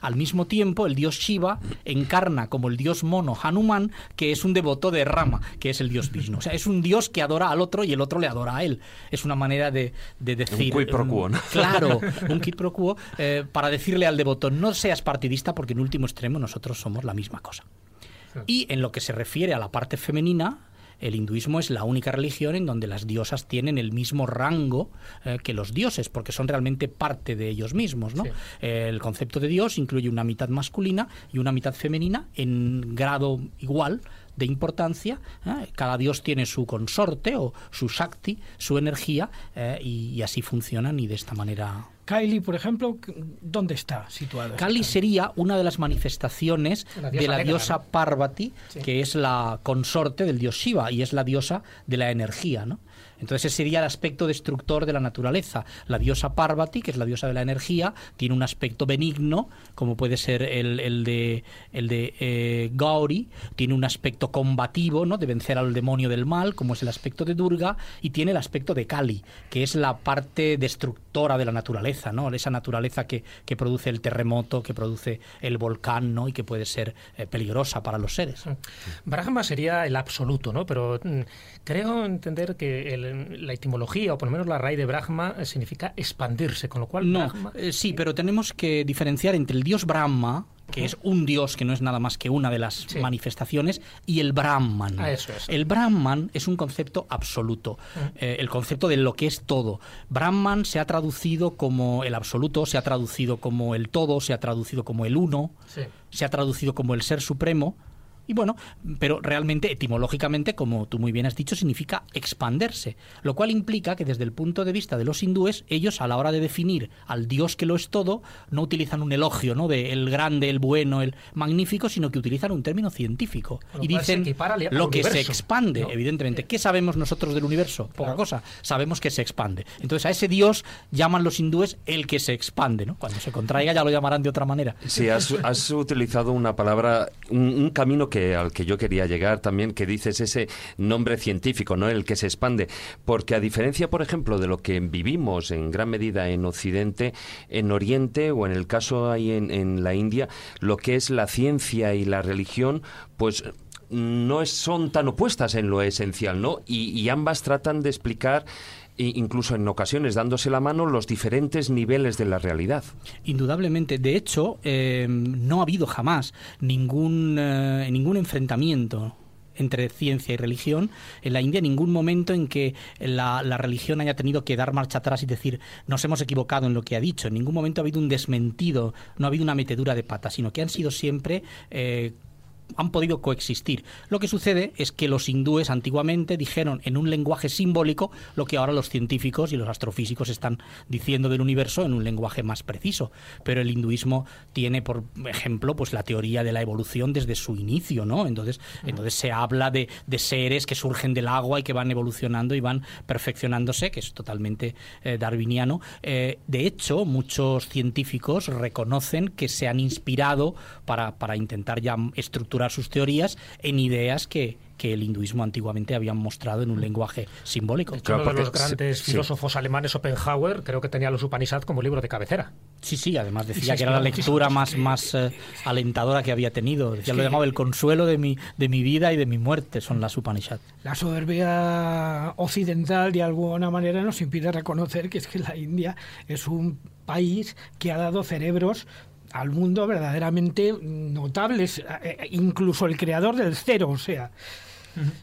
Al mismo tiempo, el dios Shiva encarna como el dios mono Hanuman, que es un devoto de Rama, que es el dios Vishnu. O sea, es un dios que adora al otro y el otro le adora a él. Es una manera de, decir... Un quid pro quo, ¿no? Claro, *laughs* un quid pro quo, eh, para decirle al devoto, no seas partidista porque en último extremo nosotros somos la misma cosa. Y en lo que se refiere a la parte femenina, el hinduismo es la única religión en donde las diosas tienen el mismo rango eh, que los dioses, porque son realmente parte de ellos mismos. ¿no? el concepto de Dios incluye una mitad masculina y una mitad femenina en grado igual de importancia. ¿eh? Cada dios tiene su consorte o su shakti, su energía, eh, y, así funcionan y de esta manera Kali, por ejemplo, ¿dónde está situada? Kali sería una de las manifestaciones de la diosa Parvati, que es la consorte del dios Shiva y es la diosa de la energía, ¿no? Entonces ese sería el aspecto destructor de la naturaleza. La diosa Parvati, que es la diosa de la energía, tiene un aspecto benigno, como puede ser el, de, eh, Gauri, tiene un aspecto combativo, ¿no? de vencer al demonio del mal, como es el aspecto de Durga, y tiene el aspecto de Kali, que es la parte destructora de la naturaleza, ¿no? esa naturaleza que, que produce el terremoto, que produce el volcán, ¿no? y que puede ser eh, peligrosa para los seres. Brahma sería el absoluto, ¿no? pero mm, creo entender que el la etimología, o por lo menos la raíz de Brahma, eh, significa expandirse, con lo cual... No, eh, sí, pero tenemos que diferenciar entre el dios Brahma, que es un dios que no es nada más que una de las manifestaciones, y el Brahman. Ah, eso. El Brahman es un concepto absoluto, eh, el concepto de lo que es todo. Brahman se ha traducido como el absoluto, se ha traducido como el todo, se ha traducido como el uno, se ha traducido como el ser supremo, y bueno, pero realmente etimológicamente, como tú muy bien has dicho, significa expanderse, lo cual implica que desde el punto de vista de los hindúes, ellos a la hora de definir al Dios que lo es todo, no utilizan un elogio, ¿no? De el grande, el bueno, el magnífico, sino que utilizan un término científico y dicen lo que se expande, evidentemente. ¿Qué sabemos nosotros del universo? Poca cosa. Sabemos que se expande. Entonces a ese Dios llaman los hindúes el que se expande, ¿no? Cuando se contraiga ya lo llamarán de otra manera. Sí, has, utilizado una palabra, un camino que al que yo quería llegar también, que dices ese nombre científico, ¿no? El que se expande. Porque a diferencia, por ejemplo, de lo que vivimos en gran medida en Occidente, en Oriente o en el caso ahí en, en la India, lo que es la ciencia y la religión, pues no son tan opuestas en lo esencial, ¿no? y ambas tratan de explicar incluso en ocasiones dándose la mano los diferentes niveles de la realidad. Indudablemente. De hecho, eh, no ha habido jamás ningún, eh, ningún enfrentamiento entre ciencia y religión en la India, ningún momento en que la, religión haya tenido que dar marcha atrás y decir nos hemos equivocado en lo que ha dicho. En ningún momento ha habido un desmentido, no ha habido una metedura de pata, sino que han sido siempre eh, han podido coexistir. Lo que sucede es que los hindúes antiguamente dijeron en un lenguaje simbólico lo que ahora los científicos y los astrofísicos están diciendo del universo en un lenguaje más preciso. Pero el hinduismo tiene, por ejemplo, pues la teoría de la evolución desde su inicio, ¿no? Entonces, entonces se habla de, seres que surgen del agua y que van evolucionando y van perfeccionándose, que es totalmente eh, darwiniano. Eh, de hecho, muchos científicos reconocen que se han inspirado para, para intentar ya estructurar estructurar sus teorías en ideas que, que el hinduismo antiguamente habían mostrado en un lenguaje simbólico. uno de los grandes filósofos alemanes, Schopenhauer, creo que tenía los Upanishads como libro de cabecera. Sí, sí, además decía que era la lectura más, más eh, alentadora que había tenido. Decía, lo llamaba el consuelo de mi, de mi vida y de mi muerte, son las Upanishads. La soberbia occidental, de alguna manera, nos impide reconocer que es que la India es un país que ha dado cerebros al mundo verdaderamente notables, eh, incluso el creador del cero, o sea,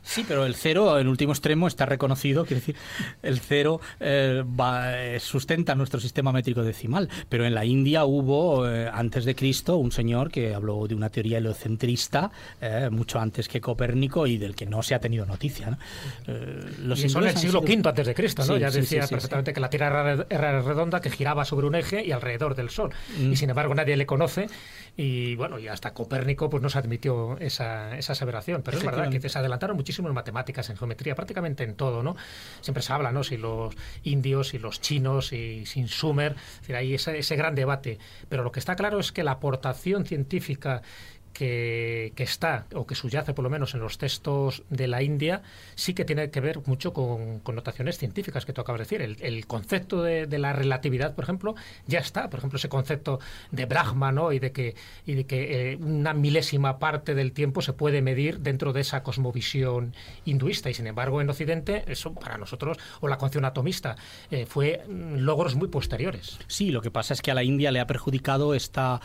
Sí, pero el cero, en último extremo, está reconocido. Quiere decir, el cero eh, eh, sustenta nuestro sistema métrico decimal. Pero en la India hubo, eh, antes de Cristo, un señor que habló de una teoría heliocentrista mucho antes que Copérnico y del que no se ha tenido noticia. los y eso en el siglo V antes de Cristo, ¿no? ya decía perfectamente que la Tierra era redonda, que giraba sobre un eje y alrededor del Sol. Mm. Y sin embargo nadie le conoce y bueno, y hasta Copérnico pues no se admitió esa, esa aseveración. Pero es verdad que se adelantaron muchísimo en matemáticas, en geometría, prácticamente en todo, ¿no? Siempre se habla, ¿no? Si los indios, y los chinos, y sin Sumer, hay ese, ese gran debate. Pero lo que está claro es que la aportación científica que, está, o que subyace por lo menos en los textos de la India, sí que tiene que ver mucho con connotaciones científicas que tú acabas de decir. El, concepto de, la relatividad, por ejemplo, ya está. Por ejemplo, ese concepto de Brahma, ¿no? Y de que, y de que eh, una milésima parte del tiempo se puede medir dentro de esa cosmovisión hinduista. Y sin embargo, en Occidente, eso para nosotros, o la concepción atomista, eh, fue mm, logros muy posteriores. Sí, lo que pasa es que a la India le ha perjudicado esta,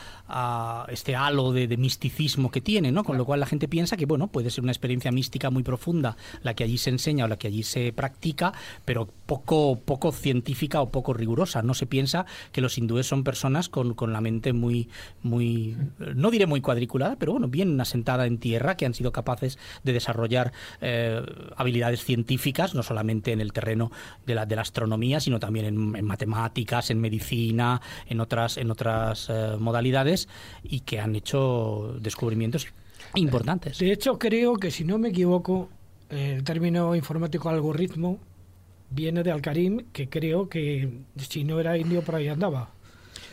este halo de, de misticismo que tiene, ¿no? Con lo cual la gente piensa que, bueno, puede ser una experiencia mística muy profunda la que allí se enseña o la que allí se practica, pero poco, poco científica o poco rigurosa. No se piensa que los hindúes son personas con, la mente muy, muy, no diré muy cuadriculada, pero bueno, bien asentada en tierra, que han sido capaces de desarrollar eh, habilidades científicas, no solamente en el terreno de la, de la astronomía, sino también en, matemáticas, en medicina, en otras, en otras eh, modalidades, y que han hecho descubrimientos importantes. De hecho, creo que si no me equivoco, el término informático algoritmo viene de Al-Karim, que creo que si no era indio por ahí andaba.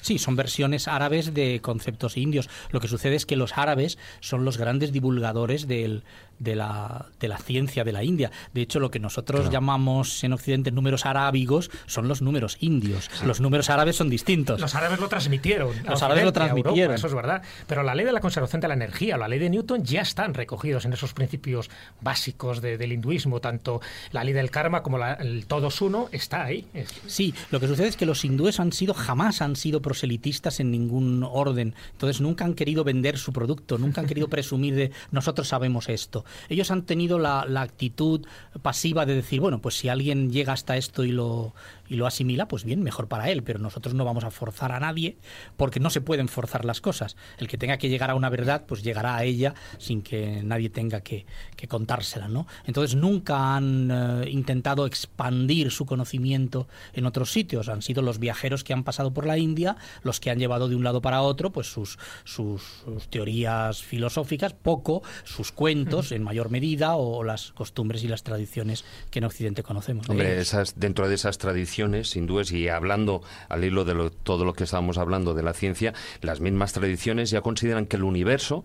Sí, son versiones árabes de conceptos indios. Lo que sucede es que los árabes son los grandes divulgadores del, de la, de la ciencia de la India. De hecho, lo que nosotros llamamos en Occidente números arábigos son los números indios. Los números árabes son distintos. Los árabes lo transmitieron. Los árabes lo transmitieron. eso es verdad. Pero la ley de la conservación de la energía, la ley de Newton, ya están recogidos en esos principios básicos del hinduismo. Tanto la ley del karma como el todos uno está ahí. Sí, lo que sucede es que los hindúes han sido, jamás han sido proselitistas en ningún orden. Entonces nunca han querido vender su producto, nunca han querido *laughs* presumir de nosotros sabemos esto ellos han tenido la, la, actitud pasiva de decir, bueno, pues si alguien llega hasta esto y lo, y lo asimila, pues bien, mejor para él, pero nosotros no vamos a forzar a nadie porque no se pueden forzar las cosas. El que tenga que llegar a una verdad, pues llegará a ella sin que nadie tenga que, contársela, ¿no? Entonces nunca han eh, intentado expandir su conocimiento en otros sitios, han sido los viajeros que han pasado por la India los que han llevado de un lado para otro pues sus, sus, teorías filosóficas, poco sus cuentos en mayor medida o las costumbres y las tradiciones que en Occidente conocemos. Hombre, esas, dentro de esas tradiciones hindúes y hablando al hilo de todo lo que estábamos hablando de la ciencia, las mismas tradiciones ya consideran que el universo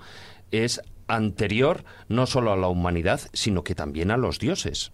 es anterior no solo a la humanidad, sino que también a los dioses.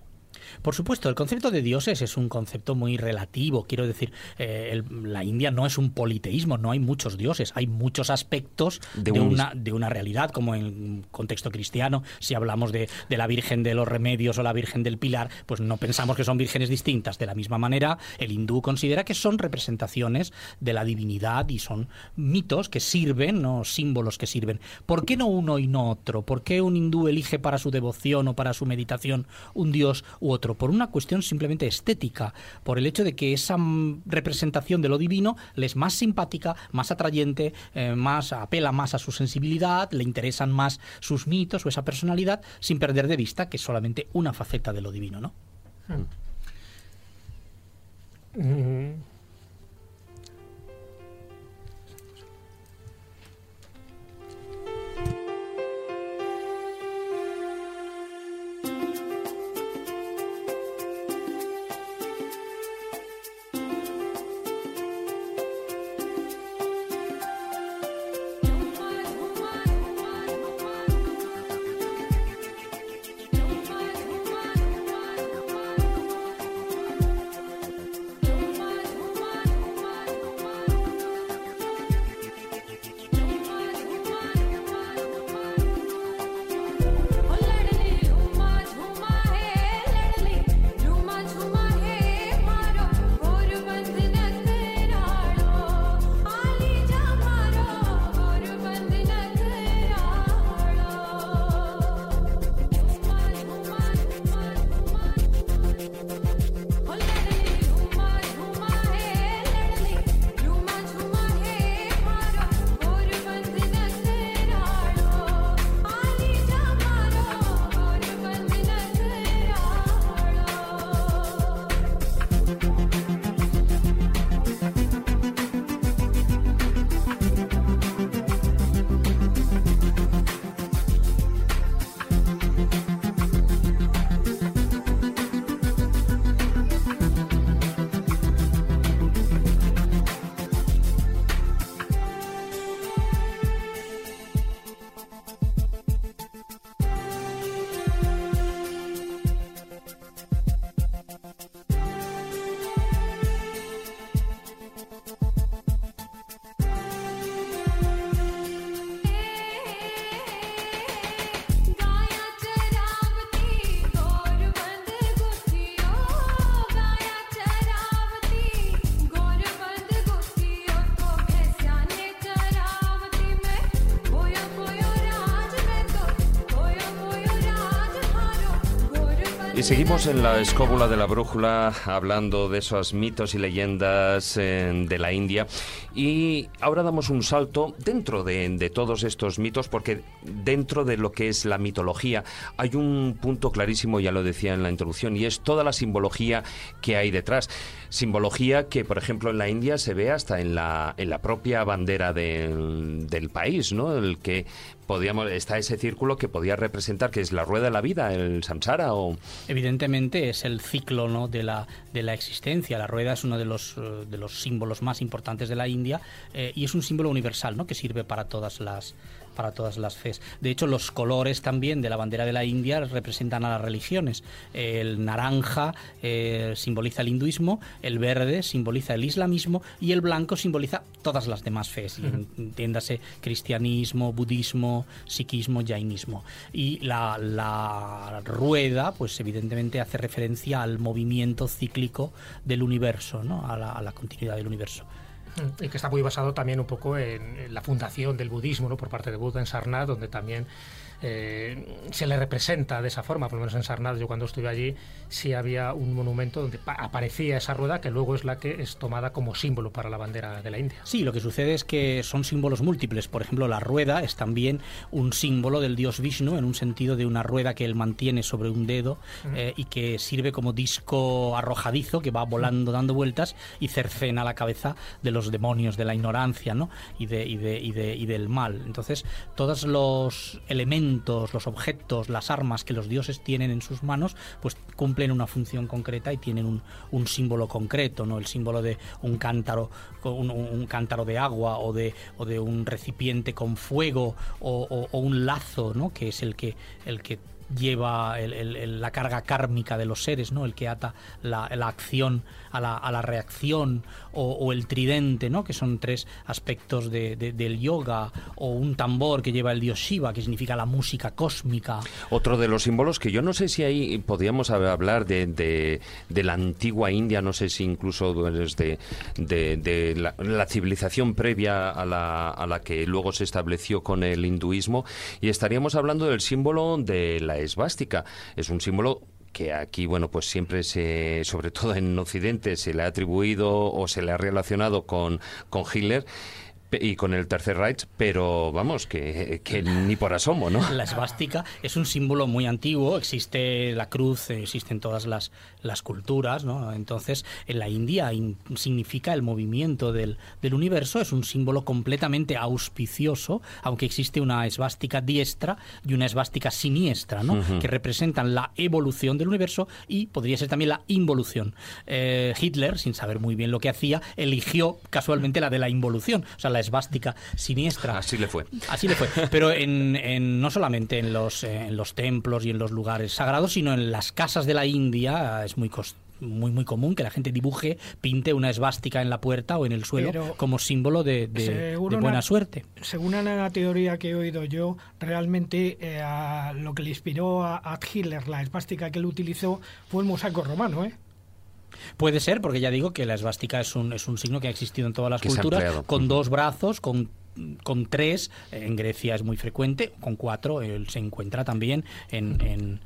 Por supuesto, el concepto de dioses es un concepto muy relativo. Quiero decir, eh, la India no es un politeísmo, no hay muchos dioses, hay muchos aspectos de, una, de una realidad, como en contexto cristiano. Si hablamos de, de, la Virgen de los Remedios o la Virgen del Pilar, pues no pensamos que son vírgenes distintas. De la misma manera, el hindú considera que son representaciones de la divinidad y son mitos que sirven, no símbolos que sirven. ¿Por qué no uno y no otro? ¿Por qué un hindú elige para su devoción o para su meditación un dios u otro? Por una cuestión simplemente estética, por el hecho de que esa mm, representación de lo divino le es más simpática, más atrayente, eh, más apela más a su sensibilidad, le interesan más sus mitos o esa personalidad, sin perder de vista que es solamente una faceta de lo divino, ¿no? Hmm. Mm. Seguimos en la escóbula de la brújula hablando de esos mitos y leyendas eh, de la India. Y ahora damos un salto dentro de, todos estos mitos, porque dentro de lo que es la mitología hay un punto clarísimo, ya lo decía en la introducción, y es toda la simbología que hay detrás. Simbología que, por ejemplo, en la India se ve hasta en la, en la propia bandera del país, ¿no? El que podíamos, está ese círculo que podía representar que es la rueda de la vida, el samsara o evidentemente es el ciclo ¿no? de, la, de la existencia. La rueda es uno de los, eh, de los símbolos más importantes de la India eh, y es un símbolo universal ¿no? que sirve para todas las para todas las fes. De hecho, los colores también de la bandera de la India representan a las religiones. El naranja eh, simboliza el hinduismo, el verde simboliza el islamismo y el blanco simboliza todas las demás fes, entiéndase cristianismo, budismo, sikhismo, jainismo. Y la, la rueda, pues evidentemente hace referencia al movimiento cíclico del universo, ¿no? a, la, a la continuidad del universo. Y que está muy basado también un poco en, la fundación del budismo ¿no? por parte de Buda en Sarnath, donde también eh, se le representa de esa forma, por lo menos en Sarnath, yo cuando estuve allí, sí había un monumento donde aparecía esa rueda que luego es la que es tomada como símbolo para la bandera de la India. Sí, lo que sucede es que son símbolos múltiples. Por ejemplo, la rueda es también un símbolo del dios Vishnu, en un sentido de una rueda que él mantiene sobre un dedo eh, y que sirve como disco arrojadizo que va volando, dando vueltas y cercena la cabeza de los demonios, de la ignorancia ¿no? y, de, y, de, y, de, y del mal. Entonces, todos los elementos los objetos, las armas que los dioses tienen en sus manos, pues cumplen una función concreta y tienen un, símbolo concreto, ¿no? El símbolo de un cántaro, un, cántaro de agua o de, un recipiente con fuego o, un lazo, ¿no? Que es el que, el que lleva la carga kármica de los seres, ¿no? El que ata la, acción a la reacción o, el tridente, ¿no? Que son tres aspectos de, de, del yoga o un tambor que lleva el dios Shiva, que significa la música cósmica. Otro de los símbolos que yo no sé si ahí podríamos hablar de, la antigua India, no sé si incluso desde de, la, la, civilización previa a la, a la que luego se estableció con el hinduismo y estaríamos hablando del símbolo de la esvástica. Es un símbolo que aquí, bueno, pues siempre se, sobre todo en Occidente, se le ha atribuido o se le ha relacionado con, con Hitler y con el Tercer Reich, pero vamos, que, que, ni por asomo, ¿no? La esvástica es un símbolo muy antiguo, existe la cruz, existen todas las, las culturas, ¿no? Entonces, en la India in, significa el movimiento del, del, universo, es un símbolo completamente auspicioso, aunque existe una esvástica diestra y una esvástica siniestra, ¿no? Uh -huh. Que representan la evolución del universo y podría ser también la involución. Eh, Hitler, sin saber muy bien lo que hacía, eligió casualmente la de la involución, o sea, la esvástica siniestra. Así le fue. Así le fue. Pero en, en, no solamente en los, en los templos y en los lugares sagrados, sino en las casas de la India es muy costoso muy muy común que la gente dibuje, pinte una esvástica en la puerta o en el suelo Pero como símbolo de, de, de buena una, suerte. Según una teoría que he oído yo, realmente eh, a lo que le inspiró a, a Hitler, la esvástica que él utilizó, fue el mosaico romano, ¿eh? Puede ser, porque ya digo que la esvástica es un, es un signo que ha existido en todas las que culturas, con dos brazos, con con tres, en Grecia es muy frecuente, con cuatro eh, se encuentra también en, en,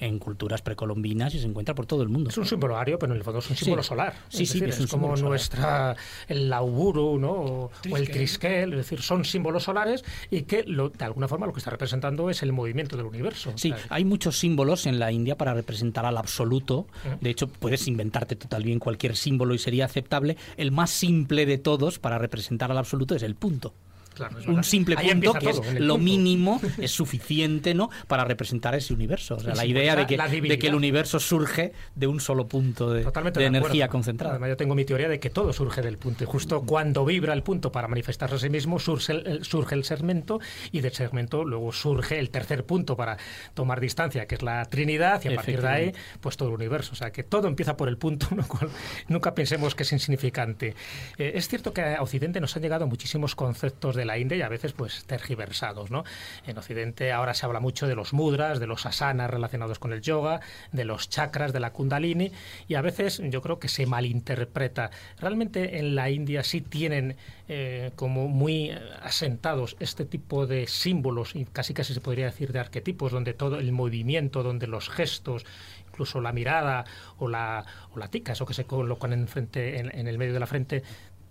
en culturas precolombinas y se encuentra por todo el mundo. Es un símbolo ario, pero en el fondo es un símbolo sí. solar. Sí, es sí, decir, es, un es como nuestra el lauburu, ¿no? O, o, el triskel, es decir, son símbolos solares y que lo, de alguna forma lo que está representando es el movimiento del universo. Sí, hay muchos símbolos en la India para representar al absoluto. De hecho, puedes inventarte total bien cualquier símbolo y sería aceptable. El más simple de todos para representar al absoluto es el punto. Claro, un simple Ahí punto que todo, es lo punto. mínimo es suficiente no para representar ese universo. O sea, la idea de que, de que, el universo surge de un solo punto de, de energía acuerdo. concentrada. Además, yo tengo mi teoría de que todo surge del punto y justo cuando vibra el punto para manifestarse a sí mismo surge el, surge el segmento y del segmento luego surge el tercer punto para tomar distancia que es la Trinidad y a partir de ahí pues todo el universo. O sea que todo empieza por el punto *laughs* lo cual nunca pensemos que es insignificante. Eh, es cierto que a Occidente nos han llegado muchísimos conceptos de la India y a veces pues tergiversados, ¿no? En Occidente ahora se habla mucho de los mudras, de los asanas relacionados con el yoga, de los chakras, de la kundalini y a veces yo creo que se malinterpreta. Realmente en la India sí tienen eh, como muy asentados este tipo de símbolos y casi casi se podría decir de arquetipos donde todo el movimiento, donde los gestos incluso la mirada o la, o la tica, eso que se colocan en, frente, en el medio de la frente,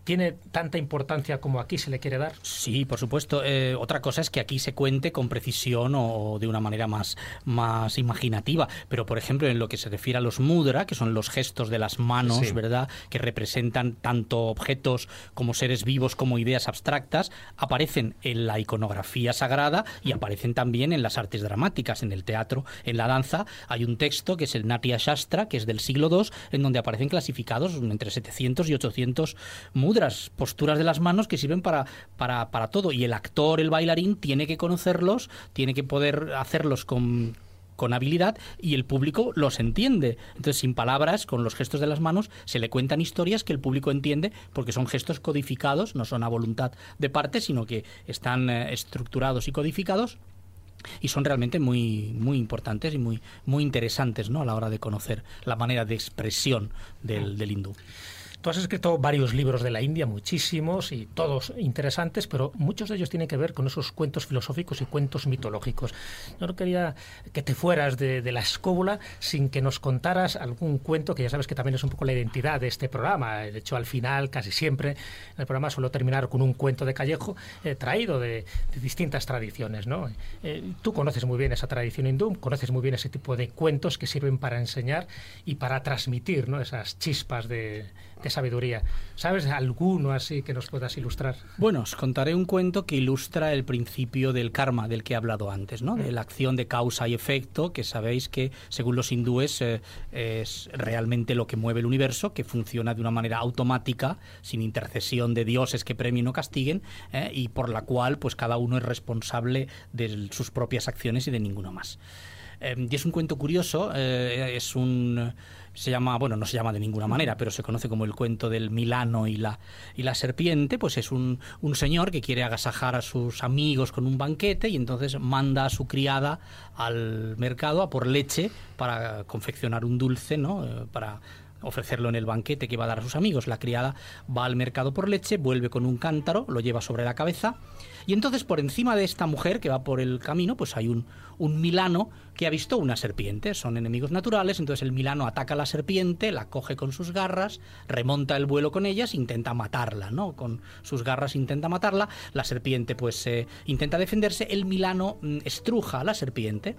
¿Tiene tanta importancia como aquí se le quiere dar? Sí, por supuesto. Eh, otra cosa es que aquí se cuente con precisión o de una manera más, más imaginativa. Pero, por ejemplo, en lo que se refiere a los mudra, que son los gestos de las manos, ¿verdad? Que representan tanto objetos como seres vivos como ideas abstractas, aparecen en la iconografía sagrada y aparecen también en las artes dramáticas, en el teatro, en la danza. Hay un texto que es el Natya Shastra, que es del siglo II, en donde aparecen clasificados entre 700 y 800 mudras posturas de las manos que sirven para, para, para todo. Y el actor, el bailarín, tiene que conocerlos, tiene que poder hacerlos con, con habilidad y el público los entiende. Entonces, sin palabras, con los gestos de las manos, se le cuentan historias que el público entiende porque son gestos codificados, no son a voluntad de parte, sino que están eh, estructurados y codificados y son realmente muy muy importantes y muy muy interesantes ¿no? a la hora de conocer la manera de expresión del, del hindú. Tú has escrito varios libros de la India, muchísimos y todos interesantes, pero muchos de ellos tienen que ver con esos cuentos filosóficos y cuentos mitológicos. Yo no quería que te fueras de, la escóbula sin que nos contaras algún cuento, que ya sabes que también es un poco la identidad de este programa. De hecho, al final, casi siempre, el programa suelo terminar con un cuento de Callejo eh, traído de, distintas tradiciones. ¿no? Eh, tú conoces muy bien esa tradición hindú, conoces muy bien ese tipo de cuentos que sirven para enseñar y para transmitir ¿no? esas chispas de de sabiduría. ¿Sabes alguno así que nos puedas ilustrar? Bueno, os contaré un cuento que ilustra el principio del karma del que he hablado antes, ¿no? de la acción de causa y efecto, que sabéis que según los hindúes eh, es realmente lo que mueve el universo, que funciona de una manera automática, sin intercesión de dioses que premien o castiguen, eh, y por la cual pues cada uno es responsable de sus propias acciones y de ninguno más. Eh, y es un cuento curioso, es un se llama, bueno, no se llama de ninguna manera, pero se conoce como el cuento del Milano y la, y la serpiente, pues es un, un señor que quiere agasajar a sus amigos con un banquete y entonces manda a su criada al mercado a por leche para confeccionar un dulce, ¿no? Eh, para ofrecerlo en el banquete que va a dar a sus amigos. La criada va al mercado por leche, vuelve con un cántaro, lo lleva sobre la cabeza y entonces por encima de esta mujer que va por el camino, pues hay un, un milano que ha visto una serpiente. Son enemigos naturales, entonces el milano ataca a la serpiente, la coge con sus garras, remonta el vuelo con ellas, intenta matarla, ¿no? Con sus garras intenta matarla, la serpiente pues eh, intenta defenderse, el milano mm, estruja a la serpiente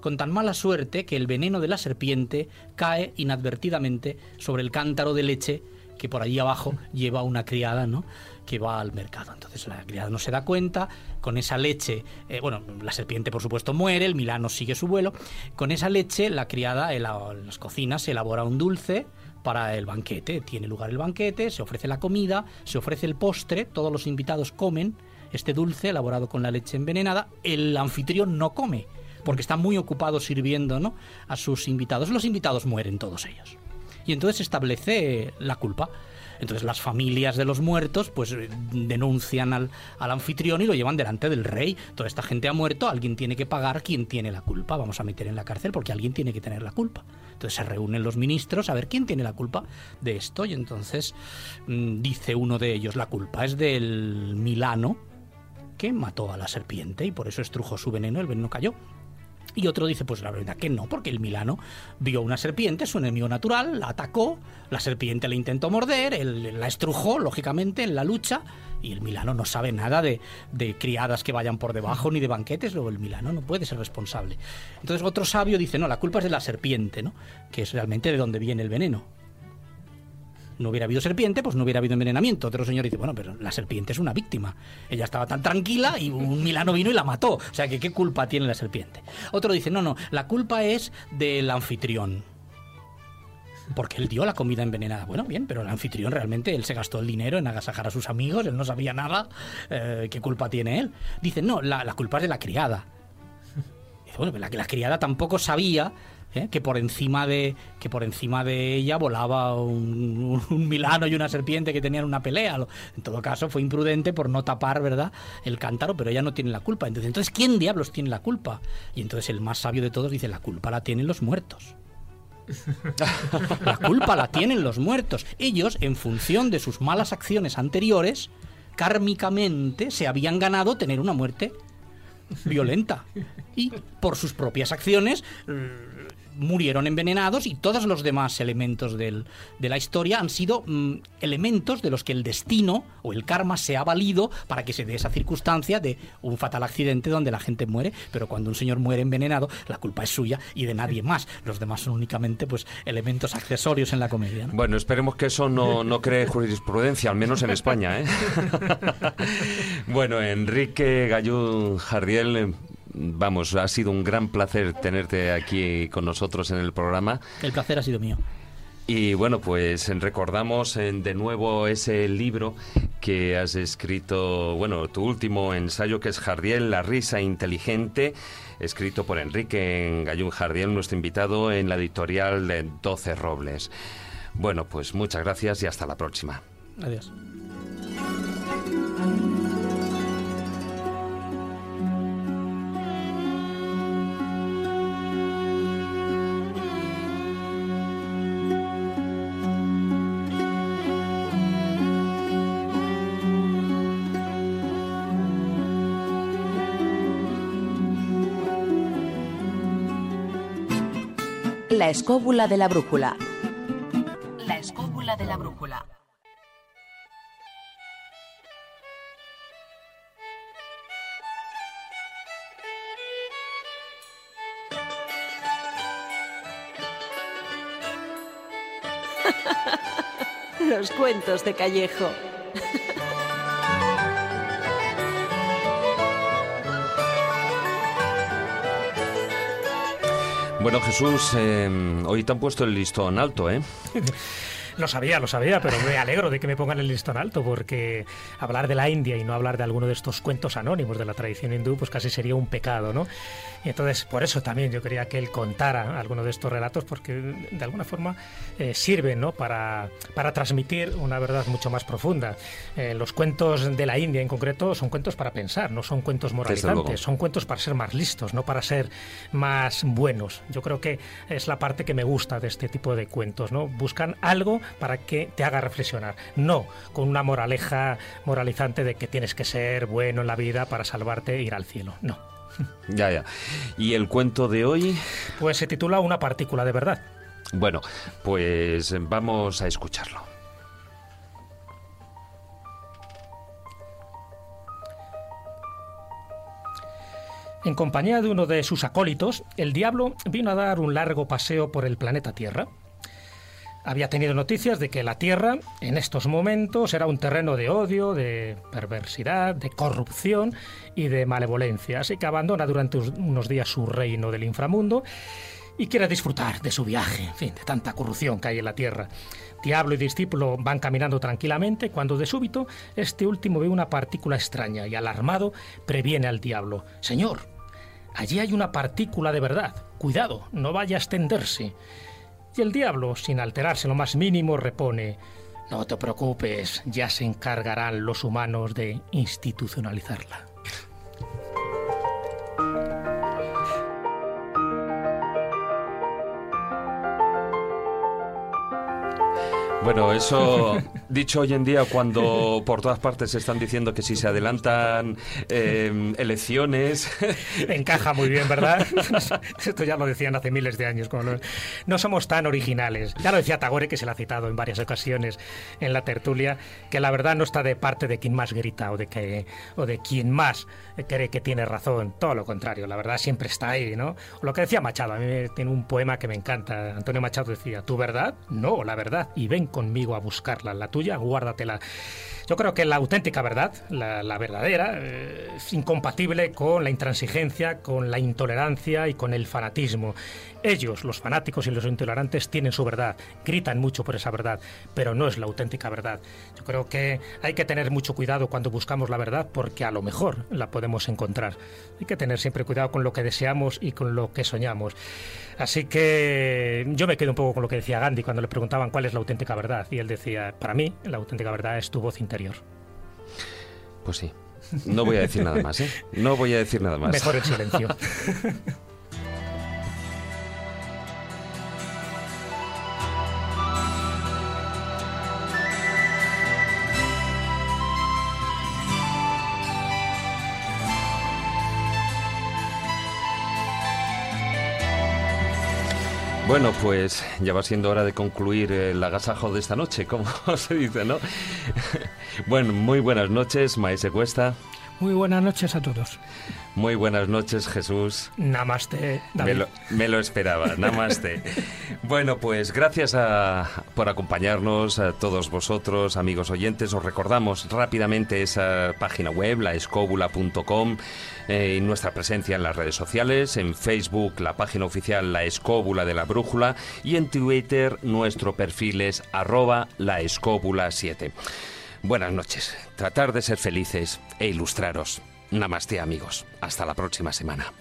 con tan mala suerte que el veneno de la serpiente cae inadvertidamente sobre el cántaro de leche que por allí abajo lleva una criada, ¿no? Que va al mercado. Entonces la criada no se da cuenta, con esa leche, eh, bueno, la serpiente por supuesto muere, el Milano sigue su vuelo, con esa leche la criada en, las cocinas elabora un dulce para el banquete, tiene lugar el banquete, se ofrece la comida, se ofrece el postre, todos los invitados comen este dulce elaborado con la leche envenenada, el anfitrión no come, porque está muy ocupado sirviendo ¿no? a sus invitados. Los invitados mueren todos ellos. Y entonces establece la culpa. Entonces las familias de los muertos pues eh, denuncian al, anfitrión y lo llevan delante del rey. Toda esta gente ha muerto, alguien tiene que pagar, quien tiene la culpa? Vamos a meter en la cárcel porque alguien tiene que tener la culpa. Entonces se reúnen los ministros a ver quién tiene la culpa de esto y entonces mm, dice uno de ellos, la culpa es del Milano que mató a la serpiente y por eso estrujó su veneno, el veneno cayó. Y otro dice, pues la verdad que no, porque el Milano vio una serpiente, su enemigo natural, la atacó, la serpiente le intentó morder, él la estrujó, lógicamente, en la lucha, y el Milano no sabe nada de, criadas que vayan por debajo ni de banquetes, luego el Milano no puede ser responsable. Entonces otro sabio dice, no, la culpa es de la serpiente, ¿no? Que es realmente de donde viene el veneno no hubiera habido serpiente, pues no hubiera habido envenenamiento. Otro señor dice, bueno, pero la serpiente es una víctima. Ella estaba tan tranquila y un milano vino y la mató. O sea, que ¿qué culpa tiene la serpiente? Otro dice, no, no, la culpa es del anfitrión. Porque él dio la comida envenenada. Bueno, bien, pero el anfitrión realmente, él se gastó el dinero en agasajar a sus amigos, él no sabía nada. Eh, ¿Qué culpa tiene él? Dice, no, la, culpa es de la criada. Dice, bueno, la, la criada tampoco sabía ¿eh? que por encima de que por encima de ella volaba un, milano y una serpiente que tenían una pelea. En todo caso, fue imprudente por no tapar, ¿verdad?, el cántaro, pero ella no tiene la culpa. Entonces, entonces ¿quién diablos tiene la culpa? Y entonces el más sabio de todos dice, la culpa la tienen los muertos. *laughs* La culpa la tienen los muertos. Ellos, en función de sus malas acciones anteriores, kármicamente se habían ganado tener una muerte violenta. Y por sus propias acciones murieron envenenados y todos los demás elementos del- de la historia han sido mm, elementos de los que el destino o el karma se ha valido para que se dé esa circunstancia de un fatal accidente donde la gente muere, pero cuando un señor muere envenenado, la culpa es suya y de nadie más. Los demás son únicamente pues elementos accesorios en la comedia. ¿no? Bueno, esperemos que eso no, no cree jurisprudencia, al menos en España. ¿eh? *laughs* bueno, Enrique Gallún Jardiel, vamos, ha sido un gran placer tenerte aquí con nosotros en el programa. El placer ha sido mío. Y bueno, pues recordamos eh, de nuevo ese libro que has escrito, bueno, tu último ensayo que es Jardiel, La risa inteligente, escrito por Enrique Gallún Jardiel, nuestro invitado en la editorial de 12 Robles. Bueno, pues muchas gracias y hasta la próxima. Adiós. La escóbula de la brújula. La escóbula de la brújula. Los cuentos de Callejo. Bueno, Jesús, eh, hoy te han puesto el listón alto, ¿eh? *laughs* Lo sabía, lo sabía, pero me alegro de que me pongan el listón alto, porque hablar de la India y no hablar de alguno de estos cuentos anónimos de la tradición hindú, pues casi sería un pecado, ¿no? Y entonces, por eso también yo quería que él contara alguno de estos relatos, porque de alguna forma eh, sirven, ¿no? Para, para transmitir una verdad mucho más profunda. Eh, los cuentos de la India en concreto son cuentos para pensar, no son cuentos moralizantes, son cuentos para ser más listos, no para ser más buenos. Yo creo que es la parte que me gusta de este tipo de cuentos, ¿no? Buscan algo para que te haga reflexionar, no con una moraleja moralizante de que tienes que ser bueno en la vida para salvarte e ir al cielo. No. *laughs* Ya, ya. ¿Y el cuento de hoy? Pues se titula Una partícula de verdad. Bueno, pues vamos a escucharlo. En compañía de uno de sus acólitos, el diablo vino a dar un largo paseo por el planeta Tierra. Había tenido noticias de que la Tierra, en estos momentos, era un terreno de odio, de perversidad, de corrupción y de malevolencia, así que abandona durante unos días su reino del inframundo y quiere disfrutar de su viaje, en fin, de tanta corrupción que hay en la Tierra. Diablo y discípulo van caminando tranquilamente cuando de súbito este último ve una partícula extraña y alarmado previene al diablo. Señor, allí hay una partícula de verdad. Cuidado, no vaya a extenderse. Y el diablo, sin alterarse lo más mínimo, repone, No te preocupes, ya se encargarán los humanos de institucionalizarla. Bueno, eso *laughs* dicho hoy en día cuando por todas partes se están diciendo que si se adelantan eh, elecciones... *laughs* Encaja muy bien, ¿verdad? *laughs* Esto ya lo decían hace miles de años. como no, no somos tan originales. Ya lo decía Tagore, que se lo ha citado en varias ocasiones en la tertulia, que la verdad no está de parte de quien más grita o de, que, o de quien más cree que tiene razón. Todo lo contrario, la verdad siempre está ahí, ¿no? Lo que decía Machado, a mí tiene un poema que me encanta. Antonio Machado decía, ¿tu verdad? No, la verdad. Y ven conmigo a buscarla. La tuya, guárdatela. Yo creo que la auténtica verdad, la, verdadera, eh, es incompatible con la intransigencia, con la intolerancia y con el fanatismo. Ellos, los fanáticos y los intolerantes, tienen su verdad, gritan mucho por esa verdad, pero no es la auténtica verdad. Creo que hay que tener mucho cuidado cuando buscamos la verdad porque a lo mejor la podemos encontrar. Hay que tener siempre cuidado con lo que deseamos y con lo que soñamos. Así que yo me quedo un poco con lo que decía Gandhi cuando le preguntaban cuál es la auténtica verdad. Y él decía, para mí, la auténtica verdad es tu voz interior. Pues sí. No voy a decir nada más, ¿eh? No voy a decir nada más. Mejor el silencio. *laughs* Bueno, pues ya va siendo hora de concluir el agasajo de esta noche, como *laughs* se dice, ¿no? *laughs* bueno, muy buenas noches, Maese Cuesta. Muy buenas noches a todos. Muy buenas noches, Jesús. Namaste, Me lo, me lo esperaba, namaste. *laughs* bueno, pues gracias a, por acompañarnos a todos vosotros, amigos oyentes. Os recordamos rápidamente esa página web, laescóbula.com, eh, y nuestra presencia en las redes sociales, en Facebook, la página oficial La Escóbula de la Brújula, y en Twitter, nuestro perfil es arroba la escóbula 7. Buenas noches. Tratar de ser felices e ilustraros. Namaste amigos. Hasta la próxima semana.